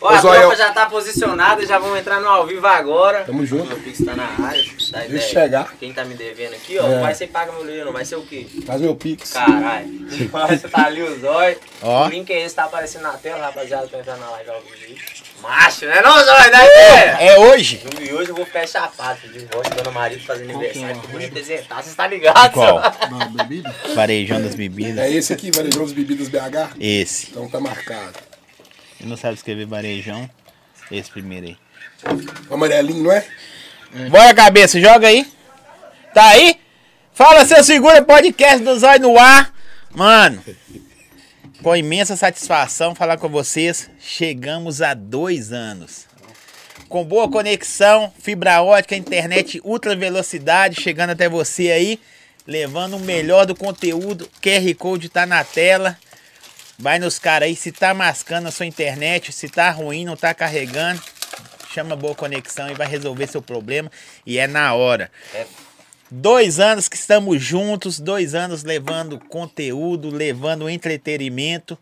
Ó, a Zóio. tropa já tá posicionada, já vamos entrar no ao vivo agora. Tamo junto. Meu Pix tá na área. Dá ideia. chegar. Quem tá me devendo aqui, ó, É. não vai ser paga meu leão, não vai ser o quê? Faz meu pix. Caralho. Você tá ali o zóio. Ó. O link é esse, tá aparecendo na tela, rapaziada, pra entrar na live ao vivo aí. Macho, né não, zóio? Dá ideia. É hoje? E hoje eu vou ficar chapado, de volta, Dona Maria fazendo aniversário. Que bonito apresentar, você tá ligado? Qual? Da bebida? Varejão das bebidas. É esse aqui, Varejão das Bebidas BH? Esse. Então tá marcado. Você não sabe escrever varejão? Esse primeiro aí. O amarelinho, não é? Bora, cabeça, joga aí. Tá aí? Fala, seu segura podcast do Zóio no ar. Mano, com imensa satisfação falar com vocês. Chegamos a dois anos. Com boa conexão, fibra ótica, internet ultra velocidade, chegando até você aí, levando o melhor do conteúdo. QR Code tá na tela. Vai nos caras aí, se tá mascando a sua internet, se tá ruim, não tá carregando, chama boa conexão e vai resolver seu problema. E é na hora. É. Dois anos que estamos juntos, dois anos levando conteúdo, levando entretenimento.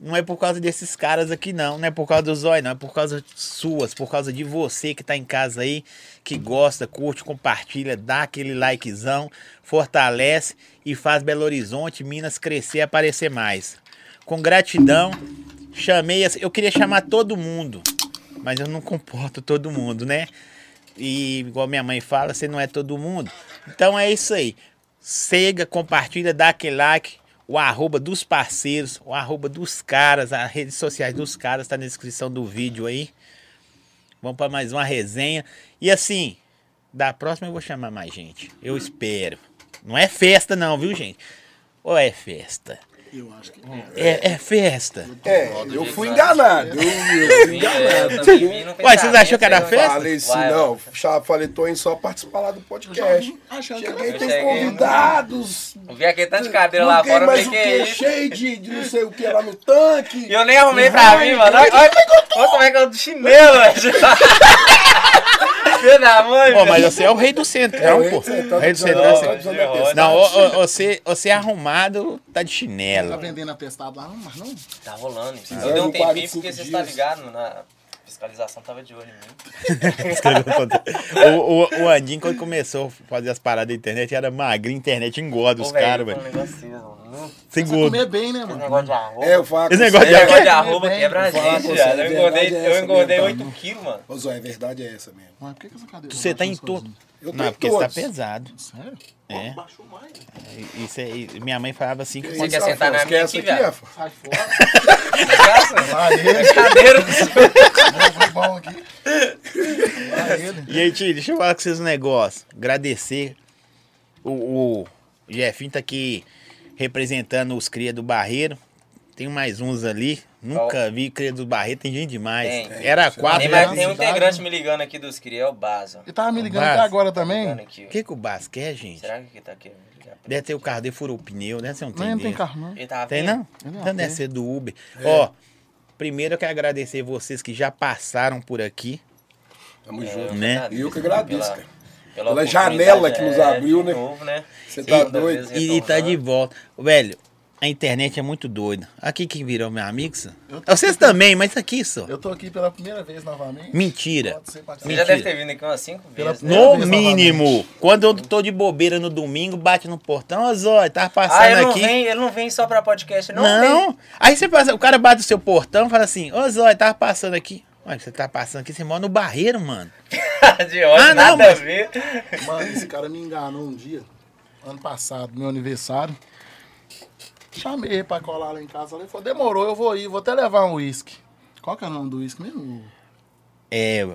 Não é por causa desses caras aqui, não. Não é por causa do Zóio, não. É por causa suas, por causa de você que tá em casa aí, que gosta, curte, compartilha, dá aquele likezão, fortalece e faz Belo Horizonte, Minas crescer e aparecer mais. Com gratidão, chamei. as- Eu queria chamar todo mundo, mas eu não comporto todo mundo, né? E igual minha mãe fala, você não é todo mundo. Então é isso aí. Siga, compartilha, dá aquele like. O arroba dos parceiros, o arroba dos caras, as redes sociais dos caras tá na descrição do vídeo aí. Vamos para mais uma resenha. E assim, da próxima eu vou chamar mais gente. Eu espero. Não é festa não, viu, gente? Ou é festa? Eu acho que. É, é festa. É, eu fui enganado. Eu, eu fui enganado. Ué, vocês achou que era festa? Falei assim, não. Já falei, tô indo só participar lá do podcast. Achando que Cheguei, tem convidados. Eu vi aquele tanto de cadeira lá fora, falei o que é. Cheio de, de não sei o que lá no tanque. E eu nem arrumei pra mim, mano. Olha como é que eu tô de chinelo, velho. Filho da mãe, Pô, mas você é o rei do centro, É, não, rei pô. O rei do tá centro. dizendo, você- tá dizendo a questão. Não, ô, você, você arrumado tá de Tá chinelo. vendendo atestado lá, não, mas não. Tá rolando. Fizeram Eu dei um tempinho 45 porque você tá dias. ligado, na fiscalização tava de olho em mim. o, o, o Andinho, quando começou a fazer as paradas da internet, era magrinho, internet engorda os caras, velho. assim, mano. Sem Você gordo. comer bem, né, Esse mano? negócio de arroba. É, eu falo. Esse negócio você. de Esse negócio de Comer arroba bem, quebra a gente, Eu engordei, é eu engordei mesmo, 8 quilos, mano. Ô, Zóia, a verdade é essa mesmo. Mas por que, que essa cadeira Você tá em todo. Eu Não, porque você tá todos. pesado. Sério? É. Isso aí, minha mãe falava assim que Você quer sentar na minha aqui? Afonso? Sai fora. Graça, Vai ele. cadeira. E tio, deixa eu falar com vocês um negócio. Agradecer. O, o Jefinho tá aqui representando os cria do Barreiro. Tem mais uns ali. Nunca vi cria do Barreiro, tem gente demais. Tem. Era quatro. Tem, mais, tem um integrante me ligando aqui dos cria, é o Baza. Ele tava me ligando Mas- até agora também. O que, que o Basco quer, gente? Será que ele tá aqui? Deve ter o carro dele furou o pneu, né? Você não tem Nem tem dele. carro, não. ele? Tava Tem não? Então não deve tem. ser do Uber. Ó, primeiro eu quero agradecer vocês que já passaram por aqui. Tamo É, junto. Né? Eu que agradeço, cara. pela Pela janela que nos é, abriu, de né? novo, né? Você tá doido? E, e tá de volta. Velho, a internet é muito doida. Aqui que virou meu amigo, só. Vocês aqui- também, mas aqui só. Eu tô aqui pela primeira vez novamente. Mentira. Você já Mentira. deve ter vindo aqui umas 5 Pela- vezes, né? No vez mínimo. novamente. Quando eu tô de bobeira no domingo, bate no portão, ó, Zói, tá Ah, passando não, aqui. vem, ele não vem só pra podcast, não? Não. Aí você passa, o cara bate no seu portão e fala assim, ô Zói, tava passando aqui. Ué, você tá passando aqui, você mora no barreiro, mano. Vem. de ódio, Ah, não, nada mas- a ver. Mano, esse cara me enganou um dia, ano passado, meu aniversário. Chamei pra colar lá em casa. Ele falou, demorou, eu vou ir, vou até levar um uísque. Qual que é o nome do uísque mesmo? É.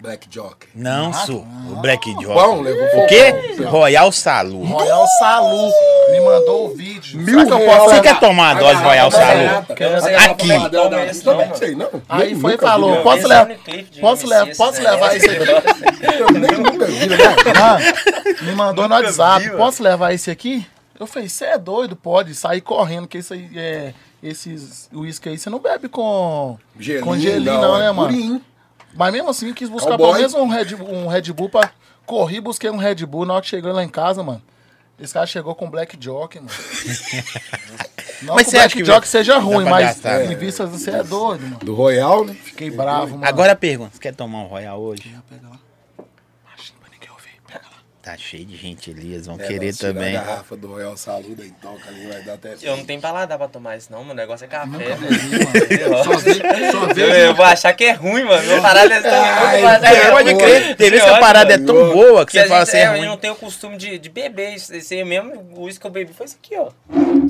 Black Joker. Não, Ah, sou. não. O Black Joker. Bom, levou O quê? Royal Salu. Royal Salu. Me mandou o vídeo. Mil que eu posso Você quer tomar a dose de Royal Salu? Aqui. Aí foi e falou, posso Esse levar- posso levar- esse posso levar isso aqui? Eu nem nunca vi, né? Mano, me mandou no WhatsApp. Posso levar esse aqui? Eu falei, você é doido, pode sair correndo, que isso aí é. Esses uísque aí você não bebe com. Gelinho, com gelinho, não, é né, mano? purinho. Mas mesmo assim, quis buscar Cowboy. pelo menos um Red, um Red Bull pra. Corri, busquei um Red Bull. Na hora que chegou lá em casa, mano. Esse cara chegou com Black Jockey, mano. Não Mas que você o acha que Blackjack seja ruim, mas gastar? em vista você é doido, mano. Do Royal, né? Fiquei bravo, mano. Agora a pergunta, você quer tomar um Royal hoje? Pega lá. Baixinho pra ninguém ouvir. Pega lá. Tá cheio de gente ali, eles vão É, querer também. A garrafa do Royal Saluda e toca ali, vai dar até. Eu não tenho paladar pra tomar isso, não. Meu negócio é café, mano. Só só Eu, eu vou achar que é ruim, mano. Meu parada é tão Ai, ruim, é é, Pode crer, tem vezes que a parada é tão boa que Que você a fala gente, assim, é é, eu ruim. não tenho o costume de, de beber. Isso, esse aí mesmo, o uísque que eu bebi foi isso aqui, ó.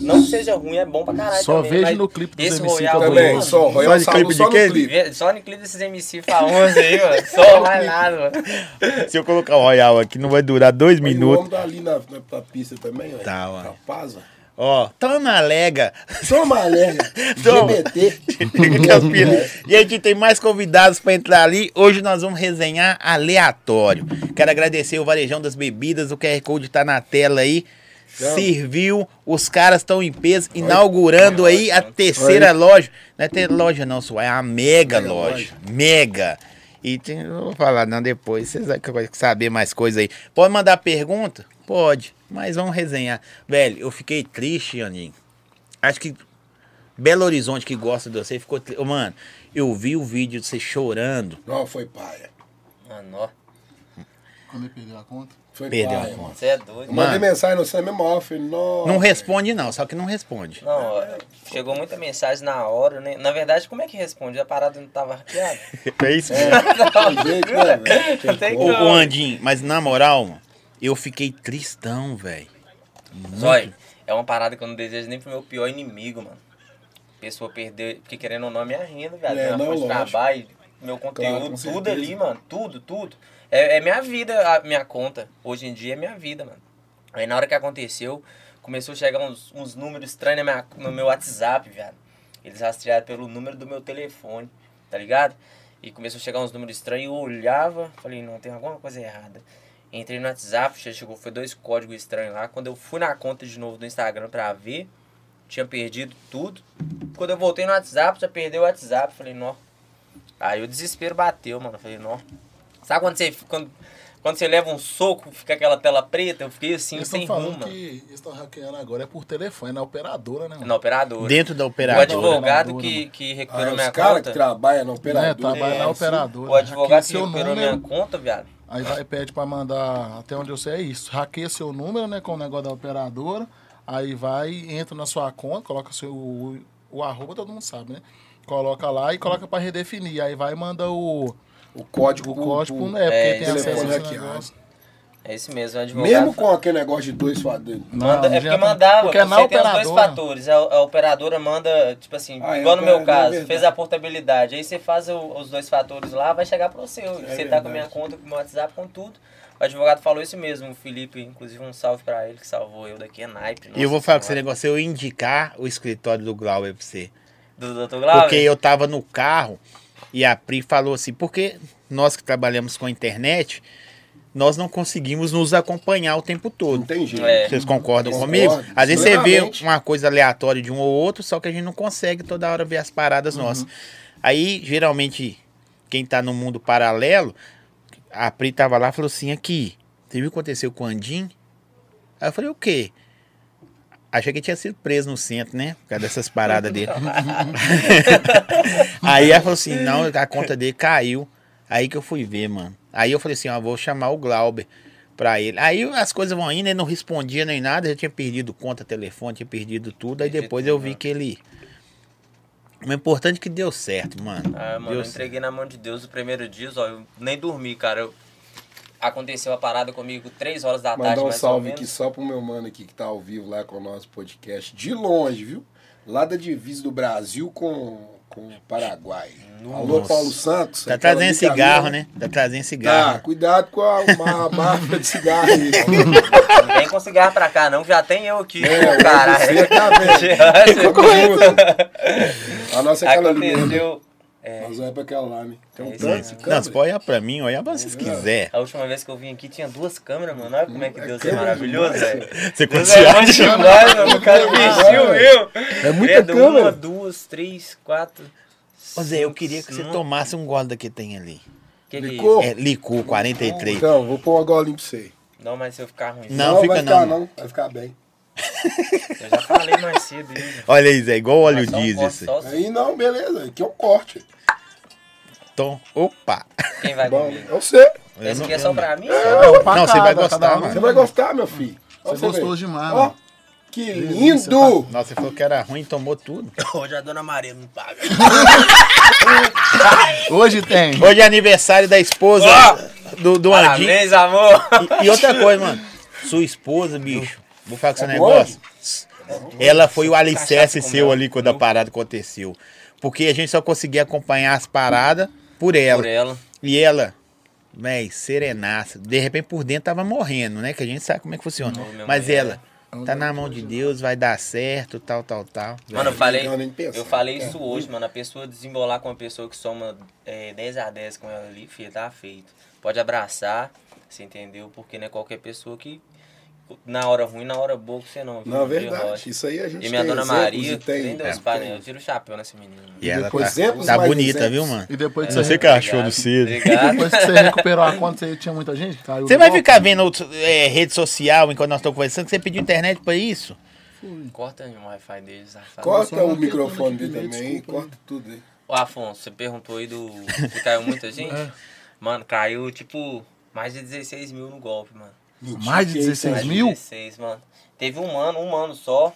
Não que seja ruim, é bom pra caralho. Só também, vejo no clipe dos esse MC Royal eu Também, mano, só Royal Saluda só de no clipe. vê- Só no clipe desses MC famosos aí, mano. Só mais nada, mano. Se eu colocar o Royal aqui, não vai durar dois Mas o minutos. homem tá ali na, na, pista também, ó. Tá, ó. Rapaz, ó. Ó, toma lega. Toma, alerga. Toma. GBT. e a gente tem mais convidados pra entrar ali. Hoje nós vamos resenhar aleatório. Quero agradecer o Varejão das Bebidas, o QR Code tá na tela aí. Então. Serviu, os caras estão em peso, inaugurando aí a terceira loja. Não é ter loja não, só é a mega, loja. Mega. E tem, não vou falar não depois, vocês vão saber mais coisa aí. Pode mandar pergunta? Pode, mas vamos resenhar. Velho, eu fiquei triste, Aninho. Acho que Belo Horizonte que gosta de você ficou. tri- Ô, Mano, eu vi o vídeo de você chorando. Não, foi paia. Mano, ó. Quando ele perdeu a conta. Foi Perdeu paia, a mano. Você é doido. Eu Mandei Mano. mensagem no seu mesmo off. Nossa. Não responde, não, só que não responde. Não, ó, chegou muita mensagem na hora, né? Na verdade, como é que responde? A parada não tava hackeada? É isso É, mesmo. né? Não tem Ô, como. ô, Andinho, mas na moral, mano, eu fiquei tristão, velho. Zói, é uma parada que eu não desejo nem pro meu pior inimigo, mano. Pessoa perder, porque querendo ou não, é minha renda, velho. É, não, trabalho, meu conteúdo, com tudo certeza. ali, mano. Tudo, tudo. É, é minha vida, a minha conta. Hoje em dia é minha vida, mano. Aí na hora que aconteceu, começou a chegar uns, uns números estranhos minha- no meu WhatsApp, velho. Eles rastrearam pelo número do meu telefone, tá ligado? E começou a chegar uns números estranhos, eu olhava, falei, não, tem alguma coisa errada. Entrei no WhatsApp, já chegou, foi dois códigos estranhos lá. Quando eu fui na conta de novo do Instagram pra ver, tinha perdido tudo. Quando eu voltei no WhatsApp, já perdeu o WhatsApp. Falei, nó. Aí o desespero bateu, mano. Falei, nó. Sabe quando você, quando, quando você leva um soco, fica aquela tela preta? Eu fiquei assim, Eles sem estão rumo, que eles estão hackeando agora é por telefone, é na operadora, né? mano? Na operadora. Dentro da O operadora. advogado operadora, que, mano. que Ah, recuperou os minha caras que conta. trabalham na É, operadora. trabalha É, na operadora. O advogado que recuperou minha conta, viado. aí vai pede pra mandar, até onde eu sei é isso, hackeia seu número, né, com o negócio da operadora, aí vai, entra na sua conta, coloca seu, o, o arroba, todo mundo sabe, né? Coloca lá e coloca pra redefinir, aí vai e manda o, O código. o código, pro- né, porque É, tem esse Hackeado. negócio. É esse mesmo, o advogado. Mesmo com aquele negócio de dois fados. Manda, Não, é porque tá- mandava, porque é na você tem os dois operadora. fatores. A, a operadora manda, tipo assim, Ah, é, igual no meu operadora, é caso, fez a portabilidade. Aí você faz o- os dois fatores lá, vai chegar pro seu. você tá verdade. com a minha conta, com o meu WhatsApp, com tudo. O advogado falou isso mesmo, o Felipe, inclusive um salve pra ele que salvou eu daqui, é naipe. E eu vou falar com esse negócio, eu indicar o escritório do Glauber pra você. Do Dr. Glauber? Porque eu tava no carro e a Pri falou assim, porque nós que trabalhamos com a internet, nós não conseguimos nos acompanhar o tempo todo. Não tem jeito. É. Vocês concordam Concordo, comigo? Às vezes você vê uma coisa aleatória de um ou outro, só que a gente não consegue toda hora ver as paradas nossas. Aí, geralmente, quem tá no mundo paralelo, a Pri tava lá e falou assim, aqui, você viu o que aconteceu com o Andim? Aí eu falei, o quê? Achei que tinha sido preso no centro, né? Por causa dessas paradas dele. Aí ela falou assim, não, a conta dele caiu. Aí que eu fui ver, mano. Aí eu falei assim, ó, vou chamar o Glauber pra ele. Aí as coisas vão indo, ele não respondia nem nada, já tinha perdido conta, telefone, tinha perdido tudo. Aí depois eu vi né? que ele... O importante é que deu certo, mano. Ah, mano, Deu eu entreguei na mão de Deus o primeiro dia, ó, eu nem dormi, cara. Eu... Aconteceu a parada comigo três horas da tarde, Mandar um mais ou salve menos. aqui só pro meu mano aqui que tá ao vivo lá com o nosso podcast. De longe, viu? Lá da divisa do Brasil com, com o Paraguai. Alô, Nossa. Paulo Santos. Tá trazendo cigarro, né? Tá trazendo Tá, cigarro. cuidado com a, uma máfia de cigarro aí. Não vem com cigarro pra cá, não, que já tem eu aqui. É, caralho. você tá vendo? A nossa é. Aconteceu. É, Nós vamos pra aquela lá, né? Tem um É tanto de Não, câmera. você pode olhar pra mim, olhar pra vocês quiser. a última vez que eu vim aqui tinha duas câmeras, mano. Olha como é que É Deus é maravilhoso, velho. Você continua é demais, mano. O cara investiu, viu? É muita Credo, câmera. Uma, duas, três, quatro. Ô Zé, eu queria que você tomasse um gole da que tem ali. Que que é Licor? É licor 43. Então, vou pôr uma golinha pra você. Não, mas se eu ficar ruim. Não, fica vai não, ficar não. Vai ficar bem. Eu já falei mais cedo isso. Olha aí, Zé, igual óleo um diesel Aí não, beleza. Aqui é um corte. Tom, opa. Quem vai Bom, comigo? eu sei. Eu Esse não- aqui é só pra mim? Não, pra Não, você vai gostar, mano. Você vai gostar, meu filho. Ó, Você gostou vê. demais, Ó, mano. que lindo! Nossa, você falou que era ruim, tomou tudo. Hoje a dona Maria me paga. Hoje tem. Hoje é aniversário da esposa do, do Andinho. Parabéns, amor. E, e outra coisa, mano. Sua esposa, bicho. Vou falar com seu É negócio. Ela foi o alicerce seu ali quando a parada aconteceu. Porque a gente só conseguia acompanhar as paradas por ela. Por ela. E ela, véi, serenaça. De repente por dentro tava morrendo, né? Que a gente sabe como é que funciona. Não, Mas ela, tá na mão de Deus, vai dar certo, tal, tal, tal. Mano, eu falei, eu falei É. isso hoje, mano. A pessoa desembolar com uma pessoa que soma é, 10 a 10 com ela ali, filho, tá feito. Pode abraçar, você entendeu? Porque não é qualquer pessoa que, na hora ruim, na hora boa, que você não. viu? Não, Viu, verdade. Isso aí a gente E minha tem dona Maria, e tem, nem Deus é, pai, tem. né? Eu tiro o chapéu nessa menina. E ela depois tá, exemplos tá mais bonita, exemplos. viu, mano? E depois que Não você, que achou do. Obrigado. depois que você recuperou a conta, você tinha muita gente caiu. Você vai golpe? ficar vendo outro- é, rede social enquanto nós estamos conversando, que você pediu internet pra isso? Corta o Wi-Fi deles, safado. Corta o microfone dele de também, desculpa, corta tudo aí. Ô, Afonso, você perguntou aí do. que caiu muita gente? Mano, caiu tipo mais de 16 mil no golpe, mano. Mais de Que isso, 16 Mais de mil? 16, mano. Teve um mano, um mano só.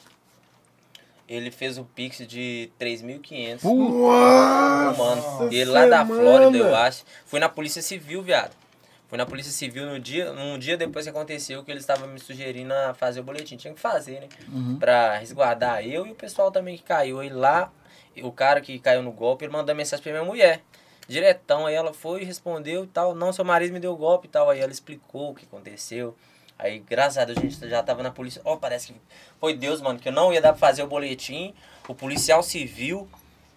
Ele fez o Pix de 3.500. Pô, Um mano. E ele lá da. Flórida, eu acho. Fui na Polícia Civil, viado. Fui na Polícia Civil no dia, um dia depois que aconteceu, que eles estavam me sugerindo a fazer o boletim. Tinha que fazer, né? Pra resguardar eu e o pessoal também que caiu. Aí lá, o cara que caiu no golpe, ele mandou mensagem pra minha mulher. Diretão, aí ela foi e respondeu e tal. Não, seu marido me deu golpe e tal. Aí ela explicou o que aconteceu. Aí, graças a Deus, a gente já tava na polícia. Ó, parece que foi Deus, mano, que eu não ia dar pra fazer o boletim. O policial civil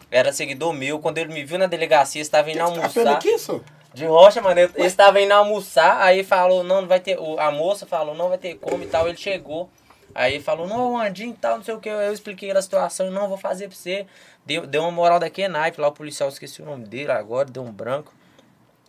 era seguidor meu. Quando ele me viu na delegacia, estava indo Tá almoçar. aqui, só? De rocha, mano. Ele estava indo almoçar, aí falou, não, não vai ter. o- A moça falou, não vai ter como e tal. Ele chegou. Aí falou, não, Andinho e tal, não sei o que. Eu expliquei a situação, não, vou fazer pra você. Deu, deu uma moral daqui, naipe. Lá o policial esqueci o nome dele agora, deu um branco.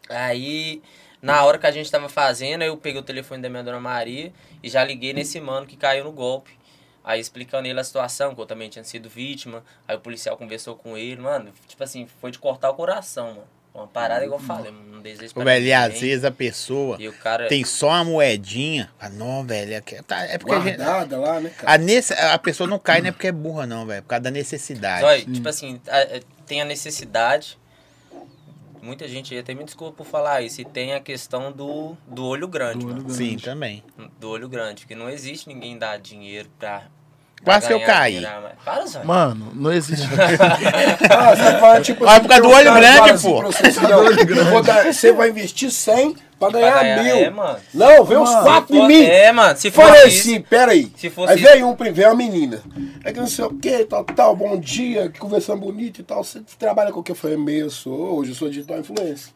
Aí, na hora que a gente tava fazendo, eu peguei o telefone da minha dona Maria e já liguei nesse mano que caiu no golpe. Aí explicando ele a situação, que eu também tinha sido vítima. Aí o policial conversou com ele, mano. Tipo assim, foi de cortar o coração, mano. Uma parada igual eu falei, não desejo Ô, pra velho, e às vezes a pessoa E o cara. tem só uma moedinha. Ah, não, velho. É, que- tá- é porque a, gente, Guardada lá, né, cara? a, nesse- a pessoa não cai, não é porque é burra, não, velho. É por causa da necessidade. Zói, tipo assim, a- a- tem a necessidade. Muita gente aí até me desculpa por falar isso. E tem a questão do, do olho grande, Do olho mano. grande. Sim, também. Do olho grande. Porque não existe ninguém dar dinheiro pra. Quase que eu caí. Para. Mano, não existe. Ah, você vai, tipo Olha, por causa do olho que grande, fala assim pô. pra você, assim, Você vai investir 100 pra ganhar, ganhar- mil. é, mano. Não, vem uns Mano, 4 Se em mim. É, mano. Se for Falei assim, peraí. Se fosse Aí veio um, veio uma menina. É que não sei o que, tal, tal, bom dia, conversando bonito e tal. Você trabalha com o que? Eu falei, meio, eu sou, hoje eu sou digital influencer.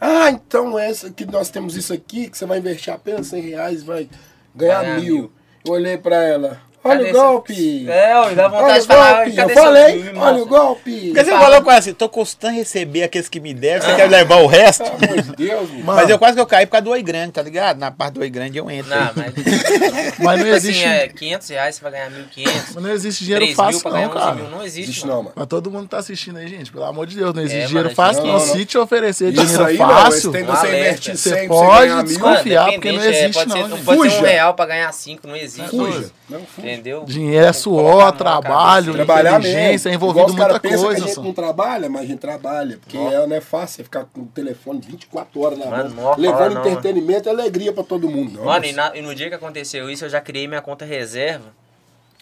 Ah, então essa que nós temos isso aqui, que você vai investir apenas 100 reais vai ganhar Ganhar mil. mil. Eu olhei pra ela. Olha Cadê o golpe. esse- É, dá vontade Olha de o falar. golpe. cadê Eu seu falei, filme, olha o golpe. Porque você Fala. falou quase assim, tô custando receber aqueles que me devem, você quer levar o resto? Pelo amor de Deus, mano. Mas eu quase que eu caí por causa do oi grande, tá ligado? Na parte do oi grande eu entro. Não, mas. Mas não tipo existe. assim, é 500 reais você vai ganhar 1.500. Mas não existe dinheiro 3 mil fácil, pra ganhar não, 11 cara. mil. Não existe, Existe mano. não, mano. Pra todo mundo tá assistindo aí, gente, pelo amor de Deus, não existe É, dinheiro mano, fácil. não, Não, não. se te oferecer Isso dinheiro aí fácil, você alerta. investir Você 100 pra pode desconfiar. Confiar, porque não é, existe não, pode ser um real pra ganhar 5, não existe. Fuja. Não fuja. Entendeu? dinheiro é suor, trabalho. Trabalhar inteligência, é envolvido muita pensam que coisa. a gente só. não trabalha, mas a gente trabalha. Porque é, não é fácil ficar com o telefone 24 horas na Mano, mão. Levando não, entretenimento e alegria pra todo mundo. Não, Mano, e, na- e no dia que aconteceu isso, eu já criei minha conta reserva.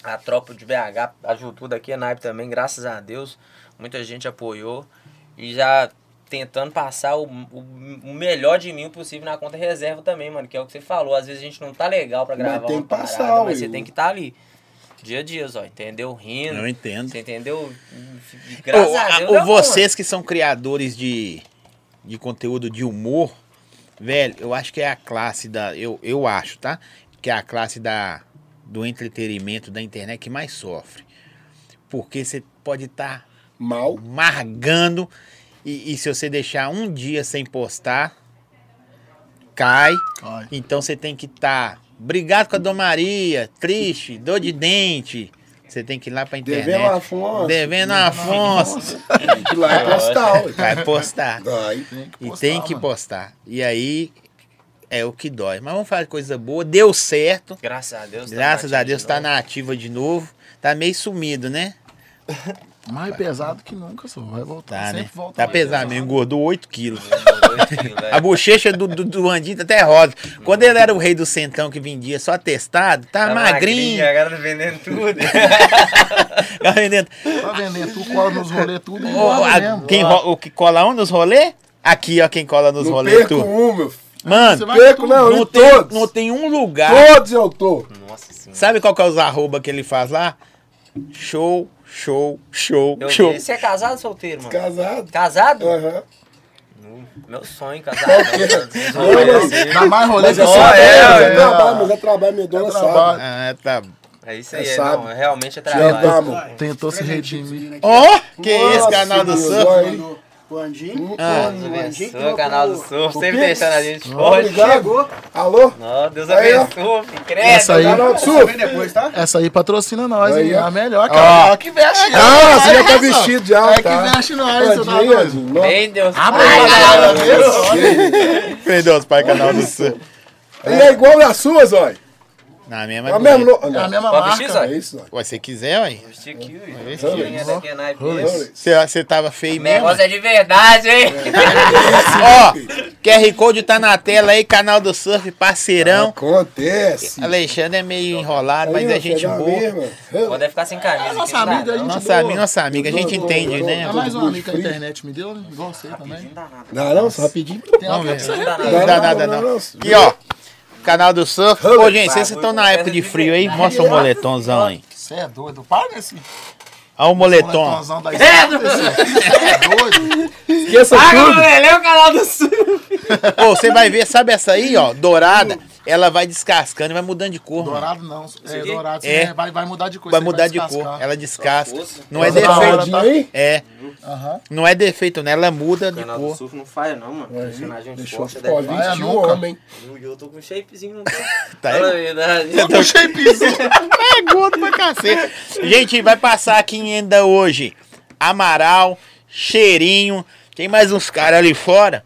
A tropa de BH ajudou daqui, a Naipe também, graças a Deus. Muita gente apoiou. E já tentando passar o, o, o melhor de mim possível na conta reserva também, mano. Que é o que você falou. Às vezes a gente não tá legal pra Mas gravar tem uma que passar, parada, mas ué. você tem que estar tá ali. Dia a dia, ó, entendeu? Rindo. Eu entendo. Você entendeu? Graças Ô, a Deus. bom, vocês que são criadores de, de conteúdo de humor, velho, eu acho que é a classe da. Eu, eu acho, tá? Que é a classe da, do entretenimento da internet que mais sofre. Porque você pode estar Mal. margando e, e se você deixar um dia sem postar, cai. Ai, Então você tem que estar Brigado com a Dom Maria, triste, dor de dente. Você tem que ir lá pra internet. Devendo Afonso. Devendo Afonso. Tem que ir lá e postar. Vai postar. Vai. E tem que postar. E aí é o que dói. Mas vamos falar de coisa boa. Deu certo. Graças a Deus. tá Graças na a Deus de tá na ativa de novo. Tá meio sumido, né? Mais pesado que nunca, só. Vai voltar. Tá, sempre né? volta Tá pesado mesmo. Engordou 8 quilos. Dois quilos, A é. bochecha do, do, do Andinho tá até rosa. Quando ele era o rei do centão que vendia só testado, tá, Tá magrinho. Agora tá vendendo tudo. Tá vendendo. Tá vendendo, tu cola nos rolês tudo igual a- quem ro- o que cola onde nos rolê? Aqui, ó, quem cola nos rolê tudo. um, meu filho. Mano, Você vai Perco tudo. não, não em tem, todos. não tem um lugar. Todos eu tô. Nossa senhora. Sabe qual que é os arroba que ele faz lá? Show, show, show, Eu show. vi. Você é casado ou solteiro, mano? Casado. Casado? Aham. Meu sonho, casado. Assim. Dá mais rolê que é Ó, você. é, trabalho, é, é trabalho, mas é trabalho, minha dona sabe. trabalho. Ah, tá. É isso aí, É é, sábado. não, é realmente é trabalho. Tentou se redimir. Ó, que esse Nossa, canal do surf. O- Andinho. Ah. Deus o Andinho o canal do surf, o sempre deixando a gente forte. Obrigado. Alô? Não, Deus abençoe, credo. Essa aí, Canal do Você Sul. vem depois, tá? essa aí patrocina nós, Aí. A melhor, cara. Ó, que veste. Ah, você já tá vestido já, É tá? que veste nós, tá Tadinho, doido? Andinho. Nossa. Bem, Deus. Abre ai. Perdão, os pai canal do surf. E é igual as suas, olha. Na mesma É o mesmo. bonito. no- É a Não, mesma marca. Zóio? É isso. Ué, se quiser, ué. Vesti aqui, é é mesmo. Você, você tava feio mesmo. negócio é de verdade, hein? Ó, QR Code tá na tela aí, canal do surf, parceirão. Acontece. Alexandre é meio enrolado, mas Aí, é gente boa. Pode ficar sem camisa. É nossa amiga, a gente Nossa boa. amiga, nossa amiga, a gente entende, né? É mais uma amiga que a internet me deu, né? Igual você também. Não dá nada. Não, não, só rapidinho. Não dá Não nada. dá nada, não. Aqui, ó. Canal do surf. Ô, gente, vocês estão na época de frio aí? Mostra o moletomzão aí. Você é doido. Para nesse Olha o moletom. esquerda. Você é doido. Esqueça Paga tudo. Lelê o canal do Sul. Ô, você vai ver, sabe essa aí, ó, dourada? Ela vai descascando e vai mudando de cor, mano. Dourado não. É, dourado. É. É. Vai, vai mudar de cor. Vai mudar de descascar. cor. Ela descasca. Nossa. Não é hora, defeito. aí? É, Aham. não é defeito, né? Ela muda de canal do cor. surf não falha, não, mano. Personagem Deixou forte é. Vai, 21 nunca. homem. E eu tô com shapezinho. Tá aí? verdade. Tô shapezinho. É gordo pra cacete. Gente, vai passar aqui ainda hoje. Amaral, Cheirinho. Tem mais uns caras ali fora.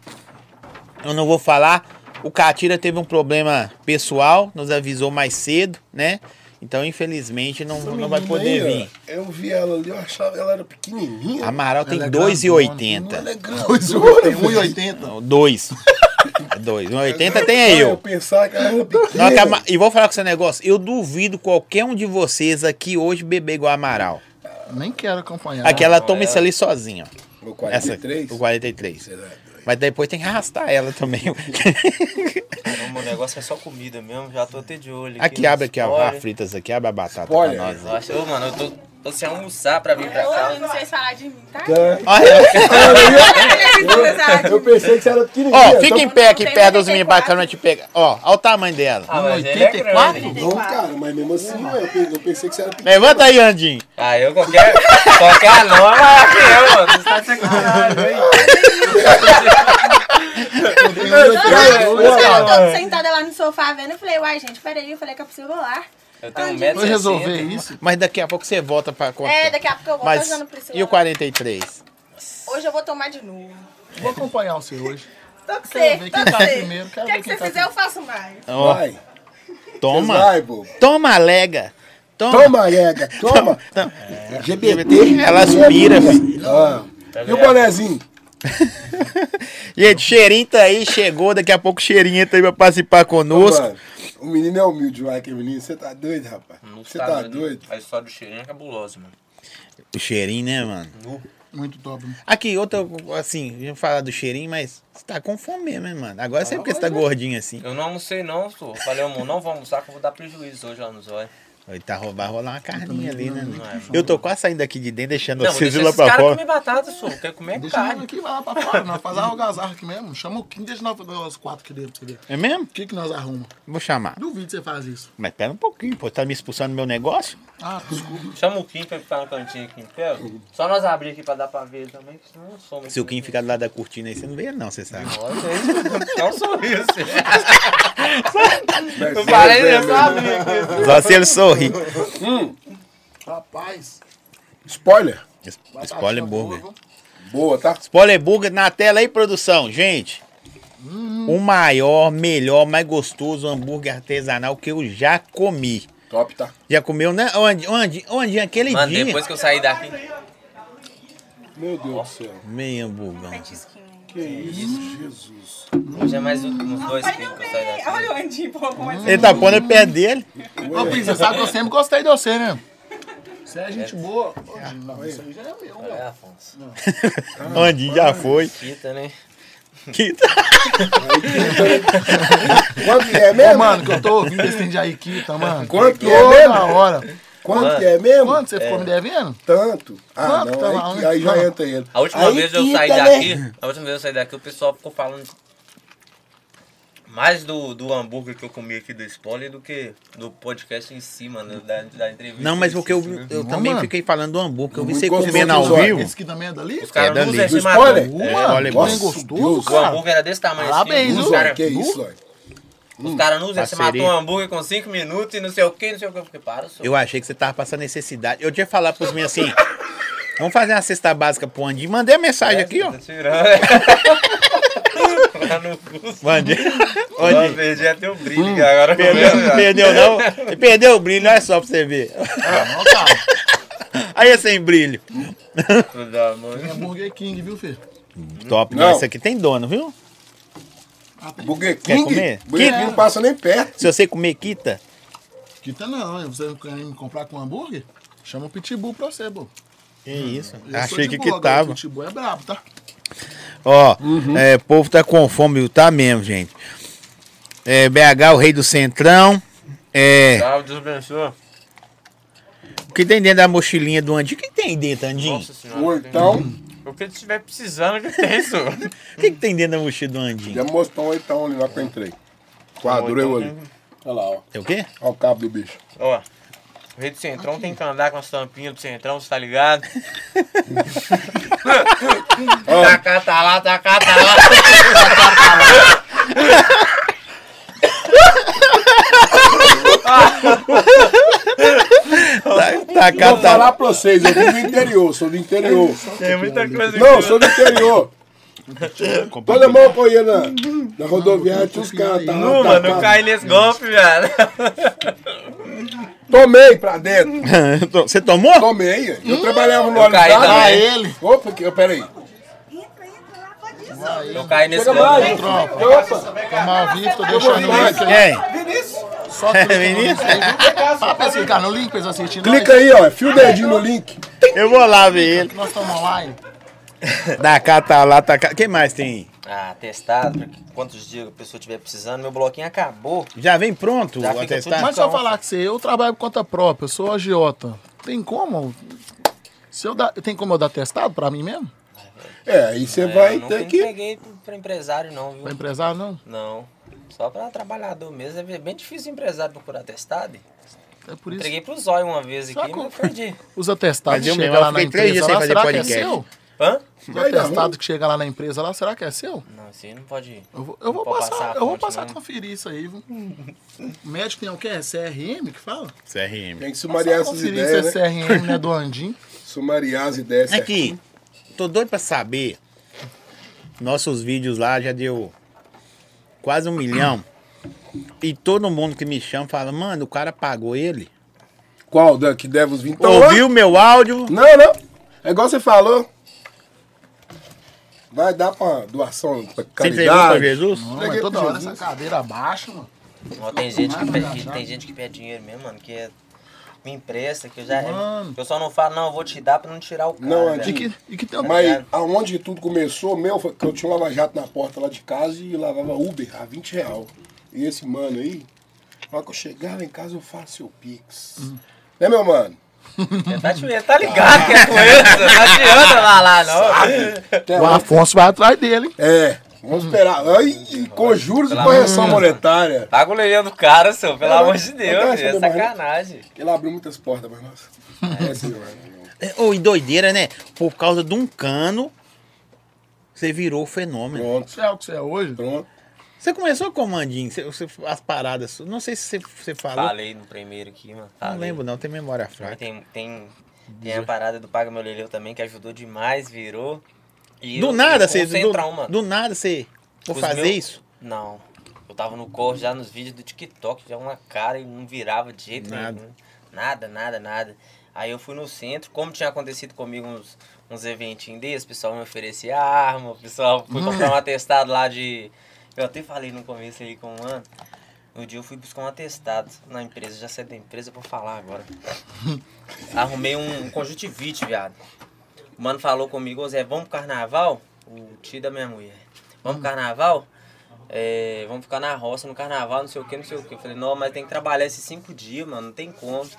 Eu não vou falar. O Catira teve um problema pessoal, nos avisou mais cedo, né? Então, infelizmente, não, Essa não vai poder aí, vir. Eu vi ela ali, eu achava que ela era pequenininha. Amaral tem Ela é 2,80. Ela é grande. Tem 1,80. Não, Dois. Dois. 1,80 tem Eu eu. pensava que ela era pequena. E vou falar com esse negócio. Eu duvido qualquer um de vocês aqui hoje beber igual Amaral. Nem quero acompanhar. Aqui ela toma é. isso ali sozinha, ó. O Essa, 43? o 43. Será? Mas depois tem que arrastar ela também. Não, meu negócio é só comida mesmo, já tô até de olho. aqui, no abre aqui, ó. spoiler. A fritas aqui, abre a batata Spoiler. pra nós. Eu acho, ô, mano, eu tô, tô sem almoçar pra vir pra Eu cá. ouvindo vocês falar de mim, tá? Olha, Eu pensei que você era pequenininha. ó, então- fica em pé aqui perto dos meninos bacanas te pegar. Ó, olha o tamanho dela. Ah, mas ele é 84? grande. Não, cara, mas mesmo assim, eu pe- eu pensei que você era pequenininha. Levanta aí, Andinho. Ah, eu qualquer, qualquer anão é maior que eu, mano. Você tá de sacanagem, hein? Não, eu tô sentada lá no sofá vendo, eu falei, uai, gente, peraí, eu falei que eu preciso rolar. Eu tenho um Vou resolver isso. Mas daqui a pouco você volta pra contar. É, daqui a pouco eu vou Mas e o 43? Hoje eu vou tomar de novo. Vou acompanhar você hoje. Tô com Quero você, ver tô quem com tá primeiro, quero O que, ver é que quem você tá fizer, eu faço mais. Ó, Vai. toma. Vai, bobo. Toma, alega. Toma. Toma, Ega. Toma. Toma. GBT. Ela aspira, filho. Ah. E o bonezinho? Gente, Cheirinho tá aí, chegou. Daqui a pouco o Cheirinho tá aí pra participar conosco. Mano, o menino é humilde, vai, aquele menino. Você tá doido, rapaz? Não Você tá doido? A história do cheirinho é cabulosa, mano. O Cheirinho, né, mano? Muito top. Aqui, outra, assim, gente falar do Cheirinho, mas você tá com fome mesmo, hein, mano? Agora sempre que você tá gordinho assim. Eu não almocei não, sou. Falei, amor, não vou almoçar que eu vou dar prejuízo hoje lá nos olhos. Ele tá roubando, rolar uma carninha ali, né? não é. Eu tô quase saindo daqui de dentro, deixando Não, vocês ir lá pra caras fora. comer batata, sou. Quer comer Deixa carne. aqui, vai lá pra fora. Nós faz a algazarra aqui mesmo. Chama o Kim, deixa nós fazer os quatro aqui dentro. É mesmo? O que, que nós arrumamos? Vou chamar. Duvido que você faz isso. Mas pera um pouquinho, pô. Tá me expulsando do meu negócio? Ah, desculpa. Chama o Kim pra ele ficar no cantinho aqui em pé. Só nós abrir aqui pra dar pra ver também, que senão eu sou Se o Kim ficar do lado da cortina aí, você não vê não, você sabe. Não um sorriso. Mas Eu é, falei, é, eu só abri aqui. Só se ele sorrir. Rapaz. Spoiler. Spoiler burger. boa, Boa, tá? Spoiler burger na tela aí, produção. Gente, o maior, melhor, mais gostoso hambúrguer artesanal que eu já comi. Top, tá? Já comeu, né? Onde? Onde? Onde? Aquele Mano, dia. depois que eu saí daqui. Meu Deus do céu. Hambúrguer. Petisquinho. Que isso, Jesus. Hoje é mais uns dois quilos que eu saí daqui. Olha o Andinho, pô, como é Ele tá pondo o pé dele. Ô, Pris, você sabe que eu sempre gostei de você, né? Você é gente boa. Ô, Não, isso aí já é meu, É. Afonso. Onde já foi. Quita, né? Que- Quanto que é Ô, mesmo? mano, que eu tô ouvindo esse de Aikita, mano. Quanto que é Toda mesmo? hora. Quanto que é mesmo? Quanto você ficou me devendo? Tanto. Ah, Quanto tá não. lá, Aí, né? aí já Não. entra ele. A última Aí vez eu saí né? daqui, a última vez eu saí daqui, o pessoal ficou falando mais do, do hambúrguer que eu comi aqui do spoiler do que do podcast em si, mano, da, da entrevista. Não, mas porque si, eu, né? eu Não, também mano. fiquei falando do hambúrguer. Eu vi você comendo ao vivo. Esse aqui também é dali? Os caras É não usam dali. esse Do spoiler? matou. Uh, É, Deus, gostoso, Deus. O cara. hambúrguer era desse tamanho Parabéns, assim. Os Zóio, caras que isso, Zóio? os cara não usam, você Parceria. matou um hambúrguer com 5 minutos e não sei o que, não sei o que. Eu fiquei, para, senhor. Eu achei que você tava passando necessidade. Eu tinha falado pros meus assim. Vamos fazer uma cesta básica pro Andinho. Mandei a mensagem aqui, ó. Tá tirando. Lá no curso. Ó, Andinho. perdi até o brilho que agora. Perdeu, perdeu não? Ele Perdeu o brilho, olha só pra você ver. Não, tá. Aí é sem brilho. Mano. É Burger King, viu, filho? Top, Não. não. Esse aqui tem dono, viu? Burger Quer King? comer? Burger Quer. King não passa nem perto. Se você comer, quita. Quita não, você não quer me comprar com hambúrguer? Chama o Pitbull pra você, pô. Que isso. Eu Achei que boa, agora quitava. O Pitbull é brabo, tá? Ó, é, o povo tá com fome, tá mesmo, gente. É, BH, o rei do Centrão. É, Salve, Deus abençoe. o que tem dentro da mochilinha do Andinho? O que tem dentro, Andinho? Nossa senhora. Ou então, O que estiver precisando que tem, senhor. O que, que tem dentro da mochila do Andinho? já mostrou então ali lá que eu entrei. Quadro eu ali. Olha lá, ó. É o quê? Olha o cabo do bicho. Ó, do Centrão tem que andar com as tampinhas do Centrão, você tá ligado? Tacá tá lá, tacá tá lá. Tá, tá, cá, Vou tá. falar pra vocês, eu vim do interior, sou do interior. Tem muita coisa Não, sou do interior. Que eu ia na, na rodoviária, tinha os caras tá Não, mano, não tacados. cai nesse golpe, velho. Tomei pra dentro. Você tomou? Tomei. Eu trabalhava no Eu caí. Ah, ele. Opa, que, peraí. Não cai nesse golpe. mais. não. Opa. Tomar o Victor, deixando o link. Quem? Só É, clica no link Vinícius? pra esse cara no link pra eles assistirem. Clica aí, ó. Fio o dedinho no link. Eu vou lá ver ele. Nós estamos online. Da cá, tá lá, tá cá. Quem mais tem? Ah, testado, pra que- quantos dias a pessoa estiver precisando. Meu bloquinho acabou. Já vem pronto Já o atestado? Mas eu Então, falar que você, eu trabalho por conta própria, eu sou agiota. Tem como? Se eu dar, tem como eu dar testado pra mim mesmo? É, aí você É, vai eu ter que. peguei pra empresário, não, viu? Pra empresário, não? Não. Só pra trabalhador mesmo. É bem difícil o empresário procurar testado. É por isso. Entreguei pro zóio uma vez aqui, Só mas com- eu perdi. Os atestados Mas eu chega mesmo lá na fiquei três empresa dias sem lá, fazer será que é podcast. seu? Hã? Atestados ruim. que chega lá na empresa lá, será que é seu? Não, esse aí não pode. Eu vou, eu vou passar, a eu vou passar a não. conferir isso aí. médico tem o quê? É CRM que fala? CRM. Tem que sumariar essas conferir ideias, se né? é CRM, né, do Andim. Sumariar as ideias. Aqui, tô doido pra saber. Nossos vídeos lá já deu quase um milhão. E todo mundo que me chama fala, mano, o cara pagou ele. Qual, Dan, que deve os 20? Então, Ouviu meu áudio? Não, não. É igual você falou. Vai dar pra doação, pra Você caridade. Jesus? Não, mas toda hora essa cadeira baixa, mano. Ó, tem, gente que pede, tem gente que pede dinheiro mesmo, mano, que é- me empresta, que eu já. Mano. Eu só não falo, não, eu vou te dar pra não tirar o cara. Não, é velho. E que, e que tem um Mas aonde tudo começou, meu, foi que eu tinha um lava-jato na porta lá de casa e lavava Uber a 20 real. E esse mano aí, na hora que eu chegar lá em casa, eu faço seu Pix. Né, meu mano? Ele tá, ele tá ligado que é com isso, não adianta falar lá, não. O lá- Afonso vai atrás dele. É, Vamos esperar. Ai, com juros e correção monetária. Paga o leilão do cara, senhor, pelo Não, amor de Deus, tá é né? sacanagem. Ele abriu muitas portas pra nós. É, sim, mano. É, Ô, e doideira, né? Por causa de um cano, você virou fenômeno. Pronto, Você é o que você é hoje? pronto. Você começou como Andinho? Você, você- as paradas. Não sei se você, você falou. Falei no primeiro aqui, mano. Não falei. lembro, não. Tem memória fraca. Tem, tem, tem a parada do Paga Meu Leleu também, que ajudou demais, virou. E Do eu- nada, eu você. Do, mano. do nada você. Os fazer meus- isso? Não. Eu tava no corpo já nos vídeos do TikTok, já uma cara e não virava de jeito Nada. nenhum. Nada, nada, nada. Aí eu fui no centro, como tinha acontecido comigo uns, uns eventinhos desses, o pessoal me oferecia arma, o pessoal foi comprar um atestado lá de. Eu até falei no começo aí com o mano. No dia eu fui buscar um atestado na empresa, já saí da empresa pra falar agora. Arrumei um conjuntivite, viado. O mano falou comigo, ô Zé, vamos pro carnaval? O tio da minha mulher. Vamos pro carnaval? É, vamos ficar na roça no carnaval, não sei o que, não sei o que. Eu falei, não, mas tem que trabalhar esses cinco dias, mano, não tem como.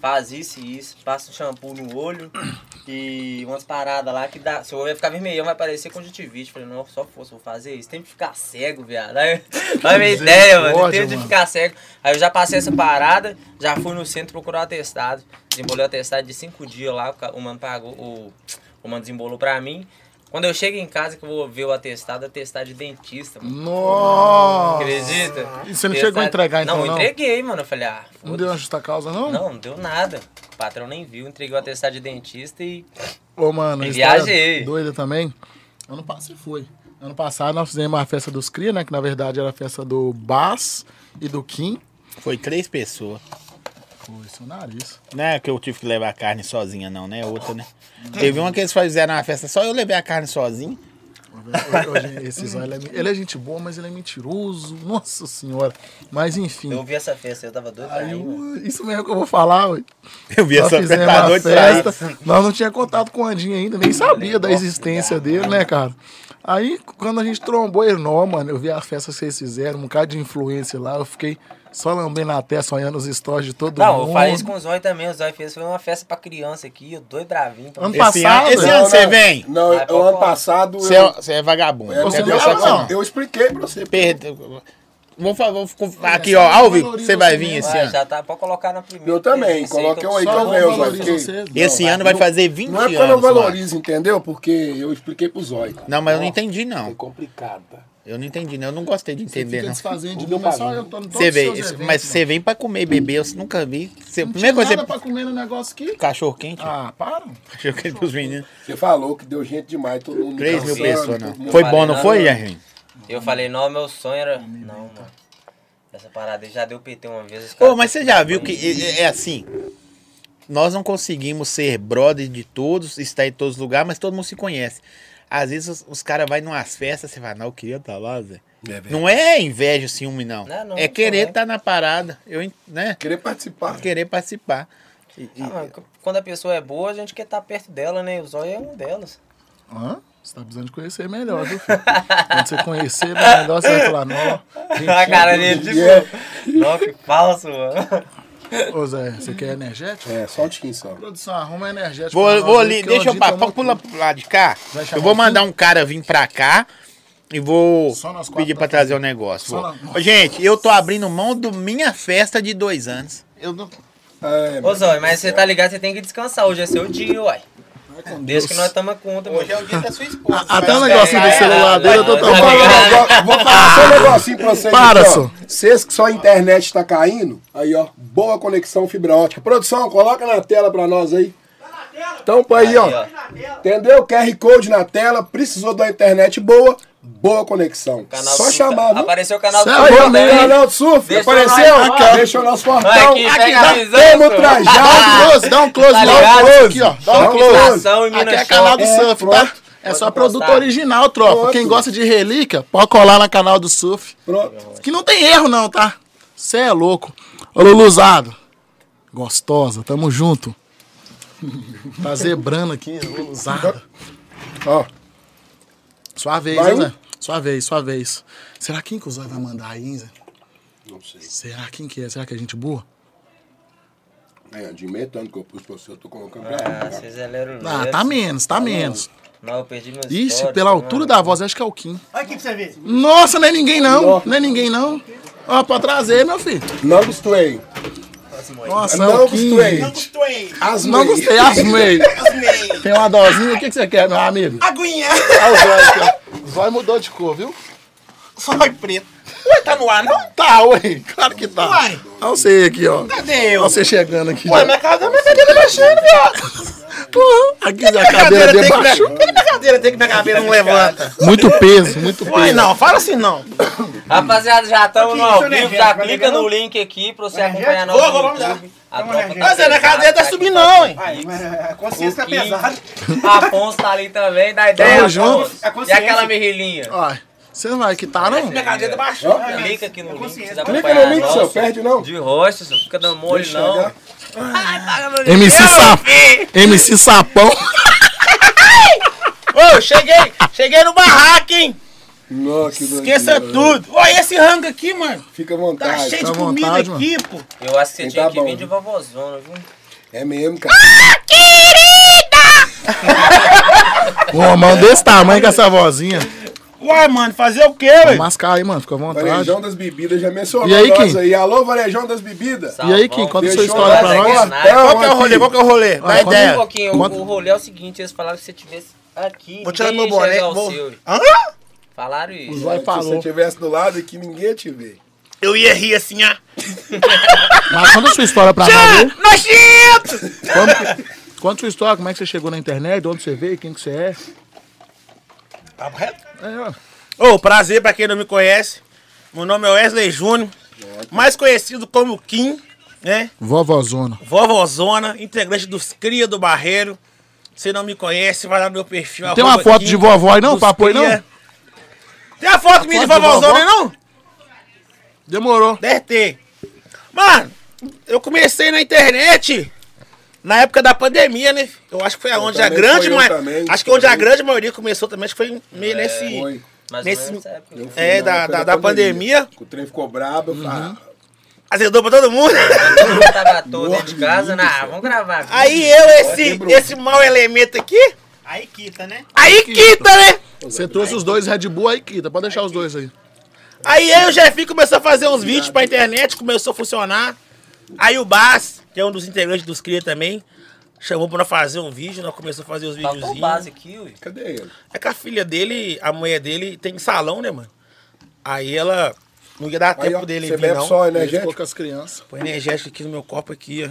Faz isso e isso, passa um shampoo no olho e umas paradas lá que dá. Seu olho vai ficar vermelhão, vai parecer conjuntivite. Eu falei, não, só fosse, vou fazer isso. Tem que ficar cego, viado. Aí, olha a minha ideia, mano. Tem de mano. ficar cego. Aí eu já passei essa parada, já fui no centro procurar o atestado. Desembolei o atestado de cinco dias lá, o mano pagou, o, o mano desembolou pra mim. Quando eu chego em casa que eu vou ver o atestado, atestado de dentista, mano. Nossa! Acredita? E você não chegou a entregar, então, Não, não? entreguei, mano. Eu falei, ah, Não deu uma justa causa, não? Não, não deu nada. O patrão nem viu. Entreguei o atestado de dentista e. Ô, mano, E viajei. doida também. Ano passado foi. Ano passado nós fizemos a festa dos Cria, né? Que na verdade era a festa do Bas e do Kim. Foi três pessoas. Foi seu nariz. Não é que eu tive que levar a carne sozinha, não, né? Outra, né? Teve uma que eles fizeram na festa, só eu levei a carne sozinho. Esse Zóio, ele, é, ele é gente boa, mas ele é mentiroso. Nossa senhora. Mas enfim. Eu vi essa festa, eu tava doido Aí, eu- isso mesmo que eu vou falar, ué. Eu vi Nós essa festa a doido festa. Nós não tinha contato com o Andinho ainda, nem sabia da existência dele, né, cara? Aí, quando a gente trombou ele, não, mano, eu vi a festa que vocês fizeram, um bocado de influência lá, eu fiquei só lambendo a testa, olhando os stories de todo Não, mundo. eu falei isso com o Zóio também. O Zóio fez foi uma festa pra criança aqui, eu doido pra vir. Então... Ano Esse passado, ano- esse ano você vem? Não, Vai, o ano passado. Você é, eu, você é vagabundo. é, Eu você não é, não. você. eu expliquei pra você. Perde- Vou, vou fa- aqui, ó, ao vivo, você vai vir esse Vai, ano. já tá, pode colocar na primeira. Eu também, que eu aí que eu não venho, Esse Não, ano vai não- fazer 20 Não é porque eu anos. não valorizo, entendeu? Porque eu expliquei pro Zóio. Não, mas eu não entendi, É não. complicado, tá? Eu não entendi, não. Eu não gostei de entender, fica não. desfazendo de Não mim, mas só pagou. eu tô no Você vê, mas você vem pra comer e beber, eu nunca vi. Você, Não primeira tinha coisa, nada você... pra comer no negócio aqui. Cachorro quente? Ah, para. Cachorro quente pros meninos. Você falou que deu gente demais, todo mundo. 3 mil dançando, pessoas, todo não. mundo- Foi falei bom, não nada, foi. Jardim? Eu falei, não, meu sonho era. Não, mano. Essa parada aí já deu PT uma vez. os Ô, caras mas você já viu que é, é assim. Nós não conseguimos ser brother de todos, estar em todos os lugares, mas todo mundo se conhece. Às vezes os, os caras vão numas festas, você fala, não, eu queria estar lá, Zé. É. Não é inveja, ciúme, não. Não, não, é querer não é. estar na parada. Eu, né? Querer participar. Querer participar. E- e- Ah, quando a pessoa é boa, a gente quer estar perto dela, né? O Zóio é um delas. Hã? Você tá precisando de conhecer melhor, viu, filho? Quando você conhecer melhor, você vai falar, não. a cara dele, tipo. Não, que falso, mano. Ô, Zé, você quer energético? É, só um tiquinho só. Produção, arruma energético. Vou, vou ali, deixa o eu Andinho pa- tomou pula pro lado de cá. Eu vou mandar um cara vir pra cá e vou pedir pra pra trazer o negócio. Só Vou. nós- Ô, Gente, eu tô abrindo mão do minha festa de dois anos. Eu não... É, Ô, Zóio, mas você tá ligado, você tem que descansar. Hoje é seu dia, uai. Com Desde Deus. que nós estamos conta. Hoje é o dia da sua esposa. Até o Mas negocinho é, do celular é, dele, eu tô é, Vou é, tomando. um vou falar só um negocinho pra vocês. Para, só. Vocês que só a internet tá caindo, aí ó, boa conexão fibra ótica. Produção, coloca na tela pra nós aí. Tampa aí, Aí, ó. ó. Entendeu? QR Code na tela, precisou da internet boa, boa conexão. Canal Só do- chamar? Apareceu o canal do Cê é né? canal surf, Deixa apareceu? nós. Deixa o nosso portão. aqui, pega a dá- senhor. Dá um trajado. close, dá um close, Tá dá um close aqui, ó. Dá um close. Em Aqui é canal do É, surf, tá? É só produto postar. original, tropa. Pronto. Quem gosta de relíquia, pode colar no canal do surf. Pronto. Que não tem erro, não, tá? Cê é louco. Ô, Luluzado. Gostosa, tamo junto. Tá zebrando aqui, Luluzada. Ó, Sua vez, Vai um? Zé? Sua vez, sua vez. Será quem que o Zóio vai mandar aí, hein, Zé? não sei. Será quem que é? Será que é gente boa? É, tanto que eu pus pra você, eu tô colocando pra Ah, cá. vocês eleram Ah, tá menos, tá menos. Não, eu perdi meus Ixi, pela mano. altura da voz, acho que é o Kim. Olha aqui pra você ver. Nossa, não é ninguém não. Não é ninguém não. Ó, pra trazer, meu filho. Não gostei. Nossa, Não gostei. Não gostei. As Não gostei, asmei. Asmei. Tem uma dosinha, o que, que você quer, meu amigo? Aguinha. Olha o zóio aqui, ó. O zóio mudou de cor, viu? Sói preto. Ué, tá no ar, não? Tá, ué. Claro que tá. Uai. Olha você aqui, ó. Cadê Olha eu? você chegando aqui. Ué, minha casa, minha cadeira baixando, viado. Porra, aqui a cadeira tem que debaixo. minha, minha cadeira tem que minha cadeira não levanta. Muito peso, muito peso. não, fala assim não. Rapaziada, já estamos no ao vivo. Já clica no link aqui pra você acompanhar nosso Vou, vamos tá Mas é, minha pesada, cadeira tá subindo não, hein. É, Aí, a consciência tá pesada. Afonso tá ali também, dá ideia. Tamo junto. E aquela mirrilinha? Olha, você não vai quitar, não? Minha cadeira baixou. Clica aqui no link, Clica no link, senhor. Perde não. De rocha, senhor. Fica dando mole, Deixa não. chegar. MC, Sa... MC Sapão. Ô, cheguei, cheguei no barraco, hein. Nossa, que Esqueça doideira. tudo. Olha esse rango aqui, mano. Fica à Tá vontade. cheio tá de comida vontade, aqui, pô. Eu acho que você tinha tá que bom. vir de vovozona, viu? É mesmo, cara. Uma mão desse tamanho com essa vozinha. Uai, mano, fazer o quê, velho? Mascar aí, mano, fica à vontade. Varejão das bebidas já mencionou E aí, Kim? aí. Alô, Varejão das bebidas. E aí, Kim, conta a sua história pra nós Qual que é o rolê? Qual que é o rolê? Dá ideia. Um pouquinho, o, rolê é o seguinte, eles falaram que se você tivesse aqui, Vou tirar meu boné. Vou... Hã? Falaram isso. Vai Se falou. você estivesse do lado aqui, ninguém ia te ver. Eu ia rir assim, ah. Mas conta a sua história pra nós. Nojento! Conta, conta a sua história, como é que você chegou na internet, de onde você veio, quem que você é. Papo reto. É. Ô, prazer pra quem não me conhece. Meu nome é Wesley Júnior, mais conhecido como Kim, né? Vovozona. Vovozona, integrante dos Cria do Barreiro. Se não me conhece, vai lá no meu perfil. Tem uma foto Kim de vovó aí não, papo aí não? Tem a foto minha de vovozona aí não? Demorou. Deve ter. Mano, eu comecei na internet na época da pandemia, né? Eu acho que foi onde a grande ma... também, Acho que onde a grande maioria começou também, acho que foi meio nesse. Foi. Nesse- época. É, na da, da, da pandemia. O trem ficou brabo. Uhum. Falei, ah, Azedou pra todo mundo. Todo mundo tava todo dentro de casa, nah, vamos gravar. aqui. Aí eu, esse, esse mau elemento aqui, Aí quita, né? aí quita, né? Você trouxe os dois Red Bull aí, Kita. Pode deixar os dois aí. Aí eu e o Jefinho começou a fazer uns vídeos pra internet, começou a funcionar. Aí o Bas, que é um dos integrantes dos Cria também, chamou pra nós fazer um vídeo, nós começamos a fazer os Faltou o videozinhos. base aqui, ui. cadê ele? É que a filha dele, a mulher dele, tem salão, né, mano? Aí ela não ia dar Aí, tempo ó, dele você vir, não. só energético? com as crianças. Põe energético aqui no meu copo aqui, ó.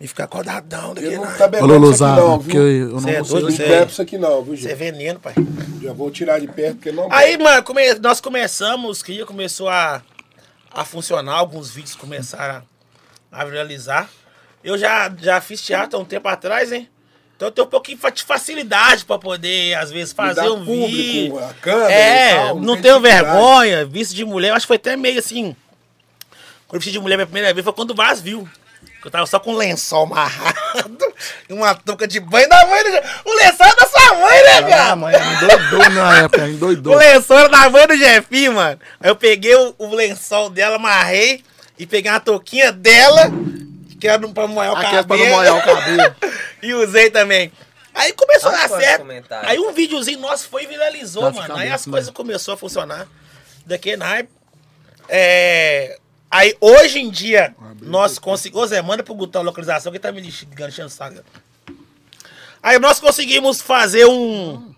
E ficar acordadão daqui, Ele não tá Ô, bebendo isso aqui Luluzada, não, porque eu, eu não é consigo. doido, Não bebe isso aqui não, viu, é gente? veneno, pai. Já vou tirar de perto, porque não Aí, mano, come- nós começamos, os Cria começou a, a funcionar, alguns vídeos começaram a viralizar. Eu já, já fiz teatro há um tempo atrás, hein? Então eu tenho um pouquinho de facilidade pra poder, às vezes, fazer um público, vídeo. a câmera e É, tal, não tem tenho dificuldade. vergonha, visto de mulher. Eu acho que foi até meio assim. Quando eu vesti de mulher pela primeira vez foi quando o Vaz viu. Que Eu tava só com um lençol amarrado e uma touca de banho da mãe. do Je- O lençol é da sua mãe, né, Ah, viado? mãe, endoidou na época, O endoidou. lençol era da mãe do Jefinho, mano. Aí eu peguei o, o lençol dela, amarrei e peguei uma touquinha dela, que era pra molhar o Aqui é cabelo. pra não molhar o cabelo. e usei também. Aí começou a dar certo. Aí um videozinho nosso foi e viralizou, mano. Aí as né? coisas começaram a funcionar. Daqui na é... Aí hoje em dia, nós conseguimos. Ô Zé, manda pro Gutão a localização que tá me enganchando saco. Aí nós conseguimos fazer um,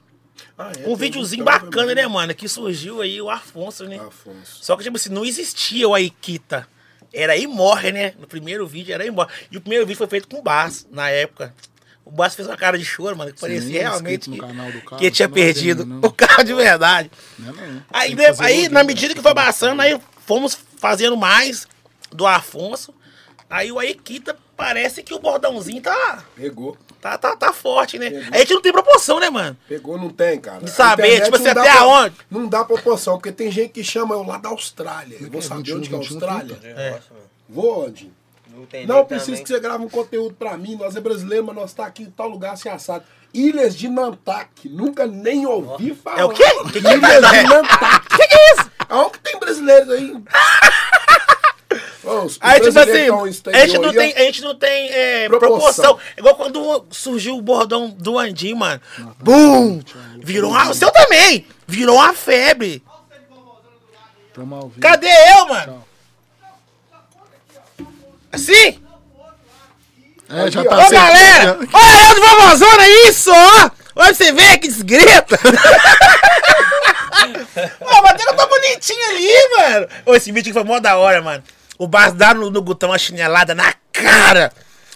Ah, é, um videozinho bacana, também. né, mano? Que surgiu aí o Afonso, né? Afonso. Só que, tipo assim, não existia o Aikita. Era aí morre, né? No primeiro vídeo era aí morre. E o primeiro vídeo foi feito com o Bass, na época. O Bass fez uma cara de choro, mano, que parecia realmente que, que tinha não é perdido não. o carro de verdade. Não é. Aí, de- aí na medida que foi passando, aí fomos fazendo mais do Afonso. Aí o Aikita parece que o bordãozinho tá, Pegou. Tá, tá, tá forte, né? A gente não tem proporção, né, mano? Pegou, não tem, cara. De saber, tipo assim, até pra- aonde? Não dá proporção, porque tem gente que chama eu lá da Austrália. Eu vou é? saber 21, onde que é a 21, Austrália. É. Mano. Vou onde? Não Não, preciso também. que você grave um conteúdo pra mim. Nós é brasileiro, mas nós tá aqui em tal lugar assim assado. Ilhas de Nantac. Nunca nem ouvi falar. É o quê? Que que é? Ilhas de Nantac. Que que é isso? Aonde que tem brasileiros aí? Ô, os- Aí tipo assim, a gente não tem, a gente não tem é, Proporção. proporção. Igual quando surgiu o bordão do Andim, mano. Bum! Virou uma. O seu também! Virou uma febre. Cadê eu, mano? Assim? É, já tá. Ô, galera! Olha eu do Vovozona, isso, ó! Olha você ver que desgreta! Ó, mas eu tô bonitinho ali, mano! Ô, esse vídeo aqui foi mó da hora, mano. O Bas dá no, no Gutão uma chinelada na cara.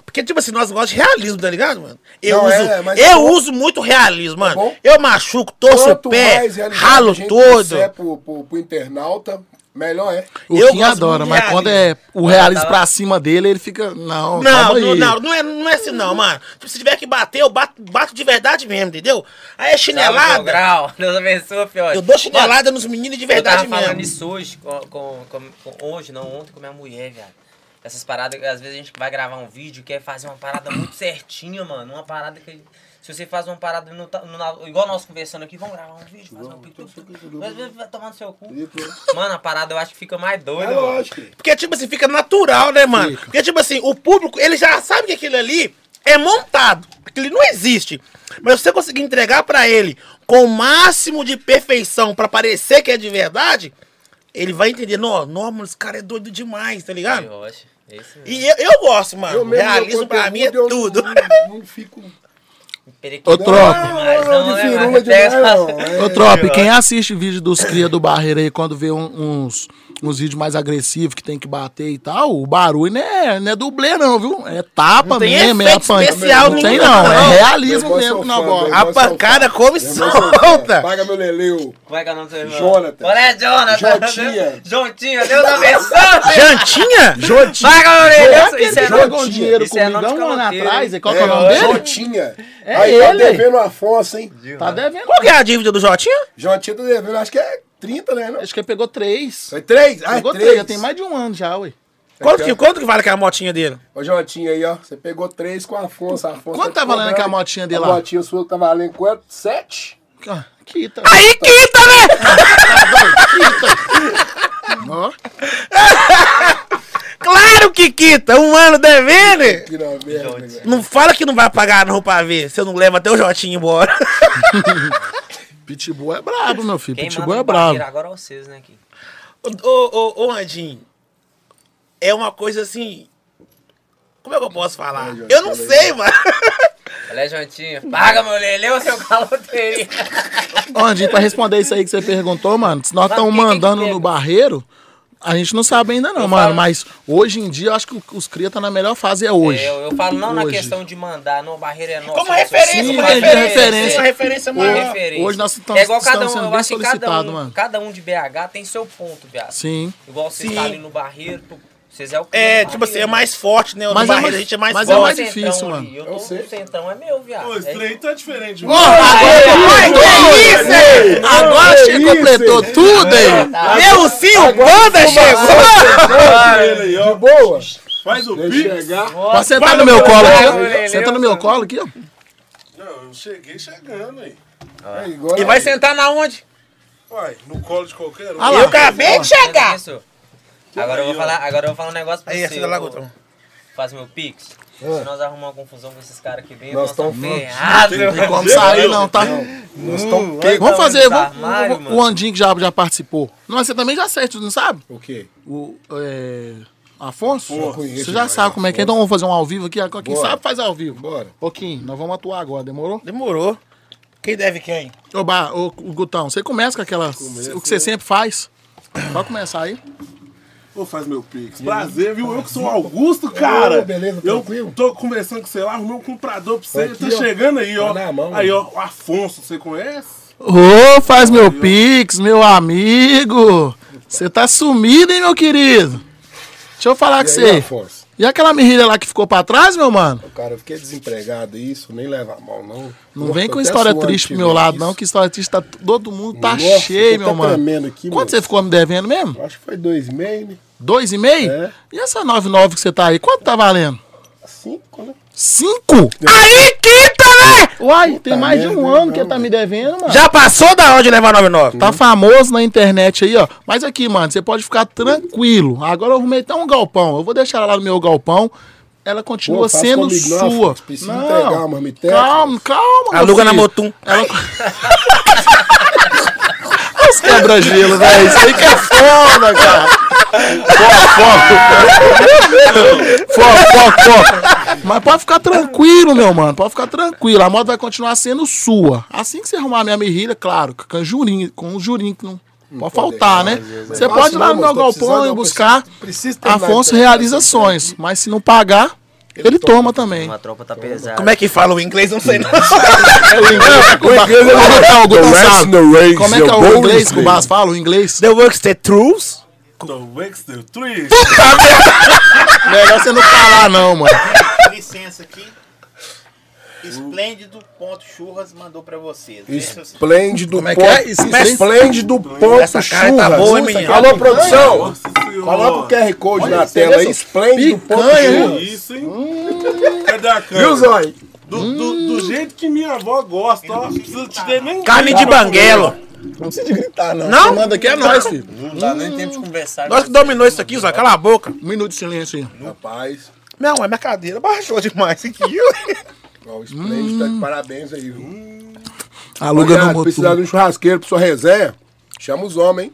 Porque, tipo assim, nós gostamos de realismo, tá ligado, mano? Eu, Não, uso, é, eu bom. uso muito realismo, mano. bom. eu machuco, torço o pé, ralo todo. Pro, pro, pro internauta, melhor é. O Eu Kim adora, mas quando é o realismo pra cima dele, ele fica. Não, Não, calma não, aí. não, não é, não é assim não, mano. Tipo, se tiver que bater, eu bato, bato de verdade mesmo, entendeu? Aí é chinelada. grau. Deus abençoe, fiote. Eu dou chinelada nos meninos de Eu tava verdade falando mesmo. isso hoje, com, com- com- hoje, não, ontem com minha mulher, viado. Essas paradas, às vezes a gente vai gravar um vídeo e quer fazer uma parada muito certinha, mano. Uma parada que. Se você faz uma parada no, no- igual nós conversando aqui, vamos gravar um vídeo, fazer um Às vezes vai tomar no seu cu. Mano, a parada eu acho que fica mais É doida, mano. lógico. Porque, tipo assim, fica natural, né, mano? Porque, tipo assim, o público, ele já sabe que aquilo ali é montado. Aquilo não existe. Mas se você conseguir entregar pra ele com o máximo de perfeição pra parecer que é de verdade, ele vai entender, não, não, mano, esse cara é doido demais, tá ligado? Eu acho. É. E eu, eu gosto, mano. Eu mesmo, Realismo pra mim é eu tudo. Não, não fico. Periquito Ô, Tropa. Ô, Trop, e quem assiste vídeo dos cria do Barreiro aí, quando vê um- uns, uns vídeos mais agressivos que tem que bater e tal, o barulho não é, não é dublê, não, viu? É tapa Não tem mesmo, é apanha. especial Não tem, não. não. É realismo irmão mesmo que meu A pancada come sou fã. solta. Paga meu leleu. Como é que é o nome do seu irmão? Jonathan. Olha, Jonathan. Jotinha. Jotinha, Deus abençoe. Jantinha? Jotinha. Paga meu ele Isso é pegou nome- um dinheiro isso é comigo nome há de um ano atrás? E qual que é o nome dele? Jotinha. É Aí tá ele. devendo Afonso, hein? Tá devendo. Qual que é a dívida do Jotinha? Jotinha tá devendo, acho que é 30, né? Não? Acho que ele pegou três. Foi três? Ah, Pegou três. três, já tem mais de um ano já, ué. Quanto que, quanto que vale aquela motinha dele? Ô, Jotinha aí, ó. Você pegou três com o Afonso. Afonso Quanto te tá valendo cobrando. aquela motinha dele A lá? motinha sua tá valendo quanto? Sete? Ah, Quita. Aí quita, né? Ó. Claro que quita. Um ano devendo. Que não, merda, velho. Não fala que não vai pagar não pra ver. Se eu não levo até o Jotinha embora. Pitbull é brabo, meu filho. Quem Pitbull é brabo. agora é vocês, né, aqui. Ô, ô, ô, Andinho. É uma coisa assim. Como é que eu posso falar? Jotinha, Eu não sei, mano. Olha, Jotinha. Paga meu leleu, seu caloteiro. Ó, Andinho, pra responder isso aí que você perguntou, mano, se nós estamos mandando no barreiro, a gente não sabe ainda não, Eu mano. falo- Mas hoje em dia, eu acho que os cria tá na melhor fase é hoje. Eu, eu falo não na Hoje. questão de mandar, não, barreira é nossa. Como referência, Sim, como referência. referência. Uma referência maior. referência. Hoje nós estamos- é igual cada estamos um, sendo eu bem acho que cada solicitados, um, mano. cada um de BH tem seu ponto, viado. Sim. Igual vocês Sim. tá ali no barreiro, pô, vocês é o que É, tipo assim, é barreiro. mais forte, né? O Mas é mais- a gente é mais mas é forte. mais Centrão difícil, ali, mano. Eu Eu tô, sei. o centrão é meu, viado. Ô, esse É- tá diferente. Mano. agora completou! Agora Que chegou, isso, completou hein? tudo aí! Tá. Meu sim, o Banda chegou! Ele aí, De ó. boa. Faz o pique. eu. Pode sentar no meu colo aqui, ó. Senta no meu colo aqui, ó. Não, eu cheguei chegando aí. Aí, agora E vai sentar na onde? Uai, no colo de qualquer um. Ah. Eu acabei de chegar! Agora eu vou falar, agora eu vou falar um negócio pra Aí, você. Gutão. Faz meu pix. Se nós arrumar uma confusão com esses caras aqui dentro, Nós estamos tamo- ferrados. Não tem como sair, não, tá? Nós estamos Vai Vamos fazer, vamos, o- Andinho que já, já participou. Não, você também já certo, não sabe? O quê? O é, Afonso? Você já sabe como é que é, então vamos fazer um ao vivo aqui. Quem Bora. sabe faz ao vivo. Bora. Pouquinho, nós vamos atuar agora, demorou? Demorou. Quem deve quem? Ô, Ba, ô, o Gutão, você começa com aquela. o que você sempre faz. Pode começar aí. Vou fazer meu pix. Prazer, viu? Eu que sou o Augusto, cara. Ô, beleza, eu tranquilo? tô conversando com você lá, arrumei um comprador pra você. Aqui, tá ó. chegando aí, ó. Tá na mão, aí, ó, mano. o Afonso, você conhece? Ô, faz meu pix, meu amigo. Você tá sumido, hein, meu querido? Deixa eu falar com E aí, você. Afonso? E aquela mirrilha lá que ficou pra trás, meu mano? Cara, eu fiquei desempregado, isso, nem leva a mal, não. Não Nossa, vem com história triste pro meu lado, isso. não, que história triste tá. Todo mundo tá Nossa, cheio, meu mano. aqui, Quanto você ficou me devendo mesmo? Acho que foi dois né? Dois e meio? É. E essa 99 que você tá aí, quanto tá valendo? Cinco, né? Cinco? Aí quita, né? Uai, tem mais de um ano que não, ele tá me devendo, mano. Já passou da hora de levar 99. Tá famoso na internet aí, ó. Mas aqui, mano, você pode ficar tranquilo. Agora eu arrumei até um galpão. Eu vou deixar ela lá no meu galpão. Ela continua Pô, sendo comigo, não, sua. Afonso. Precisa entregar. Calma, calma. Aluga na. Motum. Ela... Os quebra-gelo, velho. Isso aí que é foda, cara. Foco, foco, foco. Mas pode ficar tranquilo, meu mano. Pode ficar tranquilo. A moto vai continuar sendo sua. Assim que você arrumar a minha mirrilha, claro, com jurinho, com um jurinho que não pode faltar, né? Você Fácil pode ir lá não, no meu galpão e buscar. Afonso de- realizações. Mas se não pagar, ele toma também. Uma tropa tá pesada. Como é que fala o inglês? Não sei não. É o inglês o é que é o Guto The rest sabe? in the race, Como é que é o inglês que o Bas fala? O inglês? The works the truths. The Wexter 3. Melhor você não falar, não, mano. Licença aqui. Esplêndido ponto churras mandou pra vocês. Esplêndido Como é que ponto. é? Esplêndido- ponto Essa cara tá churras. boa, hein? Alô, produção. Coloca o. QR Code Olha na tela aí. Esplêndido ponto churras. Isso, hein? A Viu? Zói? Do, do, do jeito que minha avó gosta, ó. Não precisa te ter nem. Carne de banguelo. Não precisa de gritar, não. Não? Quem manda aqui é nós, filho. Não dá nem tempo de conversar. Nós que dominou isso aqui, Zé. Cala a boca. Um minuto de silêncio aí. Rapaz, Não, é minha cadeira baixou demais aqui. ó, o Esplêndido tá de parabéns aí, viu? Aluga Olha, no precisar Mutum. de um churrasqueiro pra sua resenha, chama os homens, hein?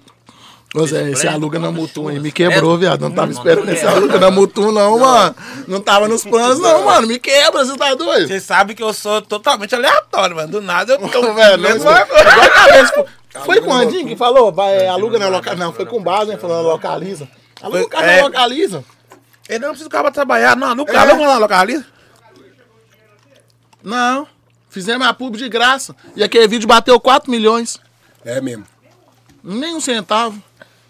Zé, esse aluga na Mutum aí me quebrou, viado. Não tava esperando esse aluga na Mutum, não, mano. Não tava nos planos, não, mano. Me quebra, você tá doido? Você sabe que eu sou totalmente aleatório, mano. Do nada eu tô Velho. Foi com o Andinho que falou? Vai, aluga na localiza. Não, foi com o Bas, né? Falando localiza. Aluga o carro É. na localiza. Ele não precisa do pra trabalhar. Não, no carro, vamos lá, localiza. Não. Fizemos a pub de graça. E aquele vídeo bateu 4 milhões. É mesmo. Nem um centavo.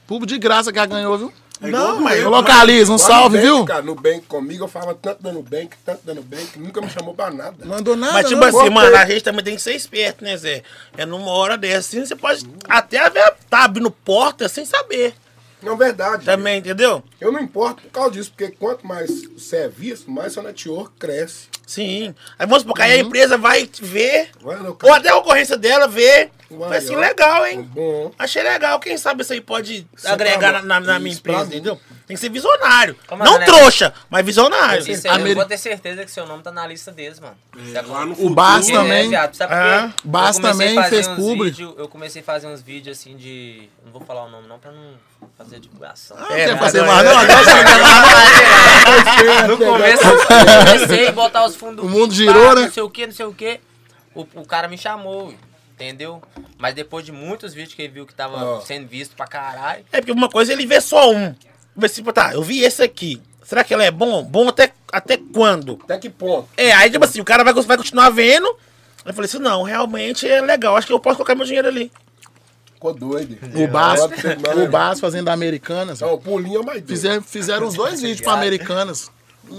Pub de graça que ela ganhou, viu? Não, mas Eu localizo, um salve, no viu? Cara, no Bank comigo, eu falava tanto dando Bank, tanto dando Bank, nunca me chamou pra nada. Mandou nada, Mas, tipo não. assim, voltei. mano, a gente também tem que ser esperto, né, Zé? É numa hora dessa, assim, você pode até ver, tá abrindo porta sem saber. Não, verdade. Também, entendeu? Eu não importo por causa disso, porque quanto mais você é visto, mais seu network cresce. Sim. Aí vamos supor que aí a empresa vai ver, Vai, ou até a ocorrência dela ver. Vai, Vai assim, legal, hein? Bom. Achei legal. Quem sabe isso aí pode agregar na, na- na minha empresa, entendeu? Tem que ser visionário. Como não é, né? trouxa, mas visionário. Isso eu vou ter certeza que seu nome tá na lista deles, mano. No O também. É, viado, sabe por Ah, quê? Bas Eu comecei a também fez publi. vídeo- eu comecei a fazer uns vídeos assim de. Não vou falar o nome não pra não fazer divulgação. Não É, quer fazer mais, não. Agora você não quer mais. No começo eu comecei a botar os fundos. O mundo girou, né? Não sei o que, não sei o que. O, o cara me chamou, entendeu? Mas depois de muitos vídeos que ele viu que tava Ó. sendo visto pra caralho. É porque uma coisa ele vê só um. Vê se, tá, eu vi esse aqui. Será que ele é bom? Bom até, até quando? Até que ponto? É, aí tipo assim, o cara vai, vai continuar vendo. Eu falei assim, não, realmente é legal. Acho que eu posso colocar meu dinheiro ali. Ficou doido. O Bas, Pode ser, mano. o Bas fazendo Americanas. Não, o pulinho é mais doido. Fizeram, fizeram os dois vídeos pra Americanas.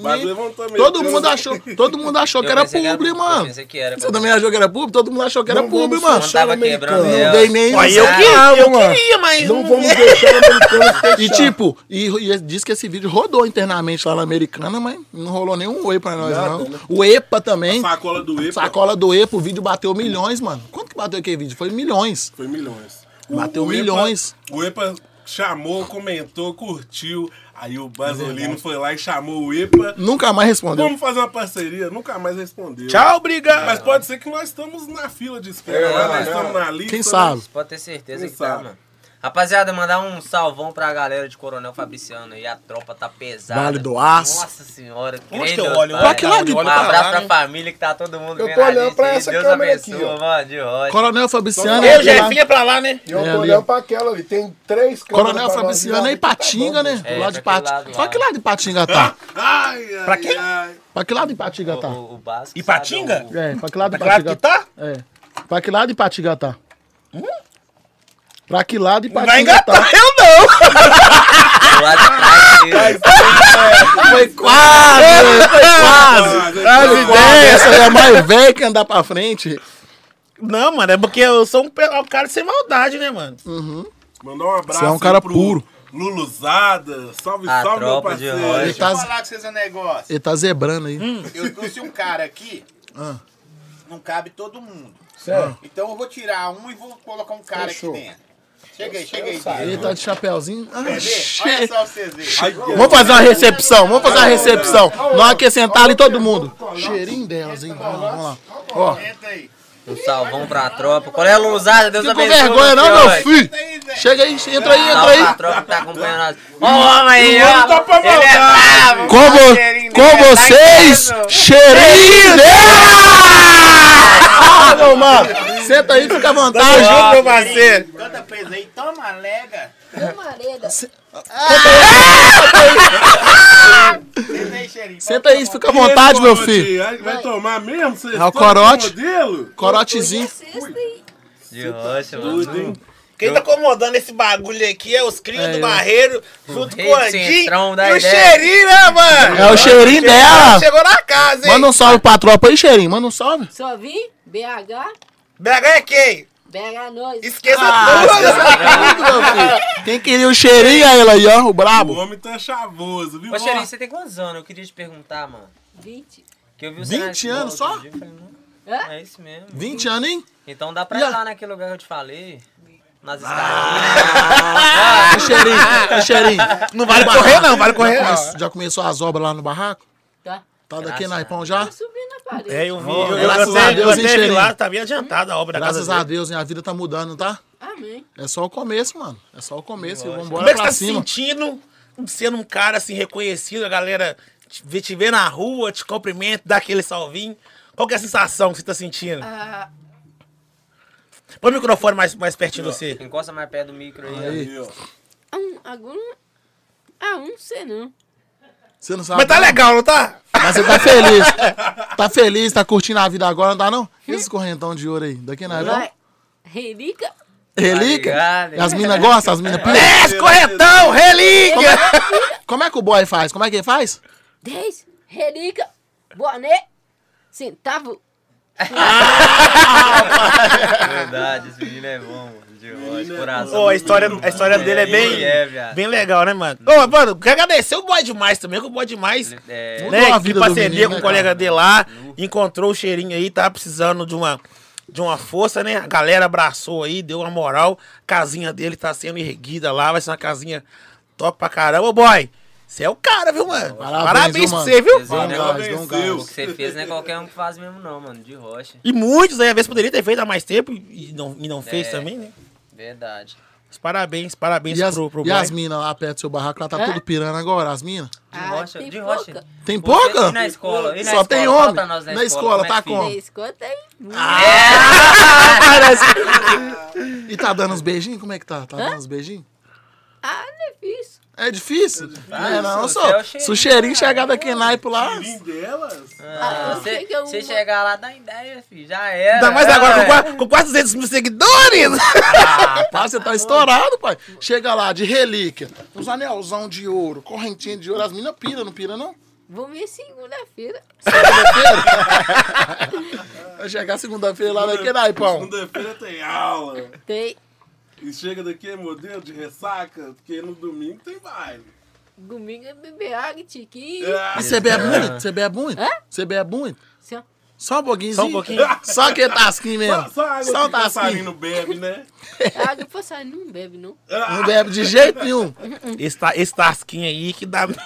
Mas levantou mesmo. Todo mundo achou, todo mundo achou que era publi, mano. Você também achou que era publi? Todo mundo achou que era Não publi, mano. Quando tava americano. quebrando Não Não dei nem Aí eu, um queria, mano. queria, mas. Não não vamos deixar americano. E tipo, e, diz que esse vídeo rodou internamente lá na Americana, mas não rolou nenhum oi pra nós, não. né? O EPA também. Sacola do EPA. Sacola do EPA, o vídeo bateu milhões, mano. Quanto que bateu aquele vídeo? Foi milhões. Foi milhões. Bateu milhões. O EPA chamou, comentou, curtiu. Aí o Basolino foi lá e chamou o EPA. Nunca mais respondeu. Vamos fazer uma parceria. Nunca mais respondeu. Tchau, obrigado. Mas pode ser que nós estamos na fila de espera. É, né? Nós é. estamos na lista. Quem sabe? Pode ter certeza Quem que tá, sabe? mano. Rapaziada, mandar um salvão pra galera de Coronel Fabriciano aí. A tropa tá pesada. Vale do Aço. Nossa senhora. Onde que eu olho? Pra que lado de- Um abraço pra né? família que tá todo mundo Eu vendo tô olhando pra essa Deus câmera abençoe, aqui, ó. mano, de ódio. Coronel Fabriciano. Eu. Jefinha, pra lá, né? Eu tô olhando pra aquela ali. Tem três câmeras Coronel Fabriciano virar é Ipatinga, né? Do lado de lado Pra que lado de Ipatinga tá? Ai, ai, Pra quê? Pra que lado de Ipatinga tá? O, o básico. Ipatinga? É, pra que lado de que tá? É. Pra que lado de Ipatinga tá? Pra que lado de Não vai Ipatinga engatar tá? eu, não. de dele. Foi quase, foi quase. Quase ideia. Essa é a mais velha que andar pra frente. Não, mano, é porque eu sou um, um cara sem maldade, né, mano? Mandar um abraço Você é um cara pro puro. Luluzada. Salve, A salve, meu tropa de parceiro. rocha. Ele Deixa eu tá, falar com vocês um negócio. ele tá zebrando aí. Eu trouxe um cara aqui. Ah. não cabe todo mundo. Certo. Então eu vou tirar um e vou colocar um cara Fechou. aqui dentro. Chega aí, chega aí. saio. Ele tá de chapéuzinho. Ah, Olha só pra vocês verem. Vamos fazer uma recepção, vamos fazer uma recepção. Que sentar ali todo mundo. Cheirinho delas, hein? Vamos lá, vamos lá. Ó, Senta aí. O salvão pra tropa. Qual é a lousada? Deus fica com abençoe. vergonha não, meu filho. Chega aí, entra aí, entra Salve pra aí. tropa que tá acompanhando nós. Ó o homem aí, tá pra Ele é bravo. Com, vo- Cheirinho com dele, tá vocês, entendendo? cheirinho delas! Ah, meu mano. Senta aí, fica à vontade. junto, meu parceiro. Canta pra eles aí. Toma, lega. Aí, cheirinho. Senta aí, fica à vontade, meu filho. Vai tomar mesmo? Vocês É o corote. Corotezinho. De rocha, mano. Quem tá acomodando esse bagulho aqui é os crios É, do. Barreiro, junto com o Andinho e o cheirinho, né, mano? É o cheirinho dela. Chegou na casa, hein? Manda um salve pra tropa aí, cheirinho. Manda um salve. Só vim, BH, BH é quem? BH nós. Esqueça Ah, tudo. esqueça tudo, meu filho. Quem queria o cheirinho é ele aí, ó, o O brabo. homem tá chavoso, viu? Ô, Cheirinho, você tem quantos anos? Eu queria te perguntar, mano. 20. Que eu vi o 20 cenário anos só? dia, falei? É isso mesmo. 20 anos, hein? Então dá pra ir lá naquele lugar que eu te falei. Nas Ah, escadinhas. o cheirinho, o cheirinho. Não vale correr, não, vale correr, Já, não. come- já começou as obras lá no barraco? Tá. Tá daqui Graças na a Ipão já? Tô subindo na parede. É, eu vi. Oh, eu, eu, graças a Deus, eu cheirinho? lá, tá bem adiantada a obra da Graças casa a. Deus, hein? A vida tá mudando, tá? Amém. É só o começo, mano. É só o começo. E Como vambora é que você tá se cima. sentindo sendo um cara assim reconhecido, a galera te vê, te vê na rua, te cumprimenta, dá aquele salvinho? Qual que é a sensação que você tá sentindo? Ah, Põe o microfone mais, mais pertinho de você. Encosta mais perto do micro aí. Aí. Aí, ó. um, algum. Ah, um não sei não. Você não sabe. Mas tá não? legal, não tá? Mas você tá feliz. Tá feliz, tá curtindo a vida agora, não tá não? E esse correntão de ouro aí? Daqui na Vai. Relíquia. Relíquia? Tá as minas gostam? As minas piram? É, corretão, relíquia! Como é que o boy faz? Como é que ele faz? 10. Relíquia. Boné. Centavo. Verdade, esse menino é bom, mano. De coração. Ô, a história, a história dele é bem, É, bem legal, né, mano? Ô, mano, quero agradecer o Boy Demais também, que o Boy Demais, É, né, a que vida parceria menino, com né, o colega cara? dele lá, encontrou o cheirinho aí, tava precisando de uma, de uma força, né? A galera abraçou aí, deu uma moral. Casinha dele tá sendo erguida lá, vai ser uma casinha top pra caramba. Boy, você é o cara, viu, mano? Parabéns, Parabéns, pra mano? você, viu? Um né? venceu. O que você fez não é qualquer um que faz mesmo, não, mano. De rocha. E muitos aí, às vezes, poderia ter feito há mais tempo e não, e não fez É. também, né? Verdade. Mas parabéns, parabéns E as, pro, pro e as minas lá perto do seu barraco, lá tá Hã? tudo pirando agora, as minas? De Ah, rocha, tem de pouca. rocha. Tem Você- pouca? E na escola? E na Só escola? tem homem. nós Na escola, como é tá como? Na escola tem. E tá dando uns beijinhos? Como é que tá? Tá dando uns beijinhos? Ah, não é difícil. É difícil? Não é não, Você só. é o Se o cheirinho chegar daqui naipe lá... Cheirinho delas? Ah, eu você sei que eu- você chegar lá, dá ideia, filho. Já era. Ainda mais agora com, com quase 200 mil seguidores! Pá, você tá estourado, pai. Chega lá, de relíquia, uns anelzão de ouro, correntinha de ouro, as minas pira, não pira não? Vou ver segunda-feira. Vai chegar segunda-feira lá daqui naipão. Segunda-feira tem aula. Tem. E chega daqui é modelo de ressaca, porque no domingo tem baile. Domingo é beber água, tiquinho. Ah, E você bebe muito? Você bebe muito? Hã? Você bebe muito? Ó. Só um pouquinho. Só um pouquinho. Só que tasquinho mesmo. Só, só água Só um que o tasquinho. passarinho bebe, né? Água sair não bebe, não. Não bebe de jeito nenhum. Esse, ta- esse tasquinho aí que dá medo.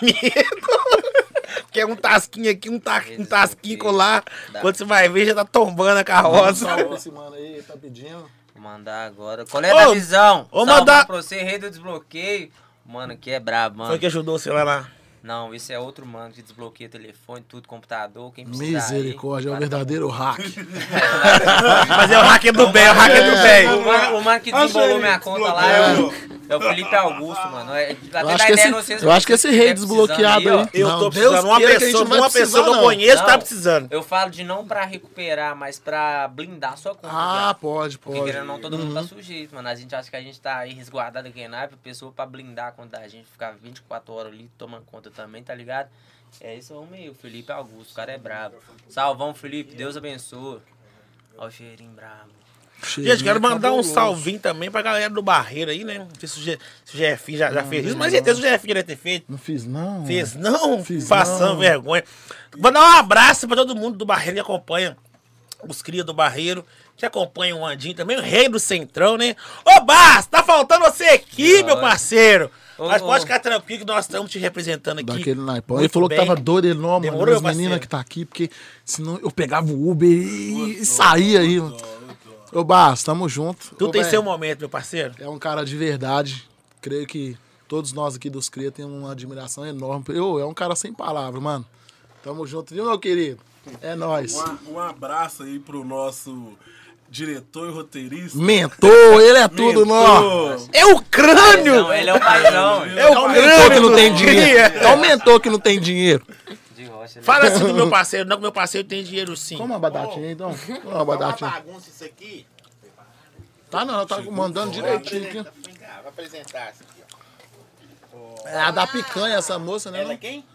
que é um tasquinho aqui, um, ta, um tasquinho colar. Quando você vai ver, já tá tombando a carroça. Salve esse mano aí, tá pedindo. Vou mandar agora. Qual é da visão? vou Salve mandar- pra você, rei do desbloqueio. Mano, que é brabo, mano. Foi que ajudou você lá na. Não, esse é outro mano que desbloqueia telefone, tudo, computador, quem precisar. Misericórdia, é o aí, verdadeiro hack. Mas é o hacker do bem, é o hacker do O bem. mano, o mano que desembolou minha conta lá é o, é o Felipe Augusto, mano. É, até Eu acho que ideia esse, vocês, eu acho que esse rei desbloqueado aí. Eu Não, tô Deus precisando, uma pessoa, uma pessoa que eu não. conheço tá precisando. Eu falo de não pra recuperar, mas pra blindar sua conta. Ah, viado. pode, Porque pode. querendo não, todo mundo tá sujeito, mano. A gente acha que a gente tá aí resguardado aqui na a pessoa pra blindar a conta da gente, ficar 24 horas ali tomando conta também, tá ligado? É isso homem aí, o Felipe Augusto, o cara é brabo. Salvão, Felipe, Deus abençoe. Ó o cheirinho brabo. Gente, quero mandar um cabuloso. salvinho também pra galera do Barreiro aí, né? Não sei se o, G, se o GF já, já fez isso, mas certeza o GF deve ter feito. Não fiz, não. Fez não, Fiz passando não. vergonha. Vou dar um abraço pra todo mundo do Barreiro que acompanha os cria do Barreiro, que acompanham o Andinho também, o rei do Centrão, né? Ô, Bas, tá faltando você aqui, meu parceiro. Mas pode ficar tranquilo que nós estamos te representando aqui. Daquele naipão. Ele falou bem. que tava doido, ele não, mano. Demorou, As meninas que tá aqui, porque senão eu pegava o Uber e, e saía aí. Ô, Bas, tamo junto. Tu Ô, tem véi, seu momento, meu parceiro. É um cara de verdade. Creio que todos nós aqui dos Cria temos uma admiração enorme. Eu, é um cara sem palavras, mano. Tamo junto, viu, meu querido? É nóis. Um, um abraço aí pro nosso diretor e roteirista. Mentor, ele é tudo. Mentor. É o crânio! Não, ele é o paizão. É o mentor que não tem dinheiro. É o mentor que não tem dinheiro. Né? Fala assim do meu parceiro, não que meu parceiro tem dinheiro sim. Toma uma batatinha, então. Toma uma Tá uma batatinha. bagunça isso aqui. Tá não, ela tá mandando direitinho aqui. Apresenta- Vem cá, Vou apresentar essa aqui, ó. É a da picanha, essa moça, né? Ela é não? quem?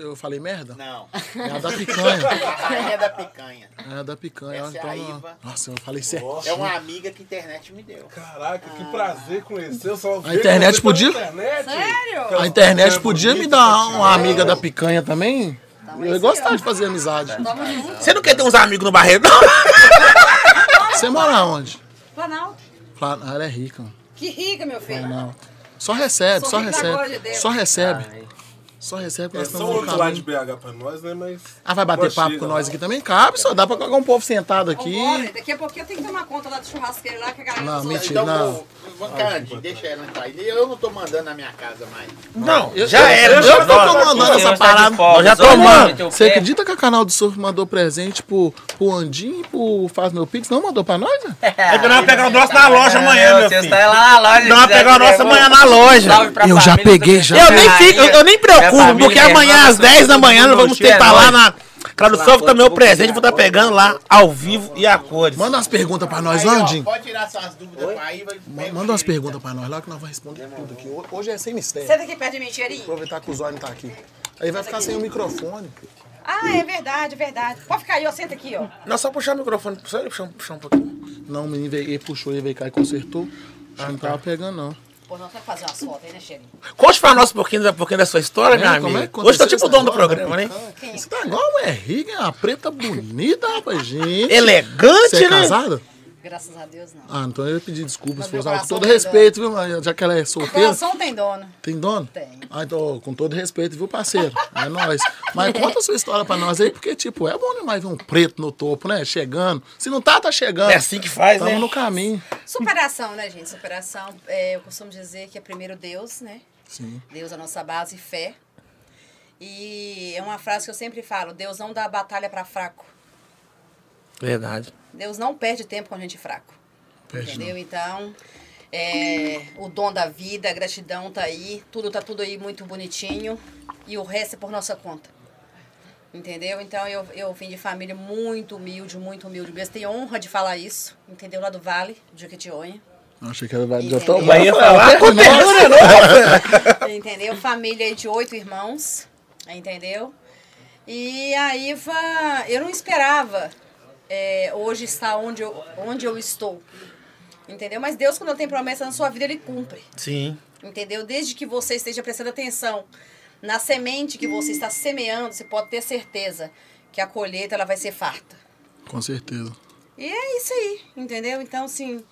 Eu falei merda? Não. É a da picanha. A rainha da picanha. É a da picanha. Essa é então, a não- Iva. Nossa, eu falei certo. É uma amiga que a internet me deu. Caraca, que prazer conhecer. Eu só A internet podia- Internet. Sério? A internet podia me dar uma amiga da picanha também? Eu ia gostar de fazer amizade. Você não quer ter uns amigos no Barreiro, não? Você mora onde? Planalto. Ah, ela é rica. Que rica, meu filho. Não. Só recebe, só recebe. Deus. Só recebe. Só recebe que É nós só estamos no outro lá de caminho. BH pra nós, né? Mas. Ah, vai bater papo chega com nós aqui também? Cabe, só dá pra colocar um povo sentado aqui. Vambora, daqui a pouquinho eu tenho que tomar conta lá do churrasqueiro lá que a galera Não, mentira. Então, não. Cande, deixa ela entrar. Eu não tô mandando na minha casa mais. Não, Eu- já eu- era. eu já tô Nós- comandando o essa parada. de já no teu Você pé. acredita que a canal do Surf mandou presente pro, pro Andinho e pro Faz Meu Pix? Não mandou pra nós, né? É que nós vamos pegar o nosso na loja amanhã, meu Vocês filho. estão lá na loja. Nós vamos pegar o nosso amanhã na loja. Eu já peguei, tô já. Eu nem fico, eu, eu nem preocupo, família, porque minha amanhã às 10 da manhã nós vamos ter que é estar lá na Tradução fica meu presente, vou estar pegando lá ao vivo e a cores. Manda umas perguntas pra nós, Andinho. pode tirar suas dúvidas pra aí. Manda umas perguntas pra nós lá que nós vamos responder tudo aqui. Ho- Hoje é sem mistério. Senta aqui perto de mim, Tierinho. Aproveitar que o Zóio não tá aqui. Aí vai ficar sem o microfone. Ah, é verdade, é verdade. Pode ficar aí, ó. Senta aqui, ó. Não, só puxar o microfone, só ele puxar, puxar um pouquinho. Não, o menino veio, ele puxou, ele veio cá e consertou. Acho que não tava pegando, não. Pô, nós vamos fazer umas fotos aí, né, Cheirinho? Conte pra nós um pouquinho, da- um pouquinho da sua história, É, minha como é amiga. que Hoje tá tipo o dono do programa, né? Você tá igual rica, uma preta bonita, rapaz, gente. Elegante, Você é né? casada? Graças a Deus, não. Ah, então eu ia pedir desculpas Mas. Com todo tem respeito, viu, mãe? Já que ela é O solteira. coração tem dono. Tem dono? Tem. Ah, então, com todo respeito, viu, parceiro? É nóis. Mas conta a sua história pra nós aí, porque, tipo, é bom demais ver um preto no topo, né? Chegando. Se não tá, tá chegando. É assim que faz, Tamo né? no caminho. Superação, né, gente? Superação. é, eu costumo dizer que é primeiro Deus, né? Sim. Deus é a nossa base e fé. E é uma frase que eu sempre falo: Deus não dá batalha pra fraco. Verdade. Deus não perde tempo com a gente fraco. Perde entendeu? Então, é, o dom da vida, a gratidão tá aí, tudo tá tudo aí muito bonitinho e o resto é por nossa conta. Entendeu? Então eu, eu vim de família muito humilde, muito humilde mesmo. Tenho honra de falar isso, entendeu? Lá do Vale, de Jequitinhonha. Achei que ela vai já Entendeu? tô Vai falar entendeu? Família de oito irmãos, entendeu? E a Iva, eu não esperava é, hoje estar onde eu, onde eu estou, entendeu? Mas Deus, quando Ele tem promessa na sua vida, Ele cumpre, Sim. entendeu? Desde que você esteja prestando atenção na semente que você está semeando, você pode ter certeza que a colheita ela vai ser farta. Com certeza. E é isso aí, entendeu? Então, assim,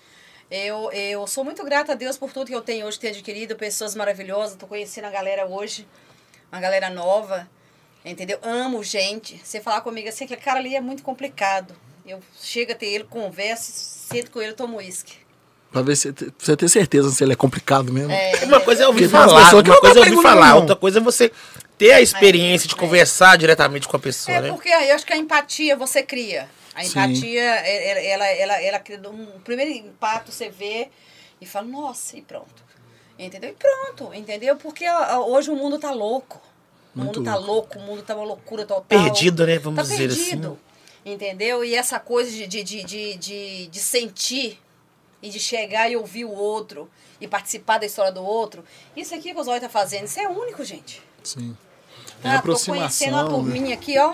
eu, eu sou muito grata a Deus por tudo que eu tenho hoje, ter adquirido, pessoas maravilhosas, tô conhecendo a galera hoje, uma galera nova, entendeu? Amo gente. Você falar comigo assim, aquele cara ali é muito complicado. Eu chego a ter ele, converso, sento com ele, tomo uísque. Pra ver se pra você ter certeza se ele é complicado mesmo. É, Uma coisa é ouvir falar, uma coisa é ouvir falar, não. outra coisa é você ter a experiência de conversar diretamente com a pessoa, É né? porque eu acho que a empatia você cria. A empatia, é- ela, ela, ela, ela cria um primeiro impacto você vê e fala, nossa, e pronto. Entendeu? E pronto, entendeu? Porque hoje o mundo tá louco. O Muito mundo tá louco. louco, o mundo tá uma loucura total. Perdido, né? Vamos tá dizer perdido, assim. Entendeu? E essa coisa de, de, de, de, de, de sentir e de chegar e ouvir o outro e participar da história do outro. Isso aqui que o Zóio tá fazendo, isso é único, gente. Sim. É Ah, tô conhecendo uma aproximação. né? turminha aqui, ó.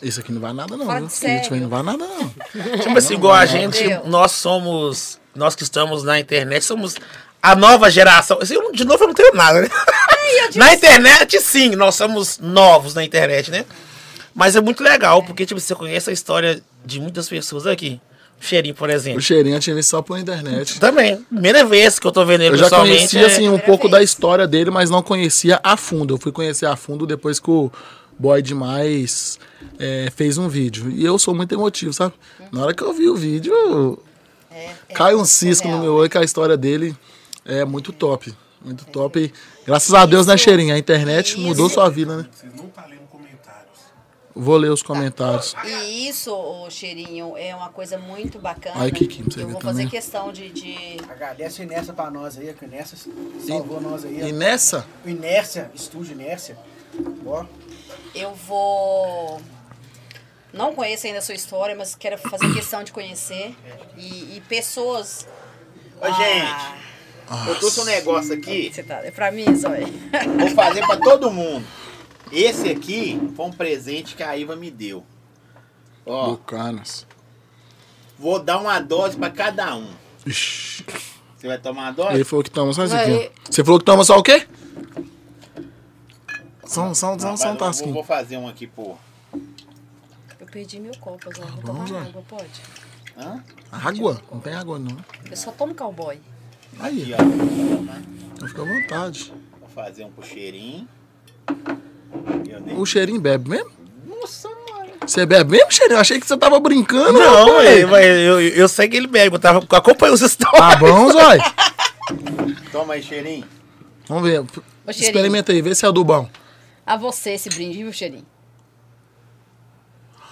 Isso aqui não vai nada, não. Aí sério. não vai nada, não. Tipo assim, igual a gente, Entendeu? nós somos, nós que estamos na internet, somos a nova geração. Assim, eu- de novo eu não tenho nada, né? Na internet, sim, nós somos novos na internet, né? Mas é muito legal, porque tipo, você conhece a história de muitas pessoas aqui. O Cheirinho, por O exemplo. cheirinho eu tinha visto só pela internet. Também. Primeira vez que eu tô vendo ele Eu já pessoalmente. conhecia, é- assim, um pouco vez. da história dele, mas não conhecia a fundo. Eu fui conhecer a fundo depois que o Boy Demais é, fez um vídeo. E eu sou muito emotivo, sabe? Na hora que eu vi o vídeo, É, é cai um cisco no meu olho que a história dele é muito top. Muito top. Graças a Deus, né, Cheirinho? A internet mudou sua vida, né? Vocês não tá. Vou ler os comentários. E isso, ô, Cheirinho, é uma coisa muito bacana. Ai, Kiki, você Eu vou também. fazer questão de, de- Agradece o Inércia pra nós aí, que o Inércia salvou nós aí. E O Inércia, estúdio Inércia. Ó, Eu vou. Não conheço ainda a sua história, mas quero fazer questão de conhecer. E, e pessoas. Ô, gente, eu trouxe um negócio aqui, Você tá, é pra mim, Zóia. vou fazer pra todo mundo. Esse aqui foi um presente que a Iva me deu. Ó, Bucanas. vou dar uma dose pra cada um. Ixi. Você vai tomar uma dose? Ele falou que toma só isso aqui. Você falou que toma só o quê? São, são, Não, são, são eu vou, tasquinhos. vou fazer um aqui, pô. Eu perdi meu copo, Zóia. Vou Vamos tomar lá. água, pode? Hã? Água? Não tem água, não. Eu só tomo cowboy. Aí, Aqui, ó. então fica à vontade. Vou fazer um pro cheirinho. O cheirinho bebe mesmo? Nossa, mano. Você bebe mesmo, cheirinho? Eu achei que você tava brincando. Não, rapaz. eu, eu, eu sei que ele bebe. Eu tava acompanhando os stories. Tá bom, Zói. Toma aí, cheirinho. Vamos ver. Ô, Cheirinho. Experimenta aí, vê se é do bom. A você esse brinde, viu, Cheirinho?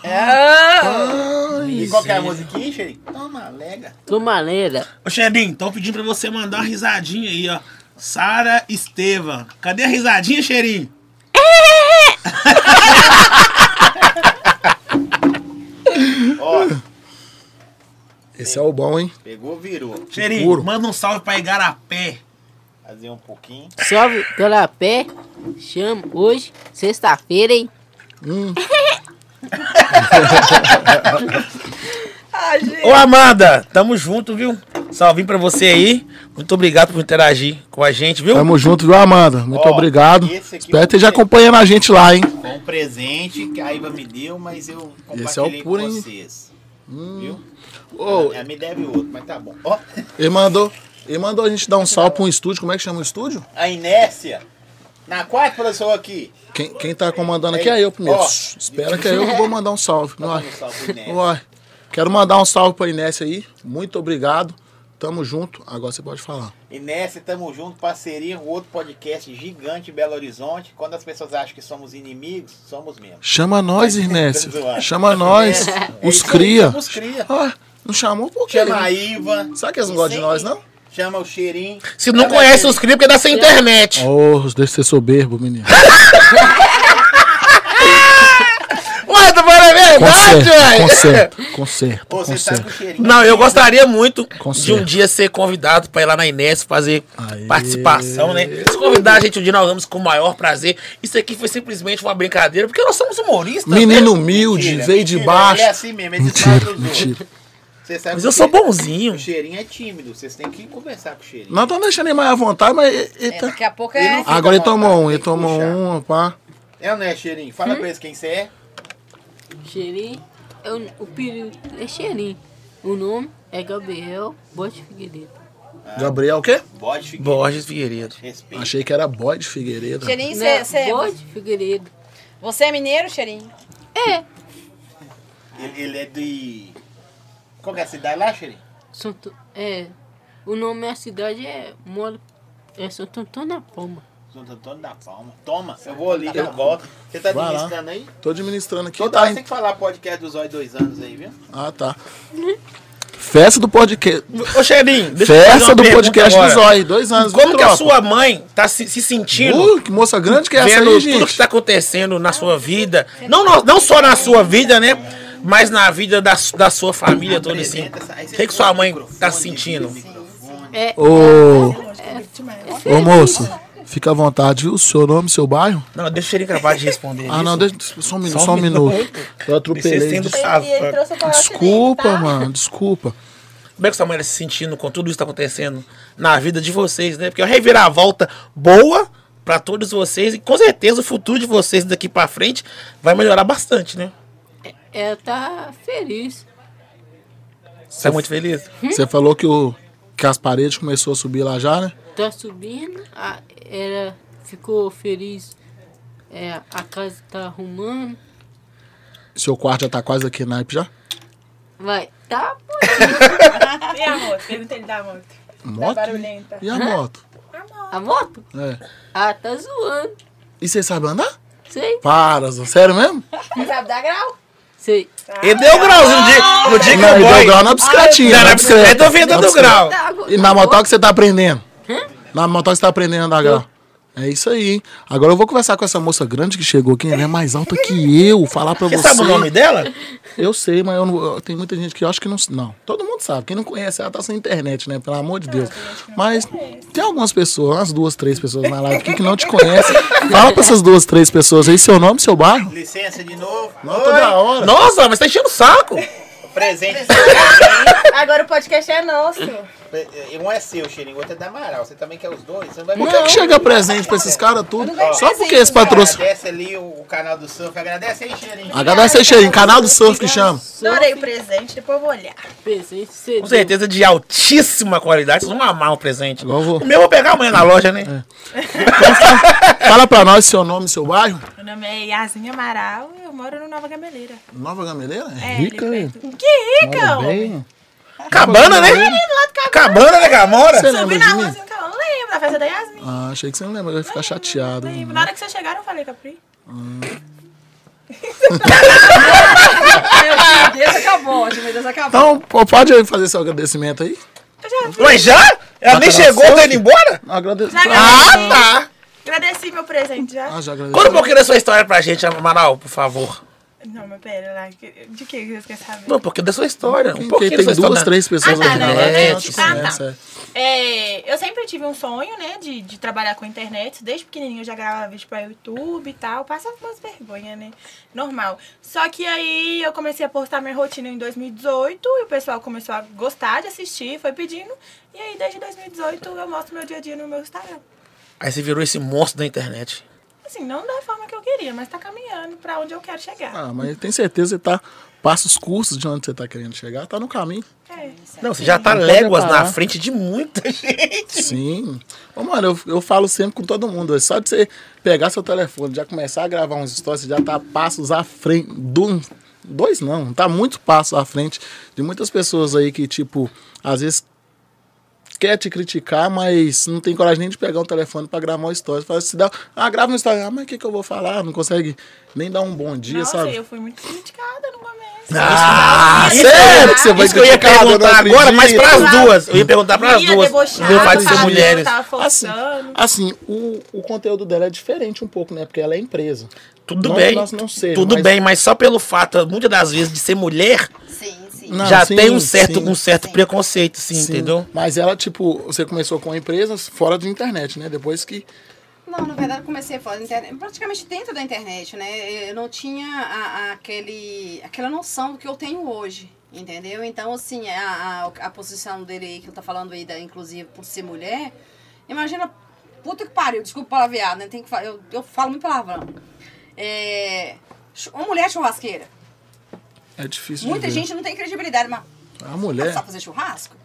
Ah! E qual que é a musiquinha, cheirinho? Toma, lega. Que maneira. Ô, Xedinho, estão pedindo pra você mandar uma risadinha aí, ó. Sara Estevam. Cadê a risadinha, cheirinho? Ó, Esse é o bom, hein? pegou, virou. Cheirinho, manda um salve pra Igarapé. Fazer um pouquinho. Salve, Garapé. Chama hoje, sexta-feira, hein? Gente. Ô, Amanda, tamo junto, viu? Salvinho pra você aí. Muito obrigado por interagir com a gente, viu? Tamo junto, viu, Amanda? Muito Ó, obrigado. Espero que esteja acompanhando a gente lá, hein? Foi um presente que a Iva me deu, mas eu Esse é o compartilhei puro, com vocês. Viu? Ô, Ela me deve outro, mas tá bom. Ó, ele mandou, ele mandou a gente dar um salve pra um estúdio. Como é que chama o estúdio? a inércia. Na quarta pessoa aqui. Quem, quem tá comandando aqui é eu primeiro. Ó. Espera que é eu que vou mandar um salve. Uai. um salve pro Inércia. Uai. Quero mandar um salve pra Inés aí. Muito obrigado. Tamo junto. Agora você pode falar. Inércia, tamo junto, parceria, um outro podcast gigante Belo Horizonte. Quando as pessoas acham que somos inimigos, somos mesmo. Chama nós, Inés. Tô zoando. Chama nós. É Os aí, cria. Os cria. Ah, não chamou por quê? Chama a Iva, Será que eles não gostam de nós, não? chama o cheirinho. Se não conhece os clipes, é da sua internet. Oh, deixa de ser soberbo, menino. Tá falando a verdade, velho. conserta, conserta, Ô, Você sabe que o conserta. cheirinho. Não, eu gostaria muito Com de um dia ser convidado pra ir lá na Inés fazer Aê. participação, né? Se convidar a gente um dia, nós vamos com o maior prazer. Isso aqui foi simplesmente uma brincadeira, porque nós somos humoristas. né? Menino humilde, Mentira, veio de mentira, baixo. Ele é assim mesmo, ele Mentira, mentira. Mas eu sou bonzinho. O cheirinho é tímido, vocês têm que conversar com o cheirinho. Não tô deixando ele mais à vontade, mas ele, ele É, tá... daqui a pouco Ele é. fica Agora ele tomou um, ele tomou um, pá. É ou não é, cheirinho? Fala pra eles quem você é. Cheirinho. É o, o período é cheirinho. O nome é Gabriel Bote Figueiredo. Gabriel o quê? Bode Figueiredo. Borges Figueiredo. Respeito. Achei que era boy de Figueiredo. Não, você, você, Bote Figueiredo. você é mineiro, Cheirinho? É. Ele, ele é de. Qual que é a cidade lá, cheirinho? Santo, é. O nome da cidade é Moro. É Santo Antônio da Palma. Santo Antônio da Palma. Toma, eu vou ali, eu volto. Você tá Vai lá. administrando aí? Tô administrando aqui. Toda Tá, hora tem que falar podcast dos Zói dois anos aí, viu? Ah, tá. Festa do podcast. Ô, Cheirinho, deixa eu fazer Festa do podcast do agora. Zói. Dois anos. Como que a sua mãe tá se, se sentindo Uh, que moça grande que é essa vendo aí, tudo que gente? tá acontecendo na sua vida? Não, não, não só na sua vida, né? Mas na vida da, da sua família toda, assim. O que, que sua mãe tá sentindo? É. Ô, ô moço, fica à vontade, viu? Seu nome, seu bairro? Não, deixa Cheirinho acabar de responder Ah, isso. não, deixa, só um minuto, Só só um minuto. minuto. Eu atropelei. Des-. Desculpa, mano, desculpa. Como é que sua mãe tá se sentindo com tudo isso que tá acontecendo na vida de vocês, né? Porque é uma reviravolta boa pra todos vocês. E com certeza o futuro de vocês daqui pra frente vai melhorar bastante, né? Ela tá feliz. Você é muito feliz? Você falou que, o, que as paredes começou a subir lá já, né? Tá subindo. A, ela ficou feliz. É, a casa tá arrumando. Seu quarto já tá quase aqui na naipe já? Vai, tá E a moto? Pergunta ele da moto. Moto? Da barulhenta. E a moto? A moto? É. Ah, tá zoando. E você sabe andar? Sei. Para, Zô. sério mesmo? Você sabe dar grau? Sei. Ele deu grauzinho no dia, no dia que Não, o ele deu grau na bicicletinha. Não, na bicicleta eu Na dando grau. E na motoca você tá aprendendo? Na motoca você tá aprendendo a dar grau. É isso aí. Agora eu vou conversar com essa moça grande que chegou aqui. Ela é mais alta que eu. Falar pra Você você. sabe o nome dela? Eu sei, mas eu não, tem muita gente que eu acho que não. Não. Todo mundo sabe. Quem não conhece, ela tá sem internet, né? Pelo amor de Deus. Mas tem algumas pessoas, umas duas, três pessoas na live aqui que não te conhecem. Fala pra essas duas, três pessoas aí seu nome, seu bairro. Licença de novo. Não, toda hora. Nossa, mas tá enchendo o saco. Presente. Agora o podcast é nosso. Um é seu, Cheirinho, o outro é da Amaral. Você também quer os dois? Você não vai Por que, que chega presente pra esses caras tudo? Só porque esse patrocínio. Agradece ali o, o canal do Surf. Agradece aí, Cheirinho. Agradece aí, Cheirinho. Canal do surf que chama. Adorei o presente, depois eu vou olhar. Presente cedo. Com certeza de altíssima qualidade. Vocês vão amar o presente. Eu vou. O meu eu vou pegar amanhã na loja, né? Fala pra nós seu nome, seu bairro. Meu nome é Yasmin Amaral e eu moro no Nova Gameleira. Nova Gameleira? É É, rica, perto. Que rica, bem. Cabana, né? Cabana, né, Camora? Você Subi lembra na de rua mim? assim, eu não lembro da festa da Yasmin. Ah, achei que você não lembra. Eu ia ficar chateado. Lembro. Na hora que vocês chegaram, eu falei, Capri. Meu Deus, acabou. Meu Deus, acabou. Então, pô, pode fazer seu agradecimento aí? Eu já fiz. Mas já? Ela nem chegou, tá indo embora? Agradeço. Já Ah, agradeci. tá. Agradeci meu presente já. Ah, já agradeço. Conta um pouquinho da sua história pra gente, Amaral, por favor. Não, mas pera lá. De que vocês querem saber? Não, pouquinho da sua história. Um Tem, pouquinho duas, história. três pessoas Ah, tá, na internet? te Ah, tá. é. É, eu sempre tive um sonho, né, de, de trabalhar com internet. Desde pequenininho eu já gravava vídeo pra YouTube e tal. Passava umas vergonhas, né? Normal. Só que aí eu comecei a postar minha rotina em 2018 e o pessoal começou a gostar de assistir, foi pedindo. E aí, desde 2018, eu mostro meu dia a dia no meu Instagram. Aí você virou esse monstro da internet. Assim, não da forma que eu queria, mas tá caminhando pra onde eu quero chegar. Ah, mas tem certeza que você tá. Passa os cursos de onde você tá querendo chegar, tá no caminho. É. Não, você já tá léguas na frente de muita gente. Sim. Ô, mano, eu, eu falo sempre com todo mundo. é Só de você pegar seu telefone, já começar a gravar uns stories, você já tá passos à frente. Do, dois não, tá muito passos à frente de muitas pessoas aí que, tipo, às vezes quer te criticar, mas não tem coragem nem de pegar um telefone pra gravar uma história. Fala, se dá, ah, grava um story. Ah, mas o que, que eu vou falar? Não consegue nem dar um bom dia, Nossa, sabe? eu fui muito criticada no começo. Ah, sério que você vai Isso que eu ia perguntar agora, mas acredito. pras duas. Eu ia perguntar pras Menina duas. Meu pai de ser mulheres. Assim, assim o, o conteúdo dela é diferente um pouco, né? Porque ela é empresa. Tudo Não bem. Tudo mas- bem, mas só pelo fato, muitas das vezes, de ser mulher, sim. Não, já sim, tem um certo, sim. um certo preconceito, sim, Sim, entendeu? Mas ela, tipo, você começou com empresas fora da internet, né? Depois que. Não, na verdade eu comecei fora da internet, praticamente dentro da internet, né? Eu não tinha a, a- aquele, aquela noção do que eu tenho hoje, entendeu? Então, assim, a, a, a posição dele aí, que eu tá falando aí, da, inclusive, por ser mulher, imagina, puta que pariu, desculpa o palavreado, né? Tem que, eu, eu falo muito palavrão. É, uma mulher churrasqueira. É difícil Muita de ver. gente não tem credibilidade, mas A mulher. sabe fazer churrasco?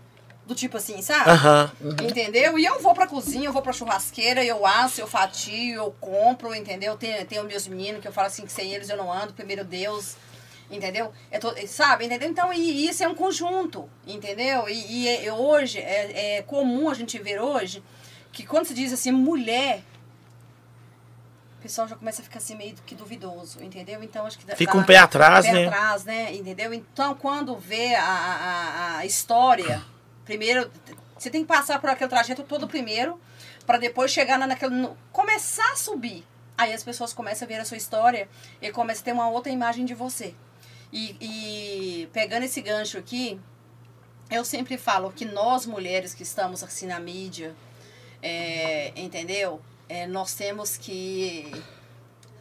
Do tipo assim, sabe? Aham. Entendeu? E eu vou pra cozinha, eu vou pra churrasqueira, eu asso, eu fatio, eu compro, entendeu? Tenho, tenho meus meninos que eu falo assim que sem eles eu não ando, primeiro Deus, entendeu? Eu tô- sabe, entendeu? Então, e, e isso é um conjunto, entendeu? E, e é- hoje, é, é comum a gente ver hoje, que quando se diz assim, mulher, o pessoal já começa a ficar assim meio que duvidoso, entendeu? Então, acho que... Fica um pé atrás, pé né? atrás, né? Entendeu? Então, quando vê a, a, a história, primeiro, você tem que passar por aquele trajeto todo primeiro, para depois chegar na- naquele. no- começar a subir. Aí as pessoas começam a ver a sua história e começam a ter uma outra imagem de você. E, e pegando esse gancho aqui, eu sempre falo que nós mulheres que estamos assim na mídia, é, entendeu? É, nós temos que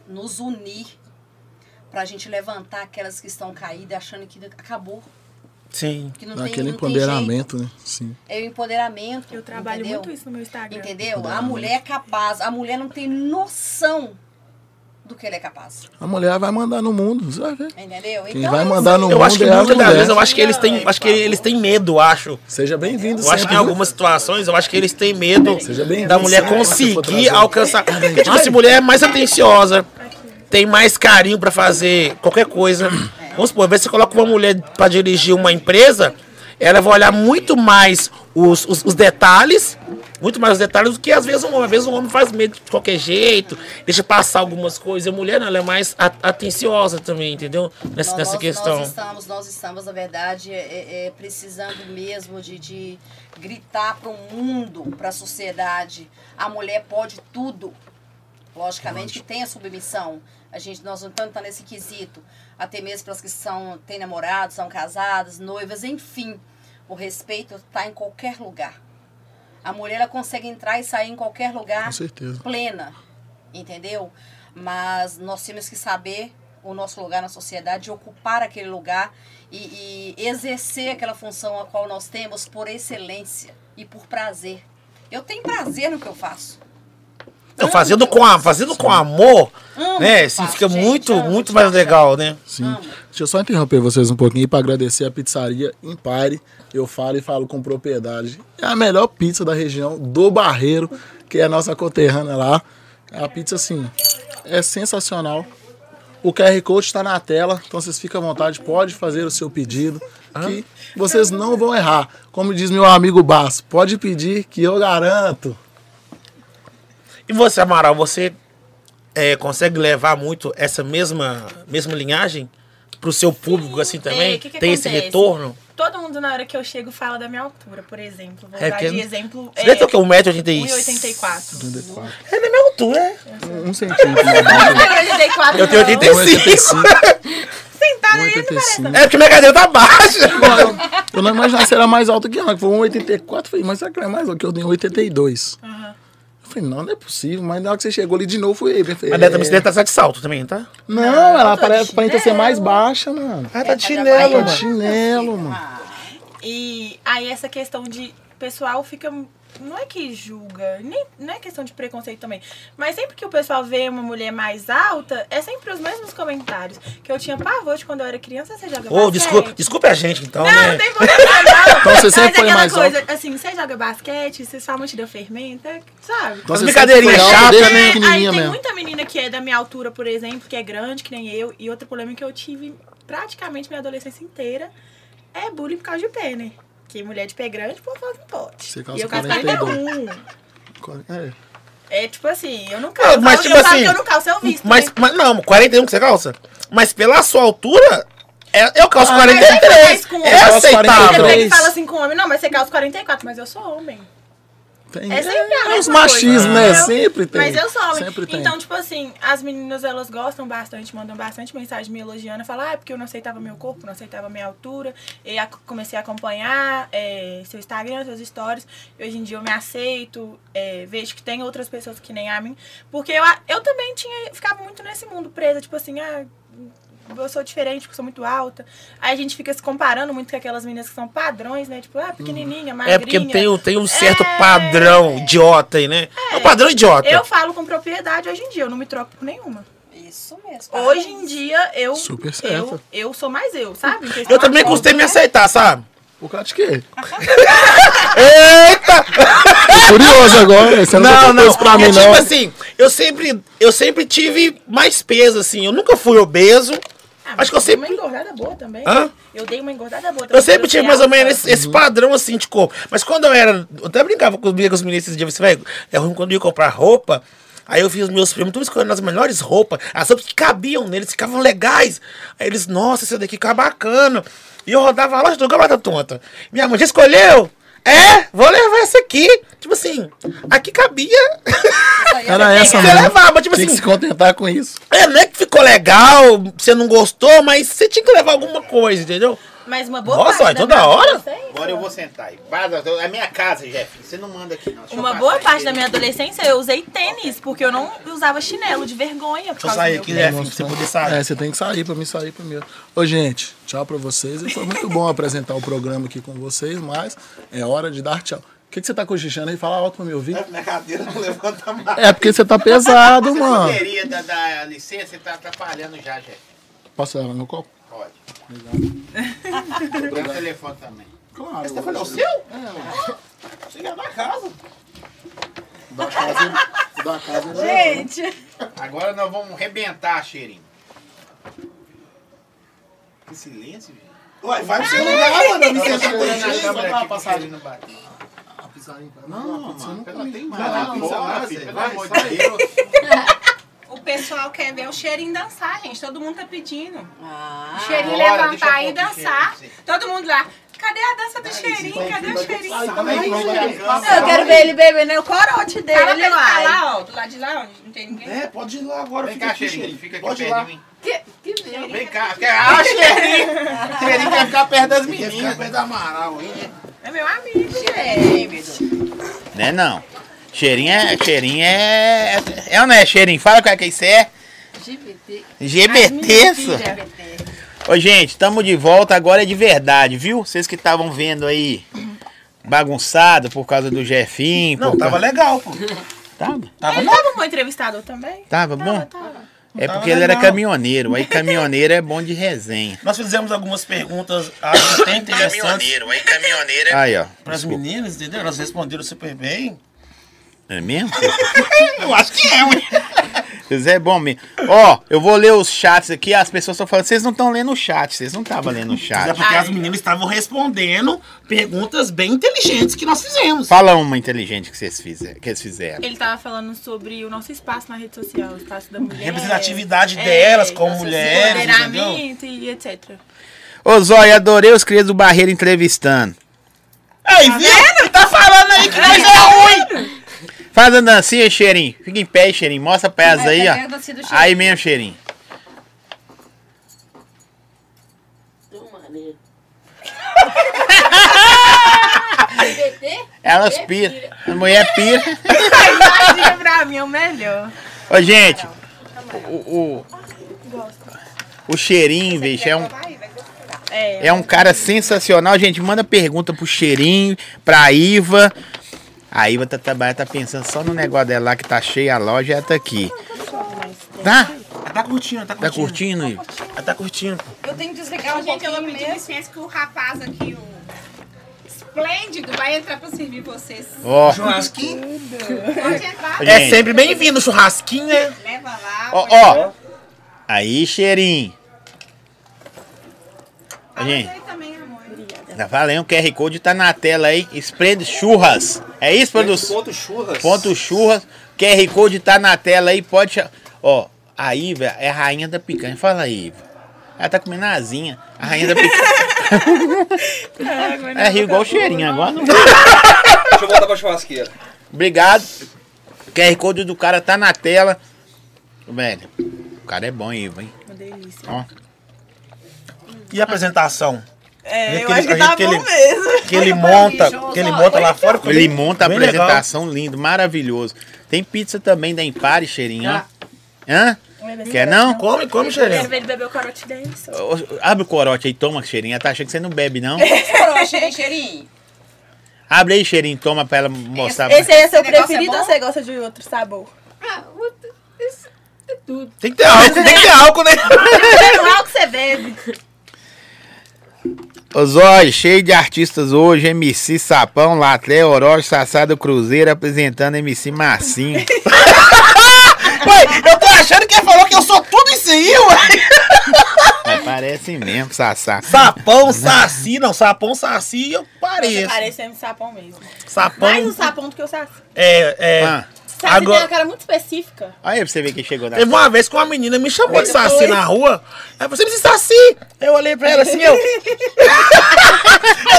nos unir pra gente levantar aquelas que estão caídas achando que acabou. Sim. Que não tem, aquele tem empoderamento, né? Sim. É o empoderamento. Eu trabalho entendeu? muito isso no meu Instagram. Entendeu? A mulher é capaz. A mulher não tem noção do que ela é capaz. A mulher vai mandar no mundo, você vai ver. Entendeu? Quem Então, vai mandar no Eu mundo acho que é a muitas das vezes eu acho que eles têm, acho que eles têm medo, acho. Seja bem-vindo Eu acho que em algumas situações, eu acho que eles têm medo da mulher conseguir alcançar. Porque, tipo, essa mulher é mais atenciosa, tem mais carinho pra fazer qualquer coisa. Vamos supor, às vezes você coloca uma mulher pra dirigir uma empresa, ela vai olhar muito mais os, os, os detalhes, muito mais detalhes do que às vezes um homem. Às vezes um homem faz medo de qualquer jeito, deixa passar algumas coisas. A mulher, não, ela é mais atenciosa também, entendeu? Nessa, nós, nessa questão. Nós estamos, nós estamos, na verdade, é, é, precisando mesmo de, de gritar para o mundo, para a sociedade. A mulher pode tudo. Logicamente que tem a submissão. A gente, nós não estamos nesse quesito. Até mesmo para as que são, têm namorados, são casadas, noivas, enfim. O respeito está em qualquer lugar. A mulher ela consegue entrar e sair em qualquer lugar plena, entendeu? Mas nós temos que saber o nosso lugar na sociedade, ocupar aquele lugar e, e exercer aquela função a qual nós temos por excelência e por prazer. Eu tenho prazer no que eu faço. Não, fazendo com, a, fazendo com amor, Amo né? Assim, fica gente, muito, amo muito mais legal, né? Sim. Deixa eu só interromper vocês um pouquinho para agradecer a pizzaria Empire. Eu falo e falo com propriedade. É a melhor pizza da região do Barreiro, que é a nossa conterrânea lá. A pizza, assim, é sensacional. O QR Code está na tela, então vocês ficam à vontade, pode fazer o seu pedido, que vocês não vão errar. Como diz meu amigo Basso, pode pedir que eu garanto. E você, Amaral, você é, consegue levar muito essa mesma, mesma linhagem pro seu público, assim, também? É, que que Tem esse acontece? retorno? Todo mundo, na hora que eu chego, fala da minha altura, por exemplo. Vou É, dar que- de exemplo. Você deve ter o quê? 1,80m? 1,84m. É da minha altura, é. Um centímetro mais baixo. 1,84m. Eu tenho 85. Sentado aí, não parece. 1,85. É porque minha cadeira tá baixa. Eu não imaginava se era mais alto que ela, que foi 1,84. Falei, mas será que ela é mais alto? Que eu tenho 82. Eu falei, não, não é possível. Mas na hora que você chegou ali de novo, foi ele. Falei, Mas deve é. também você deve estar de salto também, tá? Não, ela de parece, aparenta ser chinelo. mais baixa, mano. Ah, tá de Tá chinelo, Tá de mano. chinelo, mano. Ah, E aí essa questão de pessoal fica. Não é que julga, nem, não é questão de preconceito também. Mas sempre que o pessoal vê uma mulher mais alta, é sempre os mesmos comentários. Que eu tinha pavor de quando eu era criança, você joga Ô, basquete. desculpa, desculpe a gente, então, Não, né? não tem problema, não. Então você sempre Mas foi mais coisa, assim, você joga basquete, você sua multidão fermenta, sabe? Então As alta chatas, desde né? Aí tem mesmo. muita menina que é da minha altura, por exemplo, que é grande, que nem eu. E outra problema que eu tive praticamente minha adolescência inteira é bullying por causa de pé, né? Que mulher de pé grande, por favor, não pode. Você calça e eu calço 42. 41. É. É tipo assim, eu não calço. mas, eu tipo falo assim, que eu não calço, eu visto. Mas, né? mas não, 41 que você calça? Mas pela sua altura, é- eu calço Ah, mas você 43. faz com É Eu calço aceitável. 43. Você pega e fala assim com homem, não, mas você calça 44, mas eu sou homem. Tem, É sempre a é, os machismos, né? Sempre tem. Mas eu sou homem. Sempre tem. Então, tipo assim, as meninas, elas gostam bastante, mandam bastante mensagem me elogiando. Falam, ah, é porque eu não aceitava meu corpo, não aceitava minha altura. E a- comecei a acompanhar é, seu Instagram, seus stories. E hoje em dia eu me aceito, é, vejo que tem outras pessoas que nem a mim. Porque eu, eu também tinha, ficava muito nesse mundo presa, tipo assim, ah... Eu sou diferente, porque sou muito alta. Aí a gente fica se comparando muito com aquelas meninas que são padrões, né? Tipo, ah, pequenininha, magrinha. É porque tem, tem um certo É. padrão idiota aí, né? É, um padrão idiota. Eu falo com propriedade hoje em dia, eu não me troco por nenhuma. Isso mesmo. Hoje em dia, eu, Super certo. eu, eu sou mais eu, sabe? Eu também de custei me aceitar, sabe? Por causa de quê? Eita! Tô curioso agora. Você não, Não, não. isso pra mim, Porque, não. tipo assim, eu sempre, eu sempre tive mais peso, assim. Eu nunca fui obeso. Ah, Acho que eu mas dei sempre. uma engordada boa também. Hã? Eu dei uma engordada boa também. Eu sempre tive mais ou menos esse, esse padrão assim de corpo. Mas quando eu era. Eu até brincava com os meninos, com os meninos esses dias, você vai. É ruim quando eu ia comprar roupa. Aí eu vi os meus primos, tudo escolhendo as melhores roupas, as roupas que cabiam neles, ficavam legais. Aí eles, nossa, esse daqui fica bacana. E eu rodava a loja do Gabata Tonta. Minha mãe já escolheu? É, vou levar essa aqui. Tipo assim, aqui cabia. Era essa Você mesmo. levava, tipo Tinha que assim, se contentar com isso. é, não é que ficou legal, você não gostou, mas você tinha que levar alguma coisa, entendeu? Mas uma boa Nossa, parte vai da toda minha hora? adolescência- Agora eu vou sentar aí. É minha casa, Jeff. Você não manda aqui, não. Deixa Uma boa parte da minha adolescência eu usei tênis, porque eu não usava chinelo de vergonha. Deixa eu sair aqui, Jeff, pra você poder sair. É, você tem que sair pra mim sair primeiro. Ô, gente, tchau pra vocês. E foi muito bom apresentar o programa aqui com vocês, mas é hora de dar tchau. O que, que você tá cochichando aí? Fala alto pra me ouvir. Minha cadeira não levanta mais. É porque você tá pesado, Você mano. poderia dar, dar licença? Você tá atrapalhando já, Jeff. Posso levar meu copo? Pode. Obrigado. Meu telefone também. Claro. Esse telefone é o seu? É. Chega na casa. Da casa, da casa. Gente, Agora nós vamos arrebentar, cheirinho. Que silêncio, gente. Ué, vai pro seu lugar, mano. Eu me Eu tô segurando a dá aqui pra não. Não, Não, mano, não tem Vai mais. filho, Zé. pelo Vai, amor sai. de Deus. O pessoal quer ver o cheirinho dançar, gente. Todo mundo tá pedindo. ah, cheirinho Bora, levantar e o dançar. cheirinho, sim. Todo mundo lá. Cadê a dança do cheirinho? Cadê o cheirinho? eu quero ver ele bebendo o corote dele, Fala ele uai. lá, ó. Do lado de lá, onde não tem ninguém. É, pode ir lá agora. Vem Fica cá, aqui, cheirinho. cheirinho. Fica aqui Pode perto lá. de mim. Que, que? Vem cá. quer- Ah, cheirinho. cheirinho quer ficar perto das Quer ficar meninas. perto da Amaral, hein? É meu amigo, Tímido. Né não? Cheirinho é. Cheirinho é. É ou não é cheirinho? Fala qual é que isso é. LGBT. GBT, só. Ô, gente, tamo de volta. Agora é de verdade, viu? Vocês que estavam vendo aí bagunçado por causa do Jefinho. Não, por tava causa- legal, pô. Tava. Tava Ele tava com o entrevistador também? Tava bom? Tava. É Tava porque ele era legal. caminhoneiro. Aí caminhoneiro é bom de resenha. Nós fizemos algumas perguntas até interessantes aí caminhoneiro é. Aí, ó. para as meninas, entendeu? Elas responderam super bem. É mesmo? Eu acho que é, ué. Vocês é bom mesmo. Ó, eu vou ler os chats aqui. As pessoas estão falando, vocês não estão lendo o chat. Vocês não estavam lendo o É chat. porque as meninas estavam respondendo perguntas bem inteligentes que nós fizemos. Fala uma inteligente que vocês fizeram. Que eles fizeram. Ele tava falando sobre o nosso espaço na rede social, o espaço da mulher. Representatividade delas como mulheres, Empoderamento e etc. Ô, Zóia, adorei os crias do Barreiro entrevistando. Aí, viu? Ele tá falando aí que coisa ruim. Faz a dancinha, cheirinho. Fica em pé, cheirinho. Mostra pés aí, pega ó. Aí mesmo, cheirinho. Elas piram. A mulher pira. Imagina pra mim é o melhor. Ô, gente. O, o, o cheirinho, bicho, é um, É. é um cara sensacional. Gente, manda pergunta pro cheirinho, pra Iva. A Iva tá trabalhando, tá pensando só no negócio dela lá que tá cheia a loja, ela tá aqui. Tá? Ela tá curtindo, tá Tá curtindo. curtindo, Iva? Ela tá curtindo. Eu tenho que desligar um Gente, pedir mesmo. licença que o rapaz aqui, o esplêndido, vai entrar pra servir vocês. Ó, Churrasquinho. Pode entrar. É sempre bem-vindo, churrasquinho, né? leva lá. ó, ó. Aí, cheirinho. Gente. aí também, Já falei, o QR Code tá na tela aí. Spread Churras. É isso, produção? Ponto churras. Ponto Churras. QR Code tá na tela aí, pode. Ó, a Iva é a rainha da picanha. Fala aí, Iva. Ela tá comendo a asinha. A rainha da picanha. é rio igual o cheirinho agora. Não... Deixa eu voltar pra churrasqueira. Obrigado. O QR Code do cara tá na tela. Velho, o cara é bom, Iva, hein? Uma delícia. Ó. E a apresentação? É, eu Aquele- acho que tá que bom ele- mesmo. Que ele monta, que ele monta lá fora. Ele monta a legal. apresentação lindo, maravilhoso. Tem pizza também da Empare, cheirinho, ó. Hã? Quer não? Come, come, cheirinho. ver ele beber o corote dele. Abre o corote aí, toma, cheirinho. Tá achando que você não bebe, não? Corote, cheirinho? Abre aí, cheirinho, toma pra ela mostrar. Esse aí é seu negócio preferido é ou você gosta de outro sabor? Ah, isso é tudo. Tem que ter álcool, tem que ter álcool, né? Não é o que você bebe. Ô Zói, cheio de artistas hoje, MC Sapão, Latré, Orochi, Sassá do Cruzeiro, apresentando MC Massinho. Ué, eu tô achando que ele falou que eu sou tudo isso aí, ué. Mas parece mesmo, Sassá. Sapão, saci, não, sapão, saci, eu Você pareço. parece um sapão mesmo. Sapão, Mais um sapão do que o saci. é, é. Ah, Saci tem Agora- uma cara muito específica. olha aí pra você ver quem chegou na Teve uma vez que uma menina me chamou de saci na rua. Aí você me disse saci. Eu olhei pra ela assim, eu. eu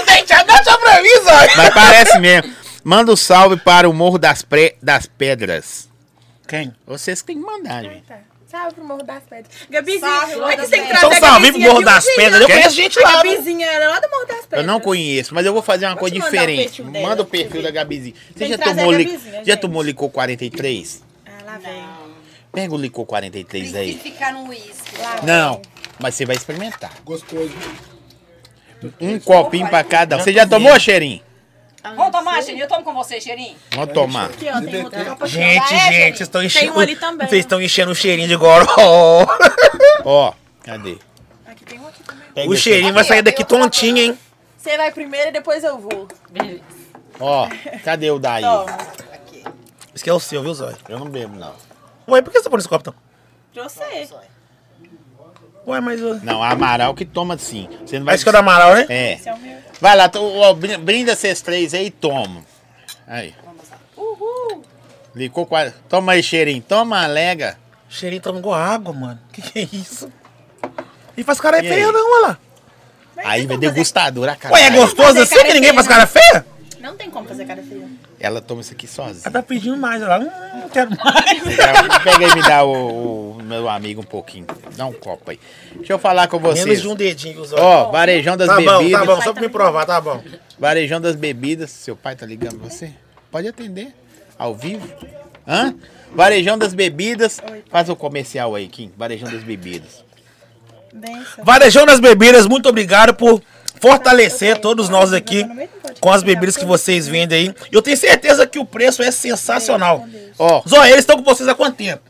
dei tchau, dá tchau pra mim, Zói. Mas parece mesmo. Manda um salve para o Morro das, Pre... das Pedras. Quem? Vocês que tem que mandar, gente. Salve pro Morro das Pedras. Gabizinha, Salve, Morro olha que das você tem que Pedras. Então, a salve pro Morro das. Pedras. Eu conheço gente lá, A? Gabizinha era lá do Morro das Pedras. Eu não conheço, mas eu vou fazer uma Vou coisa diferente. dela, Manda o perfil da Gabizinha. Você Tem já que tomou, li... Já tomou licor 43? Ah, lá vem. Pega o licor 43 aí. Prefiro ficar no uísque. Não, mas você vai experimentar. Gostoso. Um copinho pra cada um. Você já tomou, Cheirinho? Vamos tomar, Cheirinho? Eu tomo com você, Cheirinho. Vamos tomar. Aqui, ó, tem aqui. Gente, é, gente, vocês estão Tem enchendo. um ali também, Vocês estão enchendo o cheirinho de goró. Ó, cadê? Aqui tem um aqui também. Pega O cheirinho vai sair daqui tontinho, hein? Você vai primeiro e depois eu vou. Beleza. Ó, cadê o daí? Toma. Esse aqui é o seu, viu, Zóio? Eu não bebo, não. Ué, por que você tá pondo esse copo, então? Pra você. Ué, mas... uh, Não, Amaral que toma sim. Você não vai. Esse que é o do Amaral, né? É. Esse é o meu. Vai lá, tô- ó, brin- brinda vocês três aí e toma. Aí. Uhul. Licou quase. Toma aí, cheirinho. Toma, alega. Cheirinho toma igual água, mano. Que que é isso? E faz cara E feia aí? não, olha lá. Aí vai degustadora, cara. Ué, é gostoso assim que ninguém feia, faz cara feia? Não tem como fazer cara feia. Ela toma isso aqui sozinha. Ela tá pedindo mais, olha lá. Hum, não quero mais. Pega pega aí e me dá o, o meu amigo um pouquinho. Dá um copo aí. Deixa eu falar com vocês. Menos de um dedinho? Ó, varejão das Tá bom, bebidas. tá bom, só pra me provar, tá bom. Varejão das bebidas. Seu pai tá ligando você? Pode atender. Ao vivo. Hã? Varejão das bebidas. Faz o comercial aí, Kim. Varejão das bebidas. Benção. Varejão das Bebidas, muito obrigado por fortalecer todos nós aqui com as bebidas que vocês vendem aí. Eu tenho certeza que o preço é sensacional. Ó, Zóia, eles estão com vocês há quanto tempo?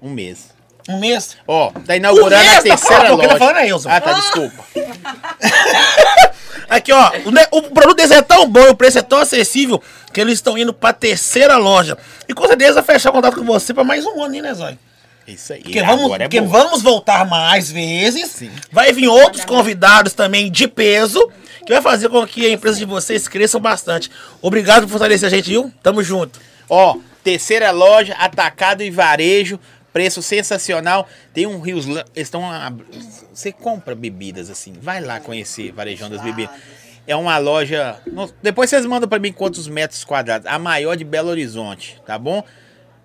um mês. Um mês? Ó, tá inaugurando Um mês, a terceira tá falando, loja. falando é eu, Zó. ah, tá, desculpa. Aqui, ó, o, o produto deles é tão bom, o preço é tão acessível que eles estão indo pra terceira loja. E com certeza fechar contato com você pra mais um ano, hein, né, Zóia? Isso aí. Porque, vamos, agora é porque vamos voltar mais vezes. Vai vir outros convidados também de peso. Que vai fazer com que a empresa de vocês cresça bastante. Obrigado por fortalecer a gente, viu? Tamo junto. Ó, terceira loja, atacado e varejo, preço sensacional. Tem um Rios, estão você compra bebidas assim, vai lá conhecer Varejão das Bebidas. É uma loja, depois vocês mandam pra mim quantos metros quadrados, a maior de Belo Horizonte, tá bom?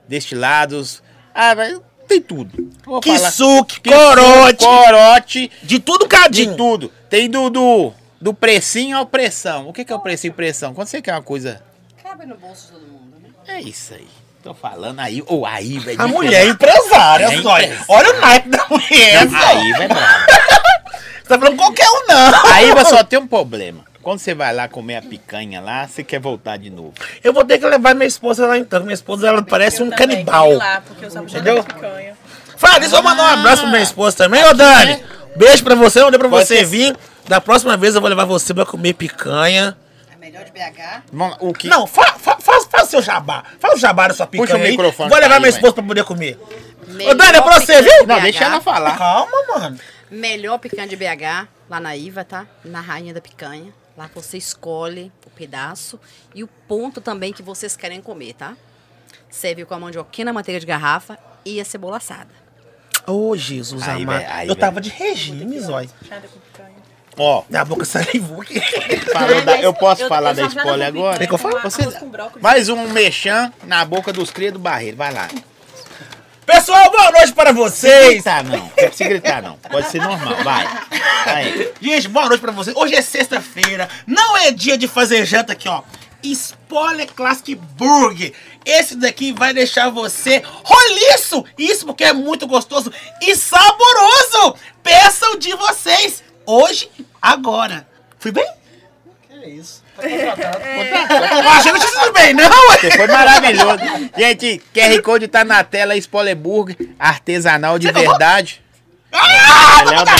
Destilados, ah, vai- tem tudo. Vou Que falar- suque, Que corote, corote, de tudo de cadinho. tudo. Tem do, do, do precinho ao pressão. O que, que é o precinho e pressão? Quando você quer uma coisa Cabe no bolso de todo mundo, né? é isso aí. Tô falando aí. Ou aí, velho. A mulher é empresária, É empresária. Olha o naipe da mulher, Não, aí vai bravo. Você tá falando qualquer um, não. Aí vai só tem um problema. Quando você vai lá comer a picanha lá, você quer voltar de novo. Eu vou ter que levar minha esposa lá então. Minha esposa, ela parece um Também, canibal. lá, porque eu Entendeu? picanha. Fala, deixa eu mandar um abraço pra minha esposa também, ô Dani. Beijo pra você, deu pra Pode você ser. vir. Da próxima vez eu vou levar você pra comer picanha. A melhor de BH. O que? Não, fa, fa, faz, faz o seu jabá. Faz o jabá da sua picanha Puxa o aí. microfone Vou levar pra minha aí, esposa pra poder comer. Melhor Ô, Dani, é pra você, viu? de Não, deixa ela falar. Calma, mano. Melhor picanha de BH, lá na Iva, tá? Na Rainha da Picanha. Lá você escolhe o pedaço e o ponto também que vocês querem comer, tá? Serve com a mandioquinha, manteiga de garrafa e a cebola assada. Ô, Jesus Aí, amado. aí, Eu tava de regime, zói. Chada com picanha. Ó, Minha boca salivou aqui. falou da- eu posso Eu- falar eu da spoiler agora? comi que eu falo? arroz Você-. Mais um mexão na boca dos crias do barreiro. Vai lá. Pessoal, boa noite para vocês. gritar, não. Não precisa gritar, não. Pode ser normal. Vai. Vai. Gente, boa noite pra vocês. Hoje é sexta-feira, não é dia de fazer janta aqui, ó. Spoiler Classic Burger. Esse daqui vai deixar você roliço. Isso porque é muito gostoso e saboroso. Peçam de vocês hoje, agora. Fui bem? Que isso? Eu achei que eu tinha sido bem, não? Você foi maravilhoso. Gente, QR Code tá na tela, Spoiler Burger, artesanal de verdade. Léo da-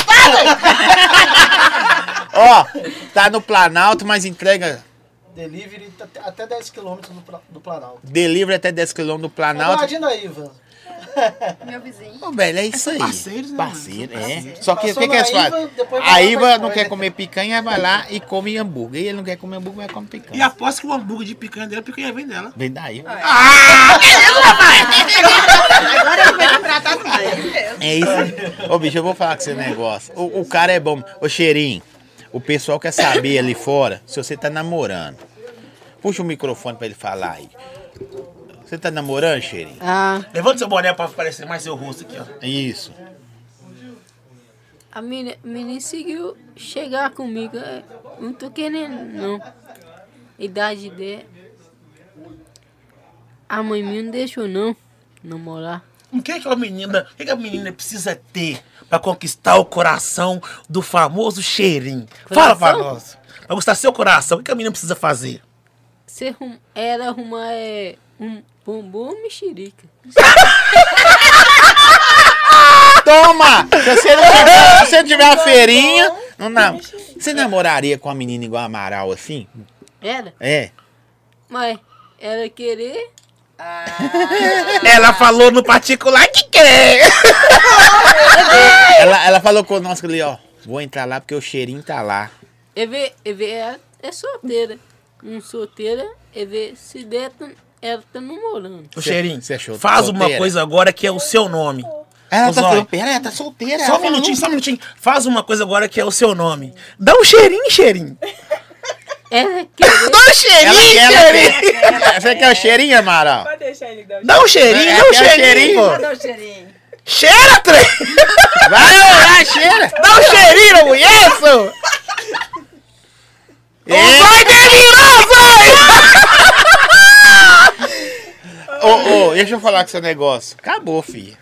Ó, tá no Planalto, mas entrega Delivery até- até 10 km do, Pla- do Planalto. delivery até 10 km do É Planalto. Imagina aí, Ivan. Meu vizinho. Ô, velho, é isso aí. parceiros, né, Parceiro, é. Só que o que, que eles fazem? A Iva não quer comer picanha, vai lá e come hambúrguer. E ele não quer comer hambúrguer, vai comer E picanha. aposto que o hambúrguer de picanha dele, a picanha vem dela. Vem daí. Agora ele vai tatuagem. É isso. Ô, bicho, eu vou falar com esse negócio. O, o cara é bom. Ô, cheirinho, o pessoal quer saber ali fora se você tá namorando. Puxa o microfone pra ele falar aí. Você tá namorando, cheirinho? Ah, Levanta seu boné pra aparecer mais seu rosto aqui, ó. Isso. a menina, menina seguiu chegar comigo. é, Não tô querendo, não. Idade dela. A mãe minha não deixou, não, namorar. O que, que a menina, o que, que a menina precisa ter pra conquistar o coração do famoso cheirinho? Fala pra Coração? nós. Pra conquistar seu coração, o que, que a menina precisa fazer? Você arrum, era arrumar é, um bombom ou mexerica? Toma! Se você não tiver, se você não tiver uma feirinha. Não, não. Você namoraria com uma menina igual a Amaral assim? Era? É. Mas era querer. Ela falou no particular que quer. Ela, ela falou conosco ali, ó. Vou entrar lá porque o cheirinho tá lá. Eu ver, eu ver, ela é solteira. Um solteira, eu ver se der, tá- ela tá namorando. Ô, cheirinho, Você achou faz uma solteira? coisa agora que é o seu nome. Ela Ô, tá solteira, ela tá solteira. Só ela um minutinho, falou. só um minutinho. Faz uma coisa agora que é o seu nome. Dá um cheirinho, cheirinho. Ela querer. Dá um cheirinho, Ela, ela, cheirinho. você quer o cheirinho, Amaral? Pode deixar ele dar Dá um cheirinho, É, dá um cheirinho, cheirinho? pô. Cadê o cheirinho? Cheira, trem. Vai, vai, cheira! Dá um cheirinho, não conheço. É. Zói delirou, Zói. Ô, ô, deixa eu falar com seu negócio. Acabou, filha.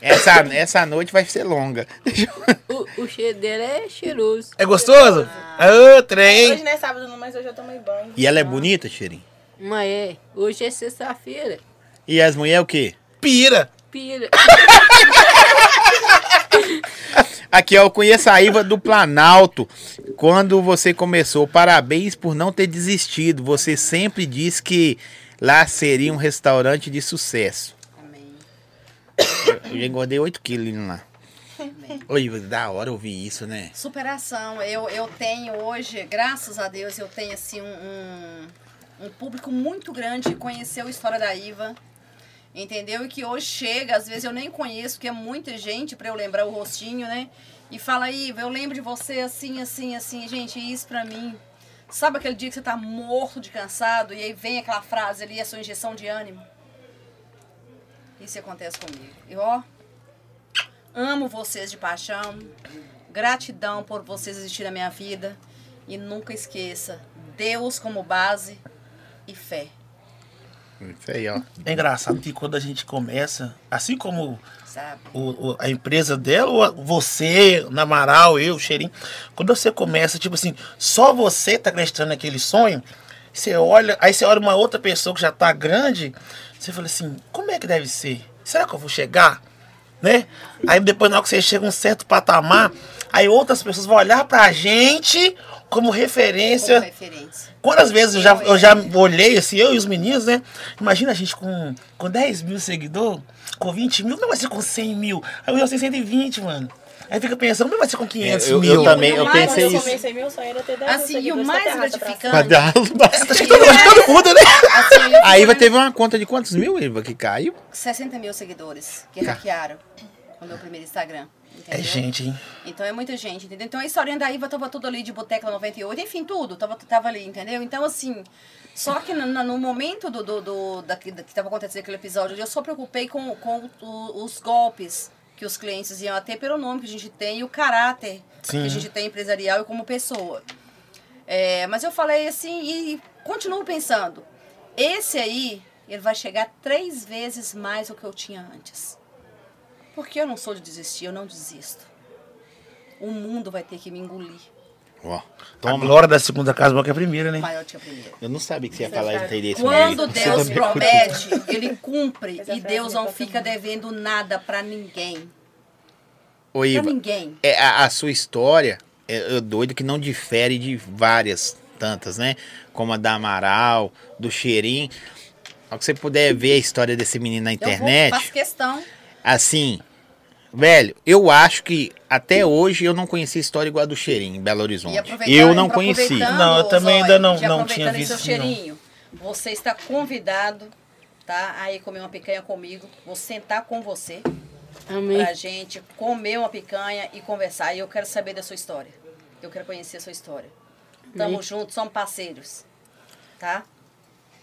Essa, essa noite vai ser longa. O, o cheiro dela é cheiroso. É gostoso? Ô, Hoje trem. não é sábado, não, mas hoje eu tomei banho. E ela é bonita, cheirinho? Mas é, hoje é sexta-feira. E as mulheres o quê? Pira. Pira. Aqui, ó, eu conheço a Iva do Planalto. Quando você começou, parabéns por não ter desistido. Você sempre disse que lá seria um restaurante de sucesso. Amém. Eu já engordei 8 quilos lá. Iva, da hora ouvir isso, né? Superação. Eu, eu tenho hoje, graças a Deus, eu tenho assim um, um, um público muito grande que conheceu a história da Iva. Entendeu? E que hoje chega, às vezes eu nem conheço, porque é muita gente pra eu lembrar o rostinho, né? E fala, Iva, eu lembro de você assim, assim, assim. Gente, isso pra mim. Sabe aquele dia que você tá morto de cansado e aí vem aquela frase ali, a sua injeção de ânimo? Isso acontece comigo. E ó, amo vocês de paixão. Gratidão por vocês existirem na minha vida. E nunca esqueça, Deus como base e fé. Isso aí, ó. É engraçado que quando a gente começa, assim como Sabe? o, o- a empresa dela, ou você, na Amaral, eu, Cheirinho, quando você começa, tipo assim, só você tá acreditando naquele sonho, você olha, aí você olha uma outra pessoa que já tá grande, você fala assim, como é que deve ser? Será que eu vou chegar? Né? Aí depois, na hora que você chega a um certo patamar, aí outras pessoas vão olhar pra gente como referência. Como referência. Quantas vezes eu já, eu já olhei, assim, eu e os meninos, né? Imagina a gente com, com 10 mil seguidores, com 20 mil, como vai ser com 100 mil? Aí eu já tenho 120, mano. Aí fica pensando, como vai ser com 500 É, eu- mil? eu também, eu mais- pensei quando eu isso. comecei meu sonho era ter 10 Assim, e o seguidores, mais pra gratificante- Acho que todo, acho que todo mundo, né? Assim, eu A Iva fui- teve uma conta de quantos mil, Iva, que caiu? 60 mil seguidores que Tá. hackearam o meu primeiro Instagram. É Entendeu? gente, hein? Então é muita gente, entendeu? Então a historinha da Iva tava tudo ali de Boteca 98, enfim, tudo, tava, tava ali, entendeu? Então, assim, só que no, no- momento do, do, do da, que, tava acontecendo aquele episódio, eu só preocupei com, com os golpes que os clientes iam ter pelo nome que a gente tem e o caráter Sim. que a gente tem empresarial e como pessoa. É, mas eu falei assim e continuo pensando, esse aí, ele vai chegar três vezes mais do que eu tinha antes. Porque eu não sou de desistir, eu não desisto. O mundo vai ter que me engolir. Ó, A toma. glória da segunda casa boa que é a primeira, né? Maior que a primeira. Eu não sabia que você ia falar isso aí Quando. Deus promete, ele cumpre. Essa E Deus frase não é fica devendo nada pra ninguém. Ô, Pra Iva, ninguém. é, a, a sua história é, é doido que não difere de várias tantas, né? Como a da Amaral, do Cheirinho. Ao que você puder ver a história desse menino na Eu vou, internet, faço questão. Assim, velho, eu acho que até hoje eu não conheci história igual a do Cheirinho em Belo Horizonte. Eu não conheci. Não, eu também ainda não- não tinha visto, não. cheirinho. Você está convidado, tá? Aí comer uma picanha comigo. Vou sentar com você Amém. pra gente comer uma picanha e conversar. E eu quero saber da sua história. Eu quero conhecer a sua história. Tamo Amém. juntos, somos parceiros. Tá?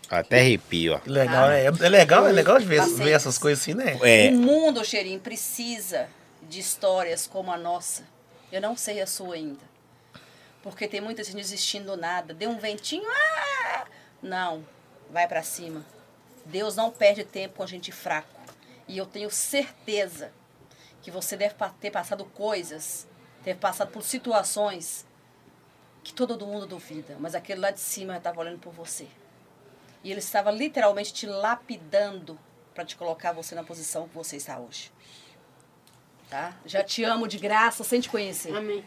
Até arrepio, ó. Legal, é, é legal, é legal de ver, ver essas coisas assim, né? É. O mundo, Cheirinho, precisa de histórias como a nossa. Eu não sei a sua ainda. Porque tem muita gente desistindo do nada. Deu um ventinho, ah! Não, vai pra cima. Deus não perde tempo com a gente fraco. E eu tenho certeza que você deve ter passado coisas, ter passado por situações que todo mundo duvida, mas aquele lá de cima estava olhando por você. E ele estava literalmente te lapidando para te colocar você na posição que você está hoje. Tá? Já te amo de graça sem te conhecer. Amém.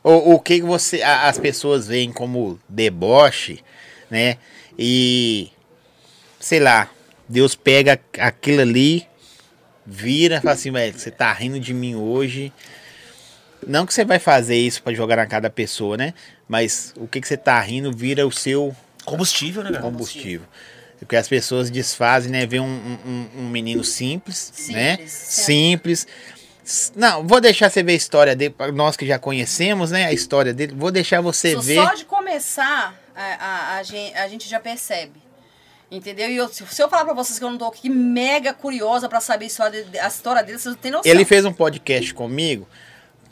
O, o que que você a- as pessoas veem como deboche, né? E sei lá, Deus pega aquilo ali, vira, e fala assim, velho, você tá rindo de mim hoje. Não que você vai fazer isso pra jogar na cara da pessoa, né? Mas o que que você tá rindo vira o seu Combustível, né, cara? combustível. Porque as pessoas desfazem, né? Vê um, um, um menino simples, né? Simples. S- Não, vou deixar você ver a história dele, nós que já conhecemos, né? A história dele. Vou deixar você Só- ver. Só de começar, a, a, a, gente, a gente já percebe. Entendeu? E eu, se eu falar pra vocês que eu não tô aqui mega curiosa pra saber a história, de- a história dele, vocês não têm noção. Ele fez um podcast comigo,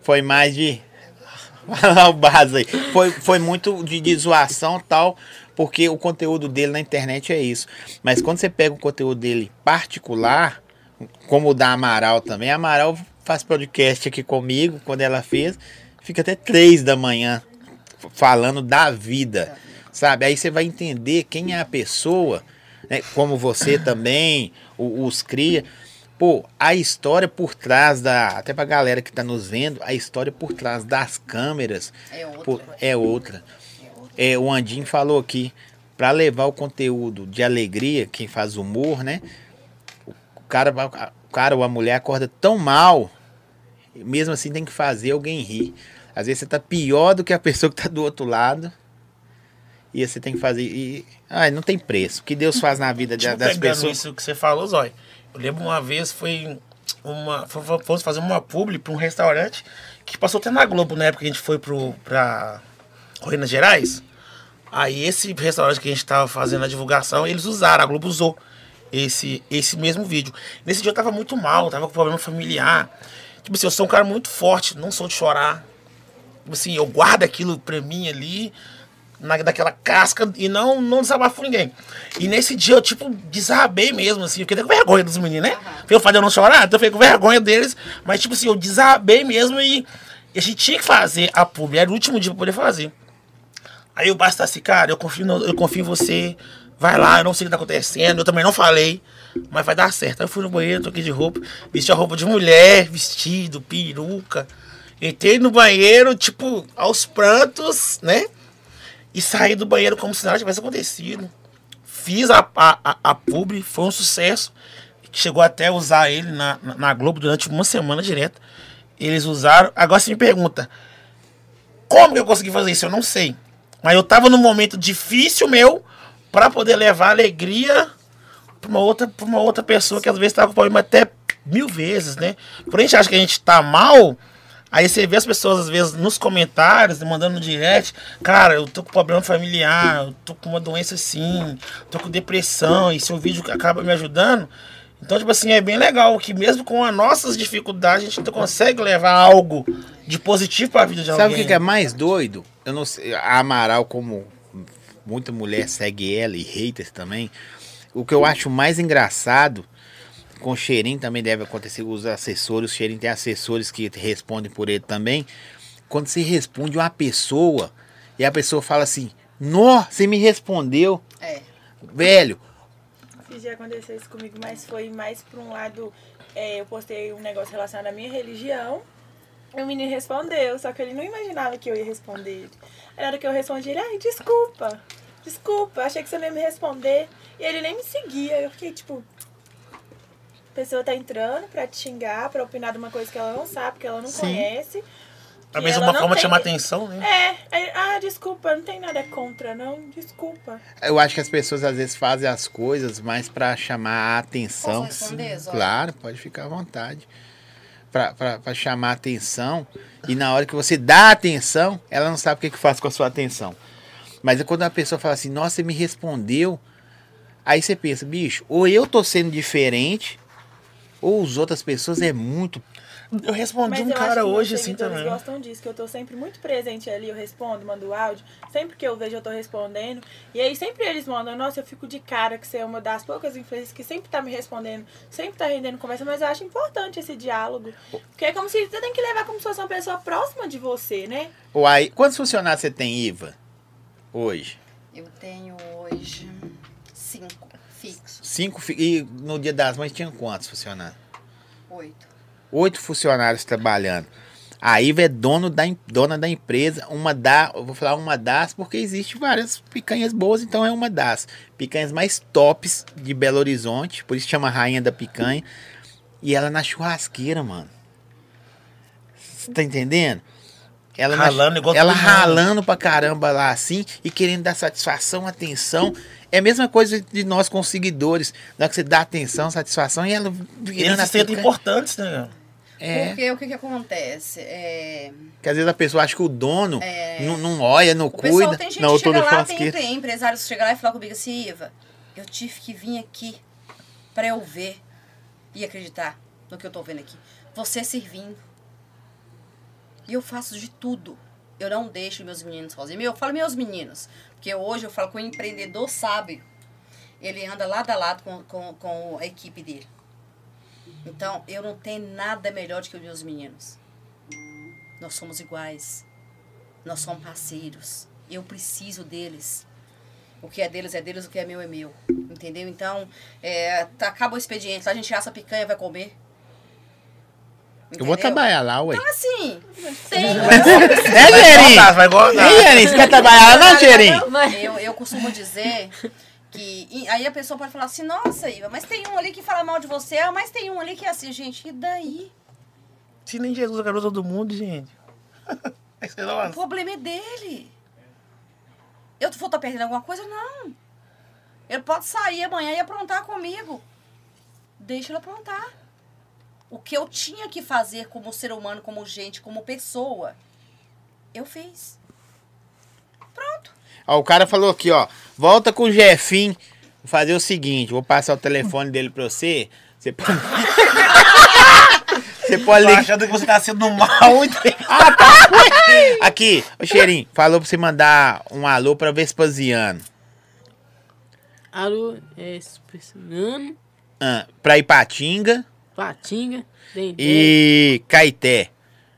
foi mais de. Vai lá o base aí. Foi, foi muito de, de zoação e tal, porque o conteúdo dele na internet é isso. Mas quando você pega o conteúdo dele particular, como o da Amaral também, a Amaral faz podcast aqui comigo, quando ela fez, fica até três da manhã falando da vida, sabe? Aí você vai entender quem é a pessoa, né? como você também, os cria. Pô, a história por trás da. Até pra galera que tá nos vendo, a história por trás das câmeras É outra. pô, é outra. É, o Andinho falou aqui, pra levar o conteúdo de alegria, quem faz humor, né? O cara, o cara ou a mulher acorda tão mal, mesmo assim tem que fazer alguém rir. Às vezes você tá pior do que a pessoa que tá do outro lado. E você tem que fazer. E, ai, não tem preço. O que Deus faz na vida de- Tipo, das pessoas. isso que você falou, Zói. Eu lembro uma vez, foi uma. fo- fo- Fomos fazer uma publi pra um restaurante que passou até na Globo na época que a gente foi pro, pra Minas Gerais. Aí esse restaurante que a gente tava fazendo a divulgação, eles usaram, a Globo usou esse, esse mesmo vídeo. Nesse dia eu tava muito mal, tava com problema familiar. Tipo assim, eu sou um cara muito forte, não sou de chorar. Tipo assim, eu guardo aquilo pra mim ali, na, daquela casca, e não, não desabafo ninguém. E nesse dia eu, tipo, desabei mesmo, assim, eu fiquei com vergonha dos meninos, né? Foi eu fazer eu não chorar, então eu fiquei com vergonha deles, mas, tipo assim, eu desabei mesmo e, e a gente tinha que fazer a publi, era o último dia pra poder fazer. Aí o basta assim, cara, eu confio, no- eu confio em você, vai lá, eu não sei o que tá acontecendo, eu também não falei, mas vai dar certo. Aí eu fui no banheiro, troquei de roupa, vesti a roupa de mulher, vestido, peruca. Entrei no banheiro, tipo, aos prantos, né? E saí do banheiro como se nada tivesse acontecido. Fiz a, a, a, a publi, foi um sucesso. Chegou até a usar ele na, na, na Globo durante uma semana direto. Eles usaram. Agora você me pergunta, como que eu consegui fazer isso? Eu não sei. Mas eu tava num momento difícil meu para poder levar alegria pra uma outra, pra uma outra pessoa que às vezes tá com problema até mil vezes, né? Porém, a gente acha que a gente tá mal. Aí você vê as pessoas, às vezes, nos comentários, mandando no direct, cara, eu tô com problema familiar, eu tô com uma doença assim, tô com depressão, e seu vídeo acaba me ajudando. Então, tipo assim, é bem legal que mesmo com as nossas dificuldades, a gente consegue levar algo de positivo pra vida de alguém. Sabe o que, que é mais doido? Eu não sei, a Amaral, como muita mulher segue ela e haters também, o que eu acho mais engraçado, com o Cheirinho também deve acontecer, os assessores, o Cheirinho tem assessores que respondem por ele também, quando você responde uma pessoa e a pessoa fala assim, nó, você me respondeu, É. velho, Fiz já aconteceu isso comigo, mas foi mais pra um lado. é, eu postei um negócio relacionado à minha religião. E o menino respondeu, só que ele não imaginava que eu ia responder. Aí na hora que eu respondi, ele, ai, desculpa, desculpa, achei que você não ia me responder. E ele nem me seguia. Eu fiquei tipo. A pessoa tá entrando pra te xingar, pra opinar de uma coisa que ela não sabe, que ela não Sim. conhece. A que mesma ela forma de tem- chamar atenção, né? É, aí, ah, desculpa, não tem nada contra, não, desculpa. eu acho que as pessoas às vezes fazem as coisas mais pra chamar a atenção. Posso responder, Zóia? Claro, pode ficar à vontade. Pra chamar a atenção. E na hora que você dá atenção, ela não sabe o que, que faz com a sua atenção. Mas é quando a pessoa fala assim, nossa, você me respondeu. Aí você pensa, bicho, ou eu tô sendo diferente, ou as outras pessoas é muito. Eu respondi Mas um eu cara hoje assim também. gostam disso, que eu tô sempre muito presente ali, eu respondo, mando áudio. Sempre que eu vejo, eu tô respondendo. E aí sempre eles mandam, nossa, eu fico de cara que você é uma das poucas influências que sempre tá me respondendo, sempre tá rendendo conversa, mas eu acho importante esse diálogo. Porque é como se você tem que levar como se fosse uma pessoa próxima de você, né? Ou aí, quantos funcionários você tem, Iva? Hoje? Eu tenho hoje cinco fixos. Cinco. fi- E no dia das mães tinha quantos funcionários? Oito. Oito funcionários trabalhando. A Iva é dono da, dona da empresa, uma da, eu vou falar uma das, porque existe várias picanhas boas, então é uma das picanhas mais tops de Belo Horizonte, por isso chama Rainha da Picanha. E ela na churrasqueira, mano. Você tá entendendo? Ela na- Ralando igual Ela ralando pra caramba lá assim e querendo dar satisfação, atenção. É a mesma coisa de nós com os seguidores. Na hora que você dá atenção, satisfação e ela Eles se sentem importantes, né? É. Porque o que que acontece? É, Que às vezes a pessoa acha que o dono É. não, não olha, não O pessoal cuida. tem gente não, que chega lá, tem, tem empresários que chegam lá e falam comigo assim, Iva, eu tive que vir aqui pra eu ver e acreditar no que eu tô vendo aqui. Você servindo. E eu faço de tudo. Eu não deixo meus meninos sozinhos. Eu falo meus meninos, porque hoje eu falo que o empreendedor sábio, ele anda lado a lado com, com, com a equipe dele. Então, eu não tenho nada melhor do que os meus meninos. Nós somos iguais. Nós somos parceiros. Eu preciso deles. O que é deles é deles, o que é meu é meu. Entendeu? Então, é, tá- acaba o expediente, a gente assa a picanha vai comer. Eu vou Entendeu? trabalhar lá, ué. Então, assim, tem. É, Gerinho? vai gostar. Ei, Gerinho, você quer trabalhar lá, não, Gerinho? Eu, eu costumo dizer que. aí a pessoa pode falar assim, nossa, Iva, mas tem um ali que fala mal de você, ah, mas tem um ali que é assim, gente, e daí? Se nem Jesus agradou todo mundo, gente. O problema é dele. Eu vou estar perdendo alguma coisa? Não. Ele pode sair amanhã e aprontar comigo. Deixa ele aprontar. O que eu tinha que fazer como ser humano, como gente, como pessoa, eu fiz. Ó, o cara falou aqui, ó. Volta com o Jefinho. Vou fazer o seguinte, vou passar o telefone dele pra você. Você pode. você pode ligar. achando que você tá sendo mal. entendeu? Aqui, ô Cheirinho, falou pra você mandar um alô pra Vespasiano. Alô, é Expressiano, Ah, pra Ipatinga Patinga, Dendê, e Caeté.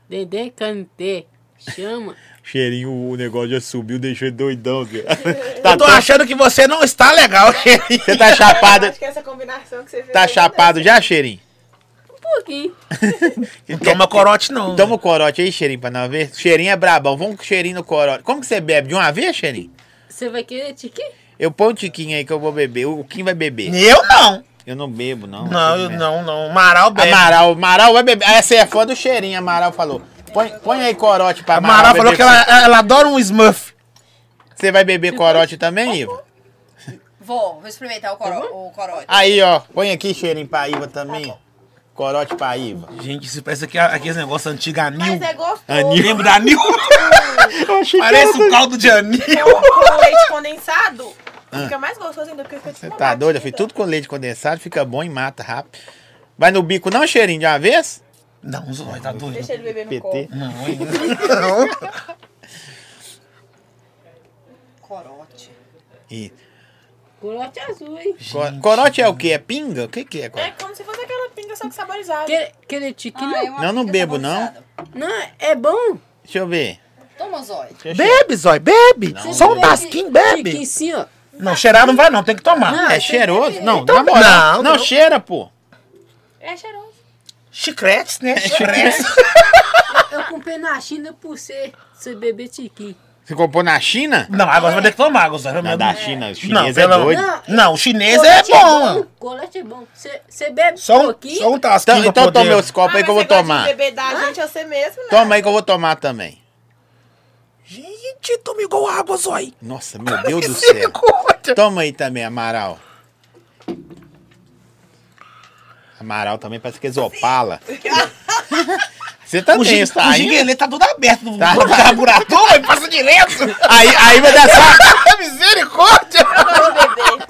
Dendê Canité. Chama. Cheirinho, o negócio já subiu, deixou ele doidão. Zé. Eu tô achando que você não está legal, gente. Você tá chapado, Acho que essa combinação que você fez. tá chapado já, Cheirinho? Um pouquinho. Não toma corote, não. Toma o corote aí, Cheirinho, pra nós ver. Cheirinho é brabão, vamos com o Cheirinho no corote. Como que você bebe? De uma vez, Cheirinho? Você vai querer tique? Eu põe o tiquinho aí que eu vou beber. O Kim vai beber. Eu não. Eu não bebo, não. Não, eu não, não. Amaral bebe. Amaral, Amaral vai beber. Essa é fã do Cheirinho, Amaral falou. Põe, põe aí corote pra Amaral. Amaral falou que ela, ela adora um Smurf. Você vai beber corote também, Iva? Vou, vou experimentar o, coro, o corote. Aí, ó. Põe aqui cheirinho pra Iva também. ó. Corote pra Iva. Gente, isso parece que aqueles negócios antigos, anil. Mas é gostoso. Anil. Lembra da anil? Parece um caldo de anil. Com leite condensado, fica mais gostoso ainda, porque fica tipo Você uma tá doido? batida. Fiz tudo com leite condensado, fica bom e mata rápido. Vai no bico não, cheirinho, de uma vez? Não, Zói, tá doido. Deixa ele beber no PT. copo. Não, hein? não. Corote. E... Corote azul, hein? Co- Corote é o quê? É pinga? O que que é É corote? como se fosse aquela pinga só que saborizada. Quer, querer tique Ah, não? é Não, não bebo, não. saborizada. Não, é bom. Deixa eu ver. Toma, Zói. Deixa eu Bebe, Zói, bebe. Você Só um tasquinho, bebe. Tiquinho sim, ó. Não, cheirar não vai não, tem que tomar. Não, É cheiroso? Não, Então, na moral. não, Não, não. cheira, pô. É cheiroso. Chicletes, né? Chicletes. Eu comprei na China por você, você beber tiquinho. Você comprou na China? Não, agora você vai ter que tomar, Zói. Não, da China. O Não, chinês é pelo- doido. Não, Não, o chinês Colete é bom. Colete é bom. Você bebe Só um pouquinho. só um tasquinho Então, então toma os copos aí que eu vou Ah, tomar. beber da gente, é você mesmo, né? Toma aí que eu vou tomar também. Gente, toma igual água, Zói. Nossa, meu Deus do céu. Toma aí também, Amaral. Amaral também parece que é Zopala. Você O, também gi- está o aí. giguelê tá tudo aberto no Tá. carburador, vai passa direto. Aí, aí vai dar só. Misericórdia. Beber.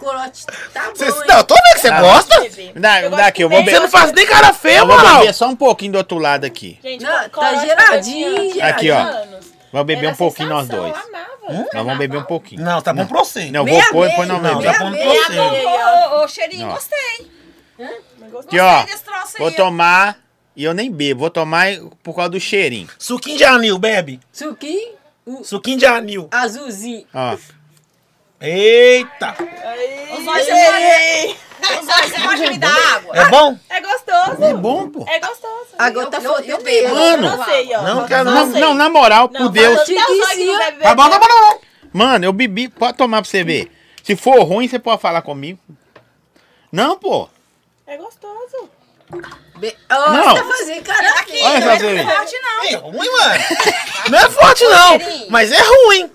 tá bom, Cê- não, eu tô vendo que você Tá. gosta. Me dá, me dá aqui, eu vou Você beber. não faz nem cara feia, Eu vou mano. beber só um pouquinho do outro lado aqui. Gente, Não, tá eu tinha Aqui, ó. Vamos beber Era um pouquinho nós dois. eu amava. Nós vamos beber um pouquinho. Não, tá bom pra você. Não, Meia vou pôr, depois meia, nós Não, bebemos. tá bom pra você. Ô, cheirinho, gostei. Aqui, ó. Gostei desse troço aí. Vou tomar e eu nem bebo. Vou tomar por causa do cheirinho. Suquinho de anil, bebe. Suquinho, o Suquinho de anil. azulzinho. Ó. Eita. Os olhos você pode... Me dar água. É bom? É gostoso. É bom, pô. É gostoso. Agora tá Eu- eu- eu bebo. Mano. Não sei, ó. Não quero Não, não. não, na moral, por Deus. Que não Tá bom, tá bom, tá bom. Mano, eu bebi. Pode tomar pra você ver. Se for ruim, você pode falar comigo. Não, pô. É gostoso. Be... Oh, Não. Você tá fazendo cara Aqui, Olha não é forte, não. É ruim, mano. Não é forte, não. Mas é ruim.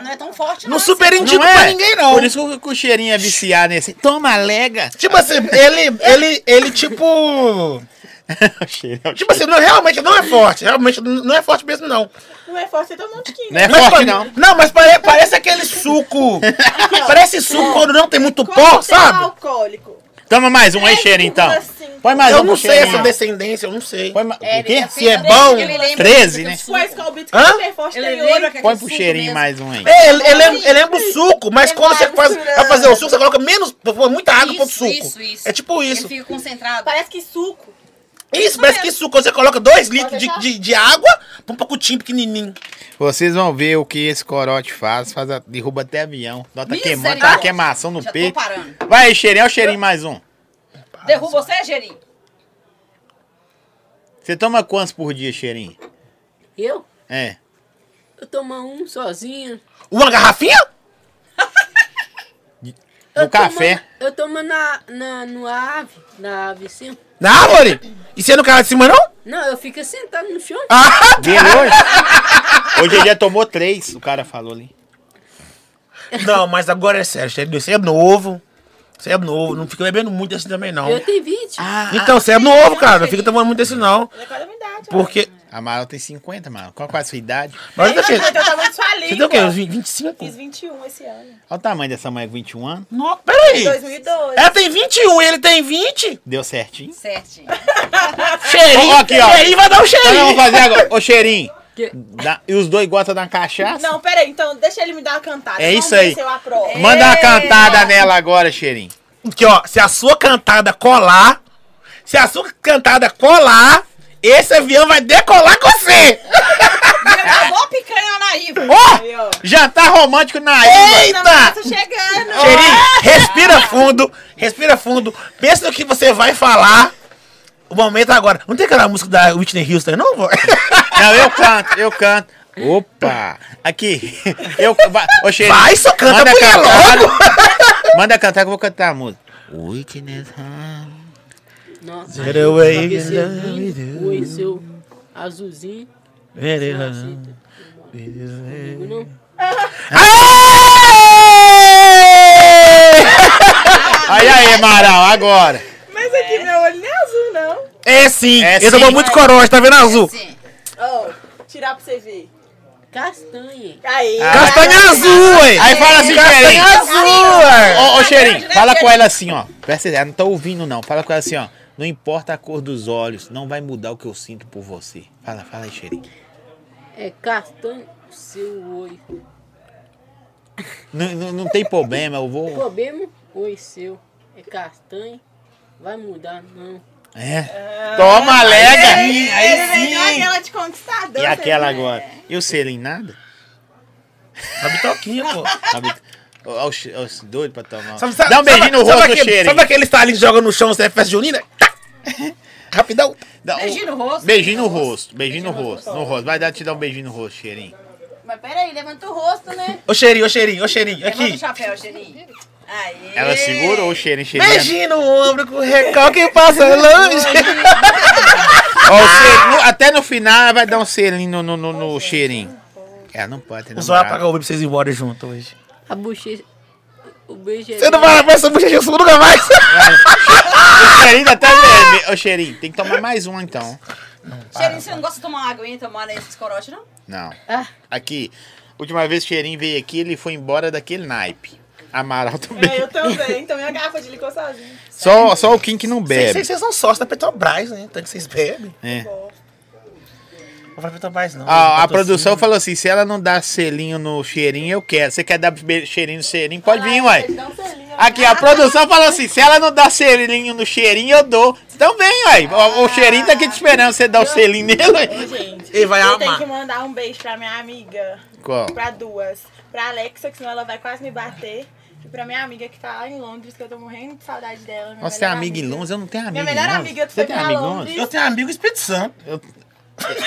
Não é tão forte, Não não. super indico Não é? pra ninguém, não. Por isso que o cheirinho é viciado nesse. Toma, lega. Tipo assim, ele, ele, ele, tipo. Cheirinho- Tipo assim, não, realmente não é forte. Realmente não é forte mesmo, não. Não é forte, você toma um tiquinho. Não é Mas, forte, não. Não, mas pare- parece aquele suco. parece suco quando não tem muito pó, sabe? alcoólico. Toma mais um aí, É, cheirinho, tipo então. assim. Põe mais Eu um não pro sei essa descendência, eu não sei. Põe ma... É, o quê? ele Se é bom, desse que ele lembra 13, que né? O Skull Beats Hã? Ele é Põe aquele pro cheirinho mesmo. mais um aí. É, ele, ele, lembra, ele lembra o suco, mas Tem quando você faz, vai fazer o suco, você coloca menos, muita água pro Isso, suco. isso, isso. É tipo Ele isso. fica concentrado. Parece que suco. Isso, parece que suco. Quando você coloca 2 litros de, de, de água, põe um pouquinho pequenininho. Vocês vão ver o que esse corote faz. faz a- derruba até avião. Nota queimando, tá uma queimação no Já tô peito. parando. Vai aí, cheirinho. Olha o cheirinho mais um. Derruba você, Gerinho? Você toma quantos por dia, cheirinho? Eu? É. Eu tomo um sozinho. Uma garrafinha? No café. Tomo, eu tomo na, na, no ave, na ave sim. Na árvore? E você não cai de cima, não? Não, eu fico sentado no chão. Ah, Dele hoje? Hoje ele já tomou três, o cara falou ali. Não, mas agora é sério, você é novo. Você é novo, não fica bebendo muito desse também, não. Eu tenho 20. Então, você é novo, cara. Não fica tomando muito desse, não. É. Porque. A Mara tem 50, mano. Qual que é a sua idade? Mas Eu tenho o tamanho de sua língua. você tem o quê? Uns 20, 25? Fiz 21 esse ano. Olha o tamanho dessa mãe com 21 anos. Não, peraí. 2012. Ela tem 21 e ele tem 20? Deu certinho. Certinho. Cheirinho. Ó, aqui, ó. Cheirinho vai dar um Então cheirinho. vamos fazer agora. Ô, cheirinho. Que- dá- E os dois gostam da cachaça? Não, peraí, então deixa ele me dar uma cantada. É isso aí. Eu aprovo. Manda uma cantada nela agora, cheirinho. Aqui, ó. Se a sua cantada colar, se a sua cantada colar, esse avião vai decolar com você. Igual a picanha na Iva. Ó, ó. jantar romântico na ilha. Eita! Tá chegando. Cheirinho, respira fundo, respira fundo. Pensa no que você vai falar. O momento agora. Não tem aquela música da Whitney Houston, não? vô? Não, eu canto, eu canto. Opa! Aqui. Eu, vai, ô, cheirinho. Vai, só canta manda mulher cantar. logo. Manda cantar que eu vou cantar a música. Witness Hum. Nossa, Get away, cabecezinho, oi, seu azulzinho. Comigo. Aí, aí, Amaral, agora. Mas aqui meu olho não é azul, não. É sim, É ele sim. tomou muito corote, tá vendo azul? Sim. Ó, tirar pra você ver. Castanha. Aí. Castanha azul, ué. Aí fala assim, Castanha azul, ué. Ô, ô, cheirinho, fala com ela assim, ó. Presta atenção, não tá ouvindo, não. Fala com ela assim, ó. Não importa a cor dos olhos, não vai mudar o que eu sinto por você. Fala, fala aí, cheirinho. É castanho, seu oi. Não, não, não tem problema, eu vou. Problema, oi, seu. É castanho. Vai mudar, não. É. Toma, lega! Ele vendeu aquela de conquistador. E aquela agora? E o selinho, nada? A bitoquinha, pô. Sabe? Ó, os, doidos pra tomar. Sabe- sabe- Dá um beijinho no sabe rosto, aquele, cheirinho. Sabe aquele estalinho que joga no chão, você é festa junina? Tá. Rapidão. Dá um- Beijinho no rosto. Beijinho no rosto. Beijinho no rosto. No rosto. Vai dar te dar um beijinho no rosto, cheirinho. Mas peraí, levanta o rosto, né? Ô cheirinho, ô cheirinho, ô cheirinho. Levanta o Aqui. chapéu, Cheirinho. Aí. Ela segurou o cheirinho, cheirinho. Beijinho no ombro com recalque passa longe. Ó, o até no final ela vai dar um selinho no, no, no, no cheirinho. Ela não pode ter O namorado. apagar o Uber pra vocês ir embora junto hoje. A bochecha. O beijo é Você não vai ver essa bochecha sua nunca mais. O cheirinho até vermelho. Ô, cheirinho, tem que tomar mais um então. Cheirinho, você não gosta de tomar água e tomar nesse corote, não? Não. Ah. Aqui, última vez que o cheirinho veio aqui, ele foi embora daquele naipe. Amaral também. É, eu também. Então minha garrafa de licor sozinho. Só, só o Kim que não Vocês, bebe. vocês são sócios da Petrobras, né? Tanto que vocês bebem. É. Não vai Petrobras, não. A, a produção falou assim: se ela não dá selinho no cheirinho, eu quero. Você quer dar cheirinho no cheirinho? Pode vir, uai. Aqui, a produção falou assim: se ela não dá selinho no cheirinho, eu dou. Então vem, uai. O, o cheirinho tá aqui te esperando você dar o selinho nele. uai. Ô, gente, Ele vai eu tenho amar. que mandar um beijo pra minha amiga. Qual? Pra duas. Pra Alexa, que senão ela vai quase me bater. E pra minha amiga que tá lá em Londres, que eu tô morrendo de saudade dela. Nossa, tem melhor amiga em Londres? Eu não tenho amiga Minha melhor amiga Você foi tem pra amigo em Londres. Londres? Eu tenho amigo Espírito Santo. Eu,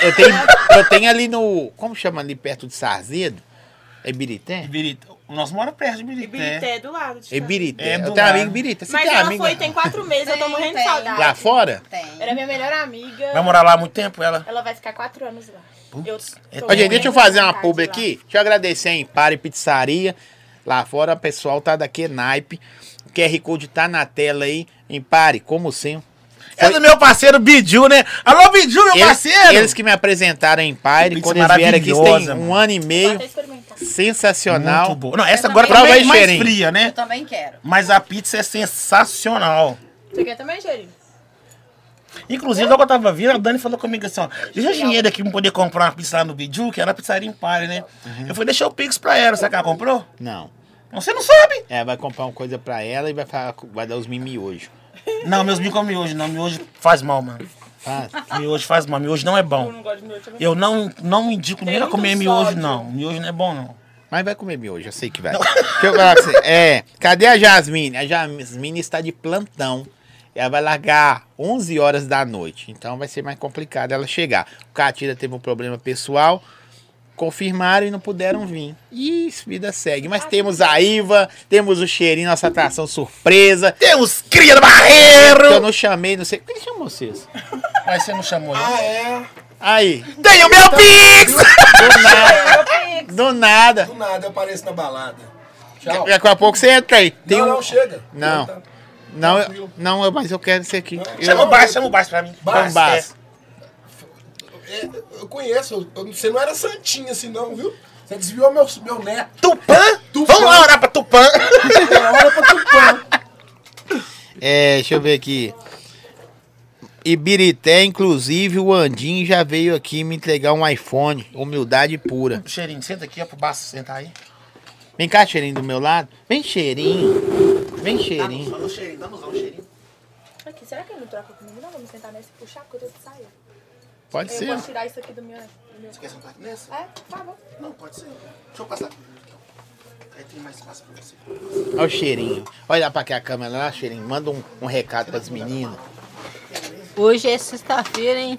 eu tenho, eu tenho ali no. Como chama ali perto de Sarzedo? É Birité? Ibirité. O nosso mora perto de Ibirité. Ibirité é do lado. de É. Birité. É eu tenho lado. amigo em Birité. Você Mas tem ela amigo foi tem quatro meses, eu tô morrendo de saudade. lá fora? Tem. Era minha melhor amiga. Vai morar lá há muito tempo, ela? Ela vai ficar quatro anos lá. Eu tô Ô, gente, deixa eu fazer uma pub lá. aqui. Deixa eu agradecer a Empare Pizzaria. Lá fora, o pessoal tá daqui naipe. O QR Code tá na tela aí. Empare, como sempre. É do meu parceiro Biju, né? Alô, Biju, meu Eles, parceiro! eles que me apresentaram Empire, Pizza quando eles vieram aqui, tem um ano e meio. Sensacional. Muito boa. Não, essa Eu agora Prova aí, mais cheirinho. fria, né? Eu também quero. Mas a pizza é sensacional. Você quer também, Cheirinho? Inclusive, logo eu tava vindo, a Dani falou comigo assim, ó, deixa dinheiro aqui pra poder comprar uma pizza lá no Biju, que era a pizzaria Empire, né? Eu falei, deixa o Pix pra ela, será que ela comprou? Não. Você não sabe? É, vai comprar uma coisa pra ela e vai, falar, vai dar os mimi hoje. Não, meus mil comem miojo, não, miojo faz mal, mano. Miojo faz mal, miojo não é Eu bom. não gosto de miojo também. Eu não, não indico nem a comer miojo, sódio. não. Miojo não é bom, não. Mas vai comer miojo, eu sei que vai. Deixa eu falar com você. É, cadê a Jasmine? A Jasmine está de plantão. Ela vai largar 11 horas da noite. Então vai ser mais complicado ela chegar. O Catira teve um problema pessoal. Confirmaram e não puderam vir. E vida segue. Mas temos a Iva, temos o cheirinho, nossa atração surpresa. Temos cria do Que eu barreiro! não chamei, não sei. Quem que chamou vocês? Mas você não chamou, não? Ah, é? Aí, Tem o meu Pix! do nada. Do nada. Do nada eu apareço na balada. Tchau. Daqui a pouco você entra aí. Tem não, um... não, chega. Não. Tá. Não, eu- não, mas eu quero ser aqui. Chama o Baixo, chama o Baixo pra mim. Então, Baço. É, eu conheço, eu- você não era santinha assim não, viu? Você desviou meu, meu neto. Tupã? Tupã. Vamos lá orar pra Tupã. Olha pra Tupã. É, deixa eu ver aqui. Ibirité, inclusive, o Andinho já veio aqui me entregar um iPhone. Humildade pura. Cheirinho, senta aqui, ó, pro Baixo sentar aí. Vem cá, cheirinho do meu lado. Vem, cheirinho. Vem, cheirinho. Dá no cheirinho, dá no cheirinho. Aqui, será que ele não troca comigo? Não, vamos sentar nessa e puxar, porque eu tô de saia. Pode Eu ser. posso tirar isso aqui do meu... Do meu... Você quer sentar aqui nessa? É, tá bom. Não, pode ser. Deixa eu passar aqui. Aí tem mais espaço pra você. Olha o cheirinho. Olha pra cá a câmera lá, cheirinho. Manda um, um recado pras meninas. Hoje é sexta-feira, hein?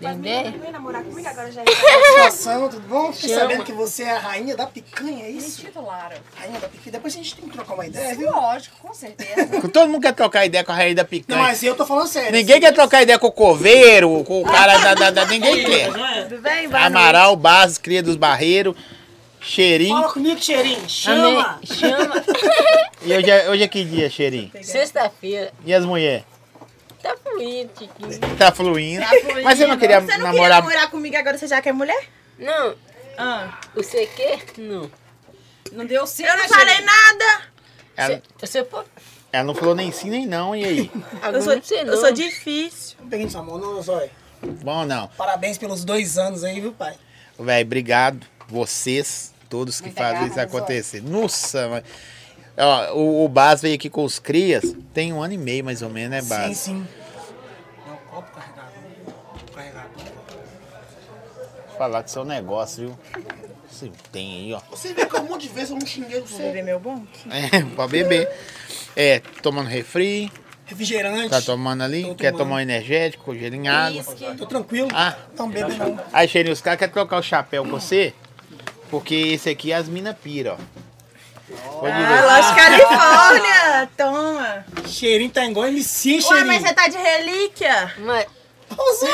Ideia? Vem namorar comigo agora já. Satisfação, tudo bom? Fiquei sabendo que você é a rainha da picanha, é Me isso? titularam. Rainha da picanha. Depois a gente tem que trocar uma ideia, viu? Lógico, com certeza. Todo mundo quer trocar ideia com a rainha da Não, picanha. mas eu tô falando sério. Ninguém quer trocar ideia com o coveiro, com o cara da. da, da- ninguém quer. Tudo bem? Boa Amaral, Bases, Cria dos Barreiros, Cheirinho. Fala comigo, cheirinho. Chama. Amém. Chama. E hoje é, hoje é que dia, Cheirinho? Sexta-feira. E as mulheres? Tá fluindo, Tiquinho. Tá fluindo. Tá fluindo. Mas você não queria Você não namorar. queria namorar comigo agora, você já quer mulher? Não, Ah. você quer? Não. Não deu certo. Eu não falei nada. Ela, Você pode. ela não falou nem sim nem não, e aí? Eu sou, não não. eu sou difícil. Peguei sua mão, não, Zói. Bom não. Parabéns pelos dois anos aí, viu, pai? Véi, obrigado. Vocês, todos que Muita fazem garra, isso né, acontecer. Nossa, mas... Ó, o, o Bas veio aqui com os crias, tem um ano e meio mais ou menos, né, Sim, Bas? sim. Não, copo carregado. Carregado. Falar do seu negócio, viu? Você tem aí, ó. Você vê que um monte de vezes eu não xinguei Vou você. beber meu bom? É, pode beber. É, tomando refri, Refrigerante. tá tomando ali, Tô quer tomando. tomar um energético, gelinho água. Tô tranquilo. Ah, Não bebe não. aí, Cheirinho, os caras querem trocar o chapéu com você, porque esse aqui as mina pira, ó. Pode Ah. Loja Califórnia. Toma. Cheirinho tá igual MC, hein, Ué, cheirinho? mas você tá de relíquia. Mas Ô, Zói,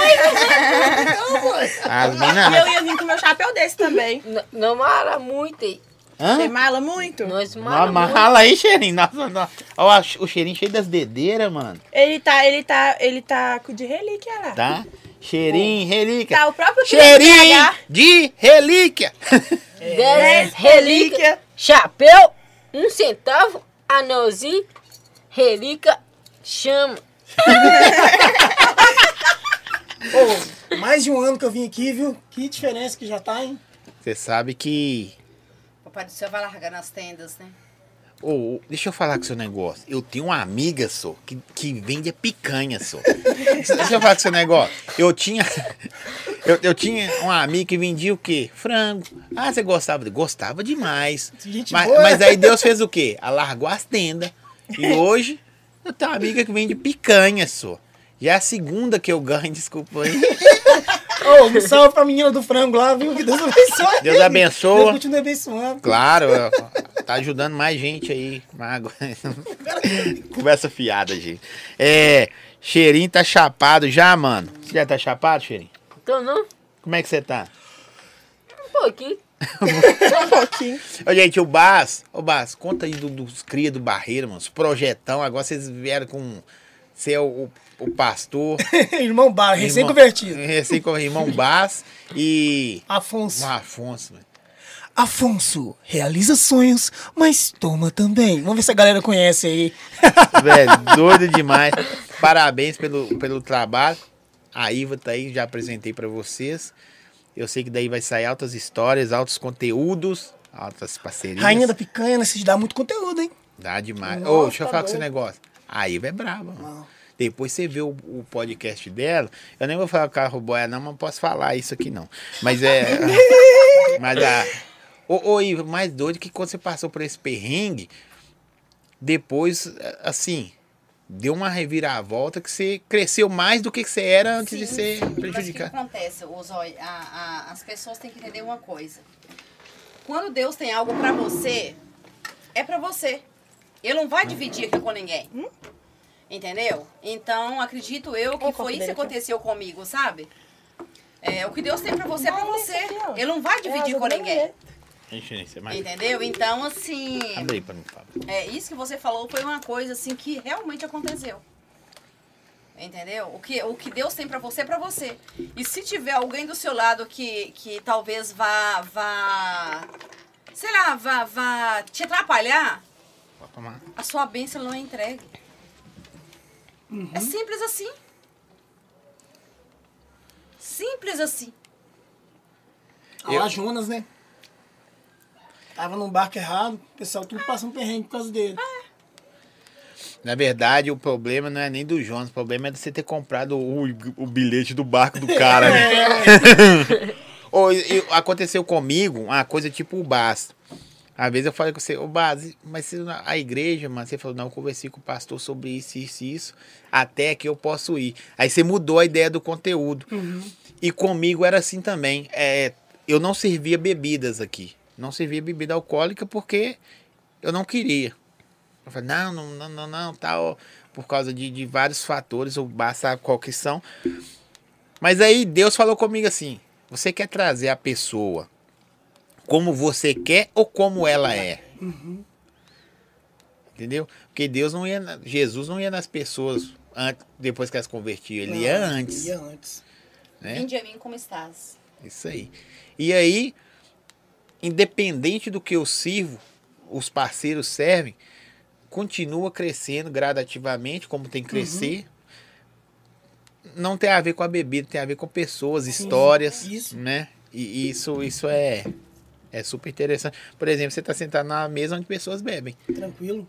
não, Zói. As E mina... eu ia vir com meu chapéu desse também. não mala muito aí. Você Hã? mala muito? Nós Não mala muito. amala aí, Cheirinho. Nossa, nossa. Ó, o cheirinho cheio das dedeiras, mano. Ele tá, ele tá, ele tá com de relíquia lá. Tá? Cheirinho, relíquia. Tá o próprio Cheirinho de relíquia. Dez relíquia. Chapéu. Um centavo, anelzinho, relíquia, chama. Ô, mais de um ano que eu vim aqui, viu? Que diferença que já tá, hein? Você sabe que. Papai do céu vai largar nas tendas, né? Ô, ô, deixa eu falar com seu negócio. Eu tenho uma amiga, só, que, que vende picanha, só. deixa eu falar com seu negócio. Eu tinha. Eu, eu tinha uma amiga que vendia o quê? Frango. Ah, você gostava? Gostava demais. Gente Mas, boa. mas aí Deus fez o quê? Alargou as tendas. E hoje eu tenho uma amiga que vende picanha, só. E é a segunda que eu ganho, desculpa aí. Ô, um salve pra menina do frango lá, viu? Que Deus abençoe. Deus abençoa. Deus continue abençoando. Claro, tá ajudando mais gente aí. Mago. Conversa fiada, gente. É, Cheirinho tá chapado já, mano. Você já tá chapado, Cheirinho? Então não, Como é que você tá? um pouquinho. Um pouquinho. Ô, gente, o Bas, ô Bas, conta aí do- dos cria do Barreiro, mano. Os projetão, agora vocês vieram com ser o, o, o pastor. Irmão Bar, irmão- recém-convertido. Recém com irmão Bas e. Afonso. O Afonso, mano. Afonso, realiza sonhos, mas toma também. Vamos ver se a galera conhece aí. Velho, doido demais. Parabéns pelo, pelo trabalho. A Iva tá aí, já apresentei pra vocês. Eu sei que daí vai sair altas histórias, altos conteúdos, altas parcerias. Rainha da picanha, né? Vocês dá muito conteúdo, hein? Dá demais. Ô, Nossa, deixa eu tá falar com esse doido. negócio. A Iva é brava, mano. Depois você vê o, o podcast dela. Eu nem vou falar com a Roboia, não, mas não posso falar isso aqui, não. Mas é. mas a. Ô, ô, Iva, mais doido que quando você passou por esse perrengue, depois, assim, deu uma reviravolta que você cresceu mais do que você era antes de ser Mas o que prejudicado. acontece, Zói? A- a- as pessoas têm que entender uma coisa. Quando Deus tem algo pra você, é pra você. Ele não vai dividir aquilo com ninguém. Entendeu? Então, acredito eu que foi isso que aconteceu comigo, sabe? É, o que Deus tem pra você é pra Não, você. Ele não vai É, dividir eu com ninguém. mais... Entendeu? Então, assim. Abre aí pra mim, Fábio. É, isso que você falou foi uma coisa assim que realmente aconteceu. Entendeu? O que, o que Deus tem pra você é pra você. E se tiver alguém do seu lado que, que talvez vá, vá, sei lá, vá, vá te atrapalhar, Pode tomar. a sua bênção não é entregue. É simples assim. Simples assim. Olha lá, Jonas, né? Tava num barco errado, o pessoal tudo passando perrengue por causa dele. Na verdade, o problema não é nem do Jonas, o problema é de você ter comprado o, o bilhete do barco do cara, né? E aconteceu comigo uma coisa tipo o Bas. Às vezes eu falei com você, ô Bas, mas na- a igreja, mano, você falou, não, eu conversei com o pastor sobre isso, isso isso, até que eu posso ir. Aí você mudou a ideia do conteúdo. E comigo era assim também. É, eu não servia bebidas aqui. Não servia bebida alcoólica porque eu não queria. Eu falei, não, não, não, não, não, tal, por causa de, de vários fatores, ou basta qual que são. Mas aí Deus falou comigo assim: você quer trazer a pessoa como você quer ou como ela é? Entendeu? Porque Deus não ia, na- Jesus não ia nas pessoas antes, depois que elas convertiam, ele ia antes. Ia antes. Né? Vinde a mim como estás. Isso aí. E aí, independente do que eu sirvo, os parceiros servem, continua crescendo gradativamente, como tem que crescer. Não tem a ver com a bebida, tem a ver com pessoas, histórias, isso. né? E isso, isso é, é super interessante. Por exemplo, você está sentado na mesa onde pessoas bebem. Tranquilo.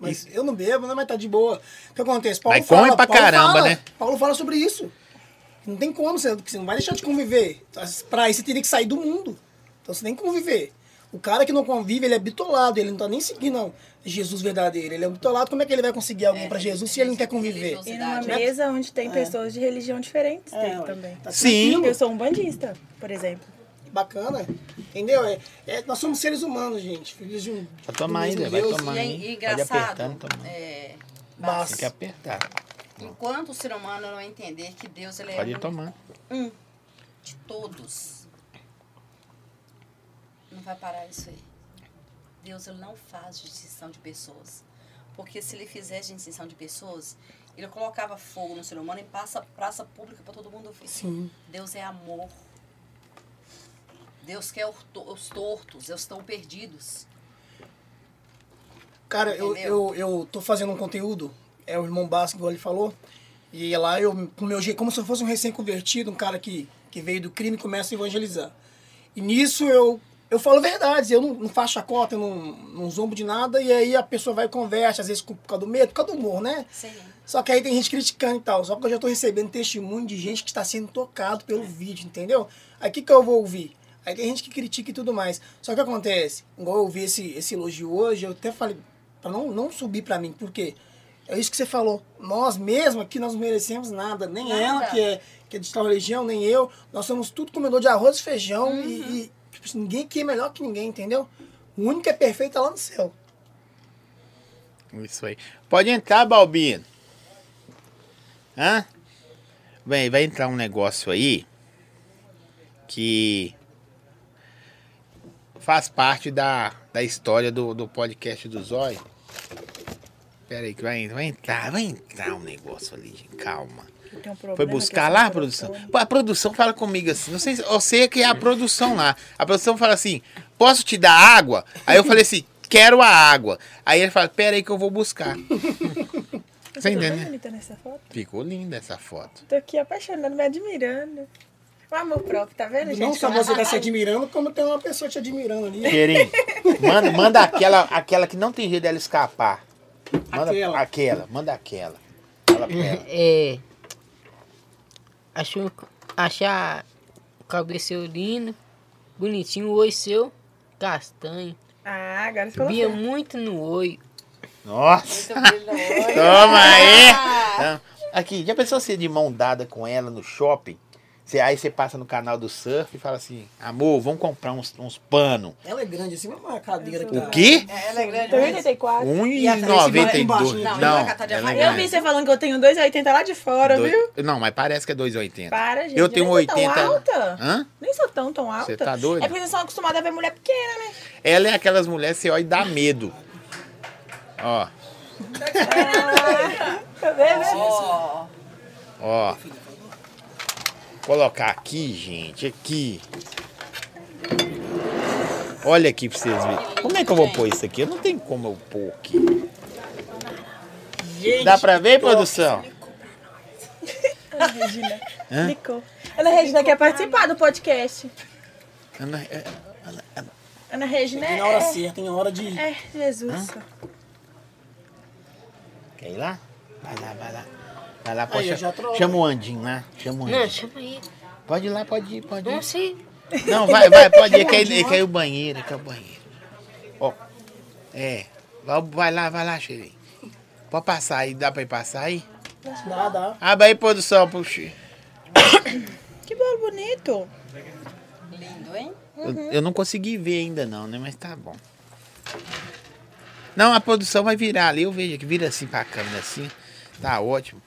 Mas eu não bebo, né? Mas tá de boa. O que acontece? Paulo Mas come fala, pra Paulo caramba, fala, né? Paulo fala sobre isso. Não tem como, você, você não vai deixar de conviver. Pra isso você teria que sair do mundo. Então você tem que conviver. O cara que não convive, ele é bitolado, ele não tá nem seguindo não, Jesus verdadeiro. Ele é bitolado, como é que ele vai conseguir alguém pra Jesus se ele não quer conviver? E numa Né? mesa onde tem É. pessoas de religião diferentes É, também. Tá Sim. Eu sou um bandista, por exemplo. Bacana. Entendeu? É, é- nós somos seres humanos, gente. Filhos de um. Vai tomar Zé, vai Deus. tomar E é engraçado. apertando, tomar. É, Basta. Tem que apertar. enquanto o ser humano não entender que Deus ele é Pode ir um- tomando. um de todos, não vai parar isso aí. Deus ele não faz distinção de pessoas. Porque se ele fizesse distinção de pessoas, ele colocava fogo no ser humano e passa praça pública para todo mundo ver. Sim. Deus é amor. Deus quer os to- os tortos, os estão perdidos. Cara, eu, eu, eu tô fazendo um conteúdo, é o irmão Basco, igual ele falou, e lá eu, com meu jeito, como se eu fosse um recém-convertido, um cara que, que veio do crime e começa a evangelizar. E nisso eu, eu falo verdades, eu não, não faço chacota, eu não, não zombo de nada, e aí a pessoa vai e converte, às vezes por causa do medo, por causa do humor, né? Sim. Só que aí tem gente criticando e tal. Só que eu já tô recebendo testemunho de gente que está sendo tocado pelo vídeo, entendeu? Aí o que, que eu vou ouvir? Aí tem gente que critica e tudo mais. Só que acontece, igual eu ouvi esse, esse elogio hoje, eu até falei pra não, não subir pra mim, porque é isso que você falou. Nós mesmos aqui nós não merecemos nada. Nem Nada. ela, que é, que é de tal religião, nem eu. Nós somos tudo comedor de arroz e feijão e, e, tipo assim, ninguém aqui é melhor que ninguém, entendeu? O único que é perfeito é lá no céu. Isso aí. Pode entrar, Balbino. Hã? Bem, vai entrar um negócio aí que faz parte da, da história do, do podcast do Zóio. Pera aí, que vai, vai entrar, vai entrar um negócio ali, gente, calma. Um Foi buscar lá a produção? Pô, a produção fala comigo assim, não sei se eu sei que é a produção lá. A produção fala assim, posso te dar água? Aí eu falei assim, quero a água. Aí ele fala, pera aí que eu vou buscar. Você nessa foto. Ficou linda essa foto. Tô aqui apaixonando, me admirando. O amor próprio, tá vendo, gente? Não só Como você tá se admirando, como tem uma pessoa te admirando ali. Cheirinho, manda, manda aquela, aquela que não tem jeito dela escapar. Manda Aquela. aquela, manda aquela. Fala pra ela. É. Achou, achar o cabeceiro lindo, bonitinho, o olho seu, castanho. Ah, agora você falou muito no olho. Nossa! Toma aí! Ah. Aqui, já pensou você de mão dada com ela no shopping? Você, aí você passa no canal do surf e fala assim, amor, vamos comprar uns, uns pano. Ela é grande assim, mas uma cadeira que O quê? É, Ela é grande. Tem mesmo. 84. E atrás, embaixo, 1,92. não, Não, vai catar de ela é arraia. Eu grande. vi você falando que eu tenho 2,80 lá de fora, Dois- viu? Não, mas parece que é 2,80. Para, gente. Eu tenho nem sou 80. Tão alta. Hã? Nem sou tão, tão alta. Você tá doido? É porque vocês são acostumados a ver mulher pequena, né? Ela é aquelas mulheres que você olha e dá medo. Ó, Tá vendo? Ó, ó. Colocar aqui, gente, aqui. Olha aqui pra vocês verem. Como é que eu vou pôr isso aqui? Eu não tenho como eu pôr aqui. Dá pra ver, produção? Ana Regina. Hã? Licou. Ana Regina quer participar do podcast. Ana, é- Ana Regina tem é... na hora certa, tem hora de. É, Jesus. Quer ir lá? Vai lá, vai lá. Vai lá, pode Aí, eu chama o Andinho lá. Chama o Não, Andinho. chama aí. Pode ir lá, pode ir, pode Não ir. sei. Não, vai, vai, pode ir, que aí que aí o banheiro, que é o banheiro. Ó, é, vai, vai lá, vai lá, Xerei. Pode passar aí, dá pra ir passar aí? Dá, dá. Abre aí, produção, puxa. Que bolo bonito. lindo, hein? Eu, eu não consegui ver ainda não, né, mas tá bom. Não, a produção vai virar ali, eu vejo que vira assim pra câmera, assim. Tá ótimo.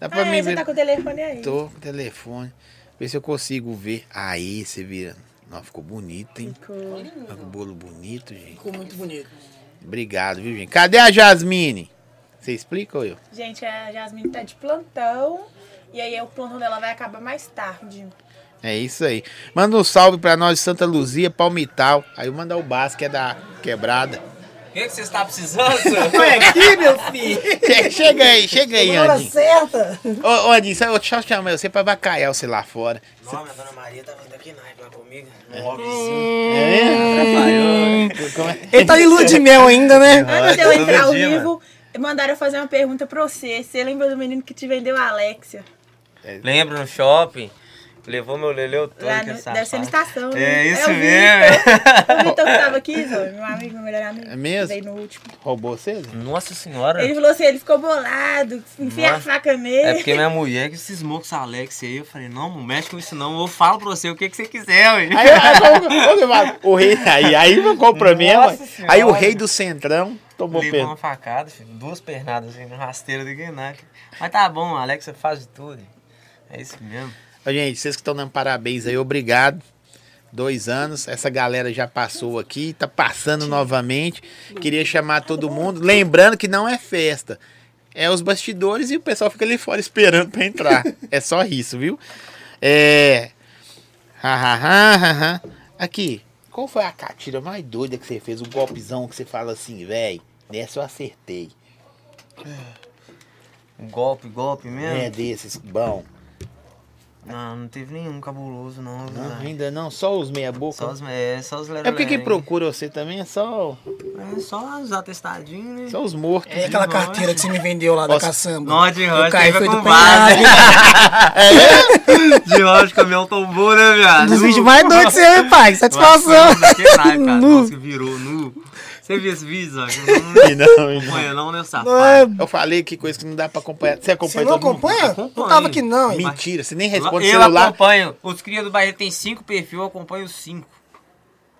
Dá pra Ah, mim você ver. tá com o telefone aí. Tô com o telefone. Ver se eu consigo ver. Aí, você vira. Nossa, ficou bonito, hein? Ficou. Tá com o bolo bonito, gente. Ficou muito bonito. Obrigado, viu, gente? Cadê a Jasmine? Você explica ou eu? Gente, a Jasmine tá de plantão. E aí o plantão dela vai acabar mais tarde. É isso aí. Manda um salve pra nós de Santa Luzia, Palmital. Aí eu mandar o Basco, que é da quebrada. O que, que você está precisando, senhor? Foi aqui, meu filho. Che- Chega aí, chega aí, Na hora Andinho. certa. Ô, ô Andinho, sabe, deixa eu chamar você pra bacalhar você lá fora. Não, minha dona Maria tá vindo aqui na lá comigo. É é? Ele tá em lua de mel ainda, né? Antes de eu entrar ao vivo, mandaram eu fazer uma pergunta pra você. Você lembra do menino que te vendeu a Alexia? Lembra no shopping? Levou meu leleu todo. Lá no, safado. deve ser na estação. É né? isso É mesmo. O Vitor que tava aqui, meu amigo, meu melhor amigo. É mesmo? Veio no último. Roubou você? Zé? Nossa senhora. Ele falou assim, ele ficou bolado, enfia a faca nele. É porque minha mulher que cismou com essa Alex aí. Eu falei, não, não mexe com isso não. Eu falo pra você o que, que você quiser, ué. Aí, aí, o rei, aí, aí ficou pra mim. Senhora. Aí o rei do centrão tomou Levou pena. uma facada, filho, duas pernadas assim, no rasteiro de Guenac. Mas tá bom, a Alexa faz de tudo. É isso mesmo. Gente, vocês que estão dando parabéns aí, obrigado. Dois anos, essa galera já passou aqui, tá passando novamente. Queria chamar todo mundo. Lembrando que não é festa. É os bastidores e o pessoal fica ali fora esperando pra entrar. É só isso, viu? É. Aqui, qual foi a catira mais doida que você fez? O golpezão que você fala assim, velho? Dessa eu acertei. Golpe, golpe mesmo? É desses, bom. Não, não teve nenhum cabuloso, não. Não, ainda não, só os meia boca. Só os, é, só os É porque quem procura você também é só, É só os atestadinhos, né? só os mortos. É aquela carteira que você me vendeu lá da caçamba. Nó de O rocha, Caio foi do base. penhasco. De rocha, o caminhão tombou, né, viado? Um dos Nu. vídeos mais doidos que você pai. Satisfação. Nu. Nossa, que virou nu. Você viu esse vídeo, Zó? E não, não. Acompanha não, né, safado? Não é- Eu falei que coisa que não dá pra acompanhar. Você acompanha Você não mundo? acompanha? Não tava aqui não. Mentira, você nem responde eu celular. acompanho. Os cria do Bahia tem cinco perfis, eu acompanho os cinco.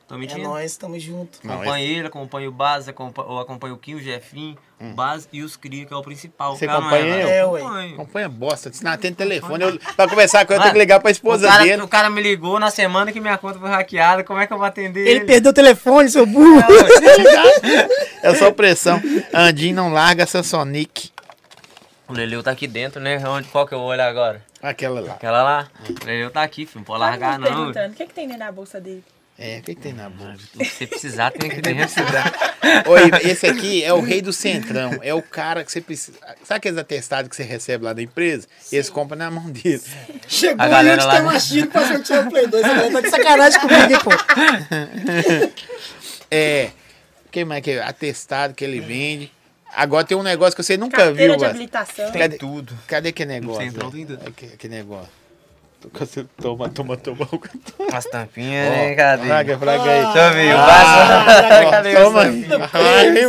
Tô É mentindo? nóis, tamo junto. Acompanho ele, acompanho o Base, acompanho, eu acompanho o Kim, o Jefinho, o Base e os cria, que é o principal. Hum. Você acompanha é, eu? É, ué. Acompanho. Acompanha bosta. Se não atende telefone, eu, pra conversar com ele, eu tenho que ligar pra esposa o cara, dele. O cara me ligou na semana que minha conta foi hackeada, como é que eu vou atender Ele ele? perdeu o telefone, seu burro. É só pressão. Andinho não larga essa Sonic. O Leleu tá aqui dentro, né? Onde, qual que eu vou olhar agora? Aquela lá. Aquela lá? O Leleu tá aqui, filho, não pode largar não. perguntando, o que, que tem dentro da bolsa dele? É, o que, que tem na boca? Se você precisar, tem aqui dentro. Oi, esse aqui é o rei do centrão. É o cara que você precisa. Sabe aqueles atestados que você recebe lá da empresa? Eles compram na mão dele. Chegou A galera eu lá, mastigo pra sortear o Play 2. Você tá de sacanagem comigo, hein, pô. É. Quem mais que é? Atestado que ele vende. Agora tem um negócio que você nunca Carteira viu, de velho. habilitação. Tem Cadê- tudo. Cadê que negócio? centrão tem tudo. Que, que negócio? Toma, toma, toma. As tampinhas, né? Cadê? Fraga, fraga aí. Deixa eu ver, o Ah, toma aí. tampinha? Ai.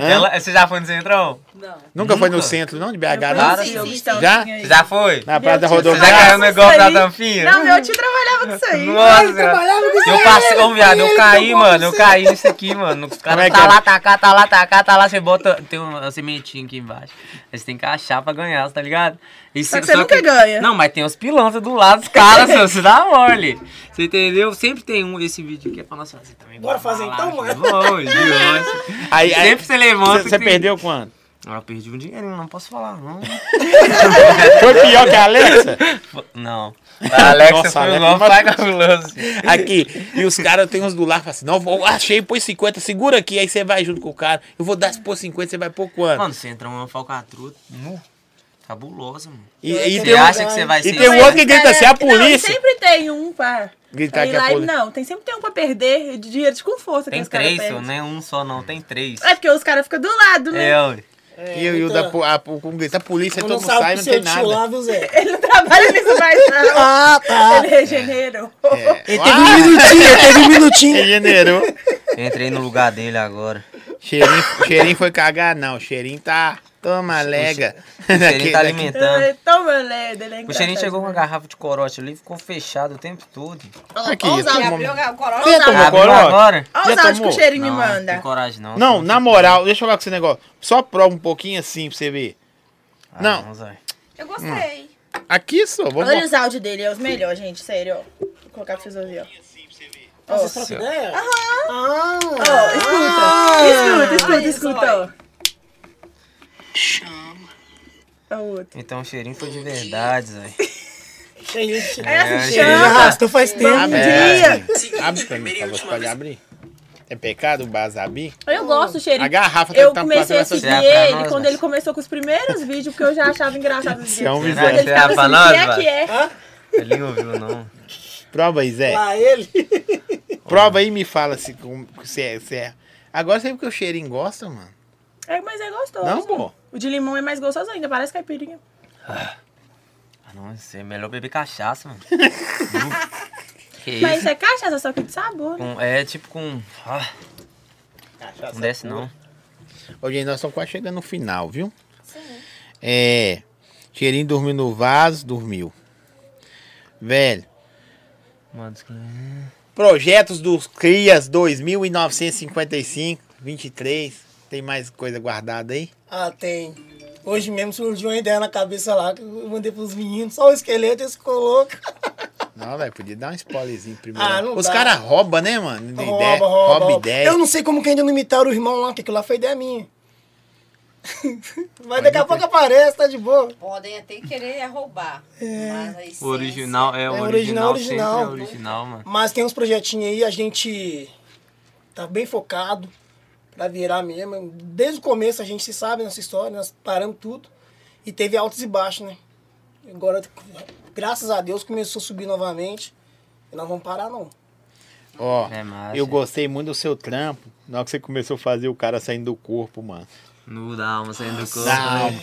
Hã? Ela- Você já foi no Centrão? Não. Nunca foi no centro, não, de BH, não? Sim, sim, estão- Já? já foi? Na Praia da Você já Rodoviária? caiu no golpe da Isso aí. tampinha? Não, meu tio trabalhava com isso aí. Nossa, trabalhava com isso eu aí, passei, ô viado, eu caí, mano, eu caí nisso aqui, mano. Os caras é que tá é? lá, tá cá, tá lá, tá cá, tá lá, você bota, tem uma sementinha aqui embaixo. Você tem que achar pra ganhar, tá ligado? E Só que você nunca ganha. Não, mas tem os pilantras do lado dos caras, você dá mole. Você entendeu? Sempre tem um, esse vídeo aqui é pra nós fazer também. Bora fazer então, mano? Vamos, de hoje. Aí, aí, Sempre você levanta. Você tem- perdeu quanto? Ah, eu perdi um dinheirinho, não posso falar, não. Foi pior que a Alexa? Não. A Alexa Nossa, foi Alexa, mas- pai cabuloso. Aqui, e os caras tem uns do lado, falam assim, não, vou, achei, põe 50, segura aqui, aí você vai junto com o cara, eu vou dar, se pôr 50, você vai pôr quanto? Mano, você entra uma falcatrua, nu, cabulosa, mano. E, e Você tem um, acha que você vai e ser... tem um outro que grita assim, a Não, polícia. sempre tem um pra. Gritar que a lá e- polícia. Não, tem sempre tem um pra perder de dinheiro de com força. Tem que os caras três, não é um só não, tem três. É porque os caras ficam do lado, né? É, ué. E, e o da po- a, com grita, a polícia, todo não mundo sabe sai, não tem nada. lá, viu, Zé? Ele não trabalha nisso mais, não. Ah, tá. Ele regenerou. É. Ele teve um minutinho, ele teve um minutinho. Regenerou. Entrei no lugar dele agora. Cheirinho, cheirinho foi cagar, não. Cheirinho tá. Toma, lega. O cheirinho Daqui- tá alimentando. Toma, é O cheirinho chegou com uma garrafa de corote ali, ficou fechado o tempo todo. Aqui, Olha áudios, abriu o corote. Você tomou corote? agora? Olha os áudios que o cheirinho me Não, não manda. tem coragem não. Não, na moral, deixa eu falar com esse negócio. Só prova um pouquinho assim pra você ver. Ah, não. Eu gostei. Aqui só, vamos Olha os áudios dele, é os melhores, gente, sério, ó. Vou colocar pra vocês ouvirem, ó. Ó, Vocês trocam ideia? Aham. Ah, Ó, escuta. Escuta, escuta, escuta, ó. Ó o outro. Então o cheirinho foi de verdade, Zé. Cheirinho, É cheirinho. assim, Cheirinho já chama. arrastou faz tempo. Bom É, dia. assim, abre pra mim, favor. Você pode abrir? É pecado o Basabi? Eu gosto do cheirinho. A garrafa tá Eu comecei a seguir Você é pra ele nós, quando mas- ele começou com os primeiros vídeos, porque eu já achava engraçado os Você é um vídeos. Quando ele é pra assim, é que é? Ele não ouviu, não. Prova aí, Zé. Lá ele. Prova aí e me fala se, se, é, se é. Agora sempre que o cheirinho gosta, mano. É, mas é gostoso. Não, pô. O de limão é mais gostoso ainda, parece caipirinha. Ah, não, isso é melhor beber cachaça, mano. que Mas isso? é cachaça, só que de sabor, né? Com- é tipo com... Ah, não desce não. Ô, gente, nós estamos quase chegando no final, viu? Sim. É. Cheirinho dormiu no vaso, dormiu. Velho. Que- Projetos dos Crias 2955, 23. Tem mais coisa guardada aí? Ah, tem. Hoje mesmo surgiu uma ideia na cabeça lá que eu mandei pros meninos. Só o esqueleto eles colocam. Não, velho, podia dar um spoilerzinho primeiro. Ah, não Os caras roubam, né, mano? Tem Rouba, ideia, rouba, rouba rouba. ideia. Eu não sei como que ainda não imitaram o irmão lá, porque aquilo lá foi ideia minha. Mas daqui a pouco aparece, tá de boa. Podem até querer é roubar. Essência... O original é, o É original, original, sempre original. é original, mano. Mas tem uns projetinhos aí, a gente tá bem focado pra virar mesmo. Desde o começo a gente se sabe nessa história, nós paramos tudo. E teve altos e baixos, né? Agora, graças a Deus, começou a subir novamente. E não vamos parar, não. Ó, É massa. eu gostei muito do seu trampo. Na hora que você começou a fazer o cara saindo do corpo, mano. No da alma saindo do corpo. Da alma.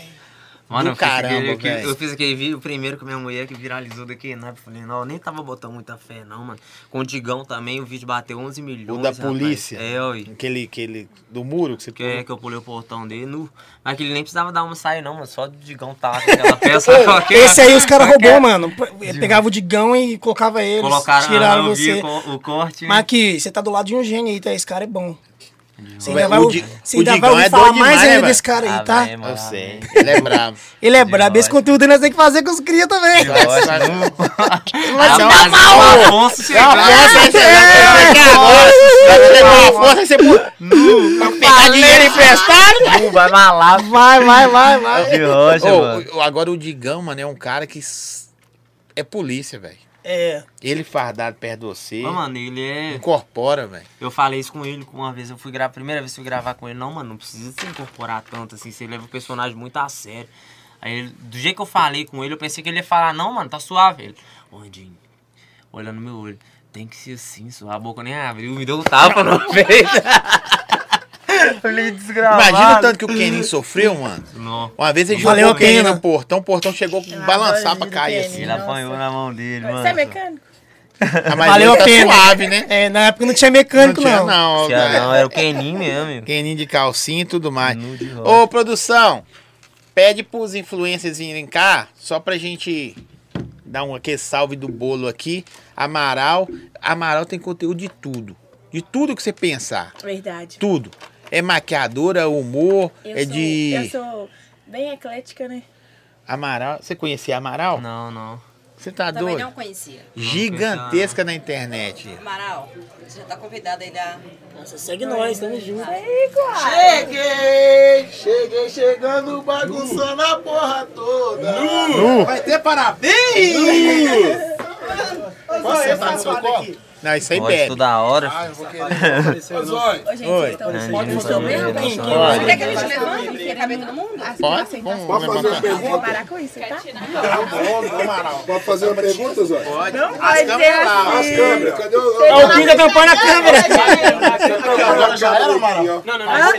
Mano, eu fiz, caramba, aquele, aquele- eu fiz aquele vídeo primeiro com minha mulher que viralizou daqui, né? Falei, não, eu nem tava botando muita fé, não, mano. Com o Digão também, o vídeo bateu 11 milhões. O da rapaz. polícia. É, oi. Aquele, aquele do muro que você Que é que eu pulei o portão dele. No... Mas que ele nem precisava dar uma saia, não, mano. Só do Digão tá com aquela peça. qualquer- Esse aí os caras qualquer- roubou, mano. Ele pegava o Digão e colocava eles. Colocaram, tiraram vi você. o o corte. Mas aqui, você tá do lado de um gênio aí, tá? Esse cara é bom. Você ainda vai, o Di- você o ainda vai Digão ouvir é falar mais ainda né, desse cara aí, Ah, tá? vai, mano. Eu sei. Ele é brabo. Ele é brabo. Esse conteúdo nós temos que fazer com os cria também. Vai ser dar mal, força, o Afonso força aí, você vai pegar dinheiro emprestado. Vai malar. Vai, vai, vai, vai. Agora o Digão, mano, é um cara que é polícia, velho. É. Ele fardado perto de você. Ô, mano, ele é. Incorpora, velho. Eu falei isso com ele uma vez. Eu fui gravar. Primeira vez que eu fui gravar com ele. Não, mano, não precisa se incorporar tanto assim. Você leva o personagem muito a sério. Aí, ele- do jeito que eu falei com ele, eu pensei que ele ia falar: Não, mano, tá suave. Ele, Andinho, olhando no meu olho. Tem que ser assim, sua a boca nem abriu. Me deu um tapa no peito. Eu falei, desgramado. Imagina o tanto que o Kenin sofreu, mano. Não. Uma vez ele Valeu jogou o a Kenin pena. no portão, o portão chegou a balançar pra cair assim. Ele apanhou na mão dele, mano. Você é mecânico? Ah, mas Valeu ele a tá pena. suave, né? É, na época não tinha mecânico, tinha, não. não. Tinha velho. não, era o Kenin mesmo. Kenin de calcinha e tudo mais. Ô, produção, pede pros influencers virem cá, só pra gente dar um aquele salve do bolo aqui. Amaral. Amaral tem conteúdo de tudo. De tudo que você pensar. Verdade. Tudo. É maquiadora, humor, Eu é sou, de. Eu sou bem eclética, né? Amaral. Você conhecia Amaral? Não, não. Você tá Também doido? não conhecia. Gigantesca na internet. Amaral, você já tá convidado aí a... Você segue nós, tamo junto. Cheguei, cheguei chegando, bagunçando a porra toda. Vai ter parabéns! Posso sentar no seu colo? Não, isso aí Pode bebe. toda hora. Ah, eu vou querer Ô, gente, Oi. vocês estão que a gente levante e cabe todo mundo? Pode? Vamos Pode fazer uma levantar. pergunta? Parar com isso, tá? Pode fazer uma pergunta? Pode. Não As pode ser câmeras lá, ó. As assim. câmeras, cadê o... É o Pinga tampando a câmera. Agora já era, Amaral? Não, não, não.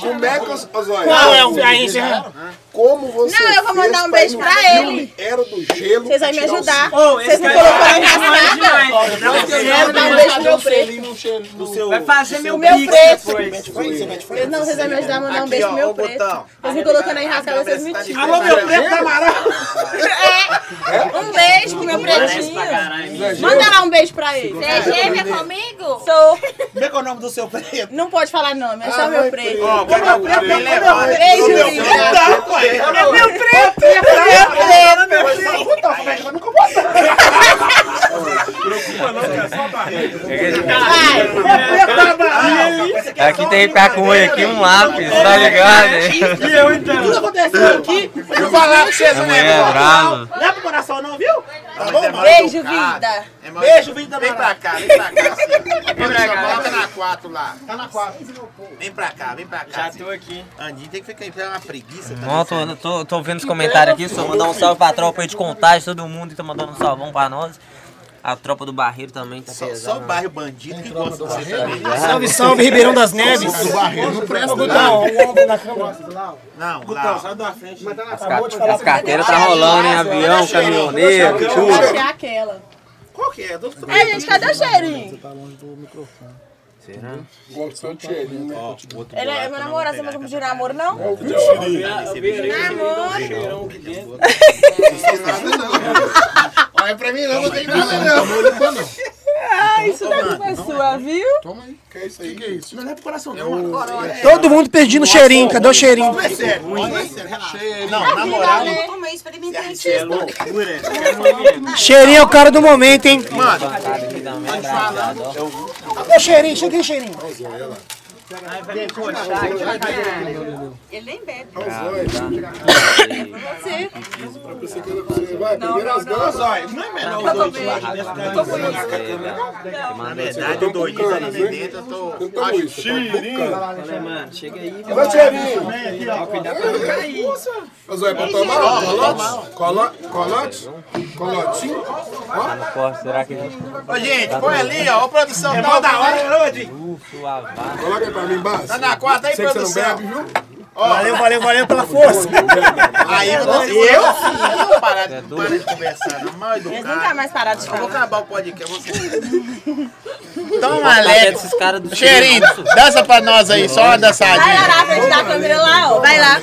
Como é que, ô? Qual é o aí, encerra? Como você Não, eu vou mandar um beijo pra ele. Era do gelo. Vocês vão me tirar o ajudar. Vocês não colocaram rasgada? Quero dar um beijo pro meu preto. Vai fazer meu O meu pix preto. depois. Não, vocês vão me ajudar a mandar um beijo pro meu preto. Vocês me colocando aí rasgada, vocês me tiram. Alô, meu preto tá Amaral. É, um beijo pro meu pretinho. Manda lá um beijo pra ele. Você é gêmea comigo? Sou. Como é que é o nome do seu preto? Não pode falar nome, é só meu preto. Ó, o meu preto é meu preto. É meu preto, é meu preto. Preocupa não, que é só a barriga. Aqui tem com aqui um lápis, tá ligado? E eu então. Tudo aconteceu aqui. Eu falar pra vocês, né? é. Não é pro coração não, viu? Tá bom? Beijo, vida. Beijo, vem também. Vem pra cá, vem pra cá. Vem pra cá. Coloca na 4 lá. Tá na quadra. Vem pra cá, vem pra cá. Já tô aqui. Andinho tem que ficar é uma preguiça. Tá Ó, tô, tô, tô vendo os comentários aqui, só mandar um salve pra tropa aí de contagem, todo mundo que tá mandando um salvão pra nós. A tropa do Barreiro também tá Só, só o bairro bandido que gosta de você também. Salve, salve, Ribeirão das Neves. O barreiro não presta, Não, não. o ombro na câmera. Não, Gutão, sai da frente. Acabou de falar As carteiras tá rolando em avião, caminhoneiro, tudo. é. Qual que é? Do- É, gente, cadê o cheirinho? Gostou de cheirinho, né? Ele é meu namorado, você não vai de namoro, não? Eu vi Namoro. dentro. Olha pra mim, não, não tem nada, não. Não, Ah, isso daqui é sua, viu? Toma aí. Que é isso aí? que é isso? Não é pro coração não, mano. Todo mundo pedindo cheirinho. Cadê o cheirinho? Não é sério, não é sério, relaxa. Não, na moral. Tomei, experimentei. Você é loucura. Cheirinho é o cara do momento, hein? Mano, Cadê o cheirinho? Chega aí, cheirinho. Ele nem bebe. Olha o Zóio. Você. Vai, primeiro as Não, é menor Tá os dois de isso. Na verdade, o doidinho tá ali dentro, eu tô... Acho isso, cheirinho. Mano, chega aí. Vai, cheirinho. Ó, cuidado pra não cair. Ô, Zóia, pra tomar ó, colote? Colote? Colote? Colotinho? Ó. Posso, será que. Ô, gente, põe ali, ó. Produção, É tá da hora, Suavado. Coloca aí pra mim embaixo. Tá na quarta aí, Sei que você não produção. bebe, viu? Valeu, valeu, valeu pela força. Aí eu assim, eu vou parar de, parar de conversar, não, mal Eles educado. nunca mais pararam de Eu vou falar. acabar o podcast, você... Toma, Alex. Esses caras do Cheirinho, dança pra nós aí, só uma Vai lá dançadinha. na frente da câmera lá, ó. Vai lá.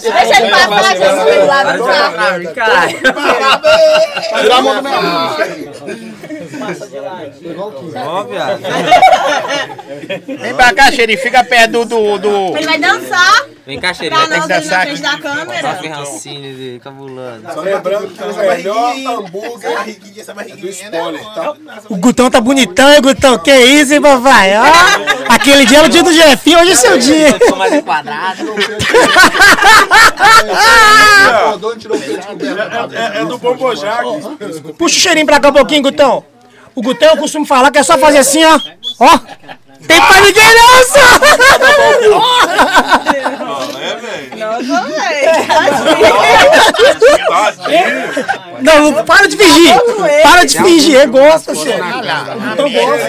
Deixa ele passar, Jesus, lá no carro. pra mim, caralho. Tira a mão do meu Ó, viado. Vem pra cá, Cheirinho, fica perto do... do, do- Ele vai dançar Vem cá, pra cheirinho. nós que ali na dançar frente da câmera. Só que rancine de cabulando. Só lembrando que o melhor hambúrguer barriguinha, essa é do barriguinha, né? spoiler, tá? O Gutão tá bonitão, hein, Gutão? Que isso, hein, papai? Ó, aquele dia era o dia do Jefinho, hoje é seu dia. Eu sou mais enquadrado. O dela. É, é do Bombojac. Puxa o cheirinho pra cá um pouquinho, Gutão. O Gutão, eu costumo falar que é só fazer assim, ó. Ó. Tem pra ninguém não, só. Não, é. Não, não, para de fingir. Para de fingir. Ele gosta, senhor. Gutão gosta.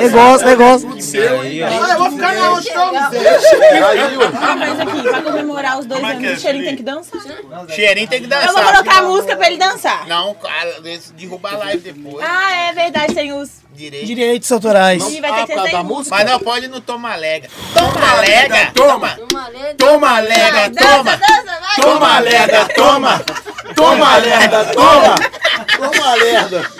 Ele gosta, ele gosta. Eu vou ficar na onde. Ah, mas aqui, pra comemorar os dois anos, o cheirinho tem que dançar. Cheirinho tem que Eu vou dançar. colocar a música pra ele dançar. Não, cara, derrubar a live depois. Ah, é verdade, tem os. Direito. Direitos autorais. E vai ter que ser música. Mas não pode no Toma Alega. Toma Alega. Toma! Toma, Lega, toma! Toma, Lega, toma! Toma, Lega, toma! Toma Lerda.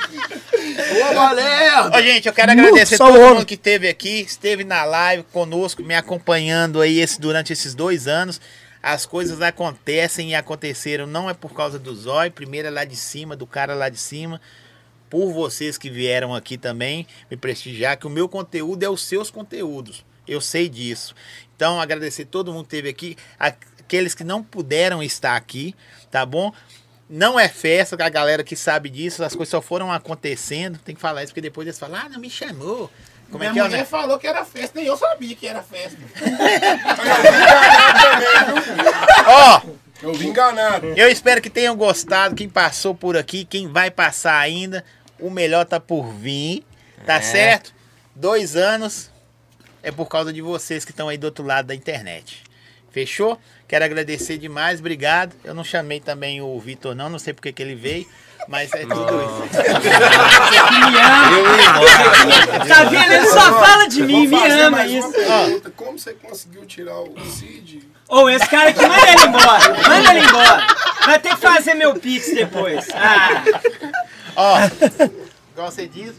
Toma Lerda. Ô, gente, eu quero agradecer só todo homem. mundo que esteve aqui, esteve na live conosco, me acompanhando aí esse, durante esses dois anos. As coisas acontecem e aconteceram, não é por causa do zóio, primeiro é lá de cima, do cara lá de cima, por vocês que vieram aqui também me prestigiar, que o meu conteúdo é os seus conteúdos. Eu sei disso. Então, agradecer todo mundo que esteve aqui, aqueles que não puderam estar aqui, tá bom? Não é festa, a galera que sabe disso, as coisas só foram acontecendo. Tem que falar isso, porque depois eles falam, ah, não me chamou. Como Minha é que é, mulher né? falou que era festa, nem eu sabia que era festa. Ó, Eu vim enganado. eu espero que tenham gostado. Quem passou por aqui, quem vai passar ainda, o melhor tá por vir, tá É. certo? Dois anos é por causa de vocês que estão aí do outro lado da internet. Fechou? Quero agradecer demais, obrigado. Eu não chamei também o Vitor, não, não sei porque que ele veio, mas é tudo isso. Tá vendo? Ele só fala de mim, me ama isso. pergunta. Como você conseguiu tirar o Cid? Ô, esse cara aqui, manda ele embora. Manda ele embora. Vai ter que fazer meu pix depois. Ah, Ó, Igual você diz,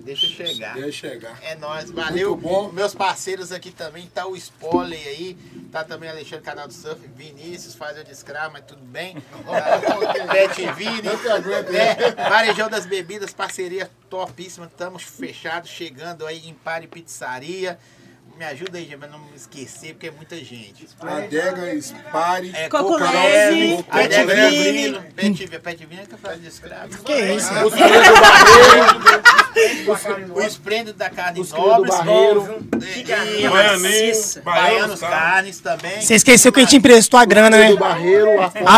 deixa chegar. Deixa chegar. É nóis, valeu. Muito bom. Meus parceiros aqui também, tá o Spoiler aí, tá também Alexandre Canal do Surf, Vinícius, faz eu de escravo, mas tudo bem. Tá, Pet Vini, é, Varejão das Bebidas, parceria topíssima, estamos fechados, chegando aí em Pare Pizzaria. Me ajuda aí, gente, pra não me esquecer, porque é muita gente. Adega, Spare, É, Coco Coco Leve, Leve, Coco Adega Leve. Vini, Pet Vini, Pet Vini é que faz de escravo. Que isso? O esplêndido da carne Os nobre. Barreiro. E, Baianinho, Baianos Baianos, tá? Carnes também. Você esqueceu que a gente emprestou a grana, né? do Barreiro, Afonso.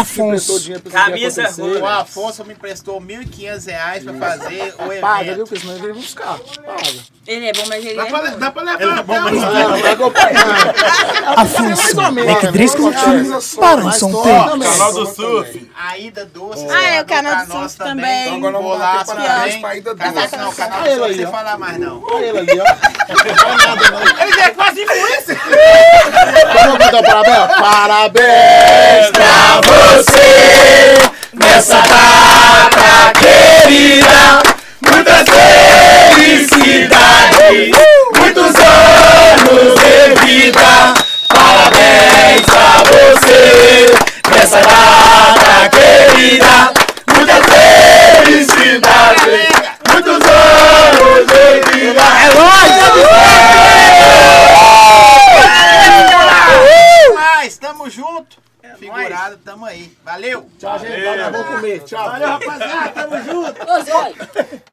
Afonso. Camisa acontecer. O Afonso me emprestou 1.500 reais pra fazer o evento. Paga, viu? Porque senão ele vem buscar. Paga. Ele é bom, mas ele Dá é. pra, dá pra levar Ah, o... pagou pra Afonso. É que três que Camisa Barão São mas Pedro. Canal do surf. também. A Ida Doce. Ah, é, o canal do surf também. Então agora vamos Golaço bater parabéns também. pra Não, surf aí, sem falar mais não. Olha ele ali, ó. Ele é quase influencer. Vamos cantar o parabéns? Parabéns pra você nessa data querida. Muitas felicidades, muitos anos de vida. Parabéns a você nessa data querida. Muitas felicidades, muitos anos de É Mas, tamo junto. Figurado, tamo aí. Valeu. comer. Tchau. Valeu, rapaziada. Tamo junto.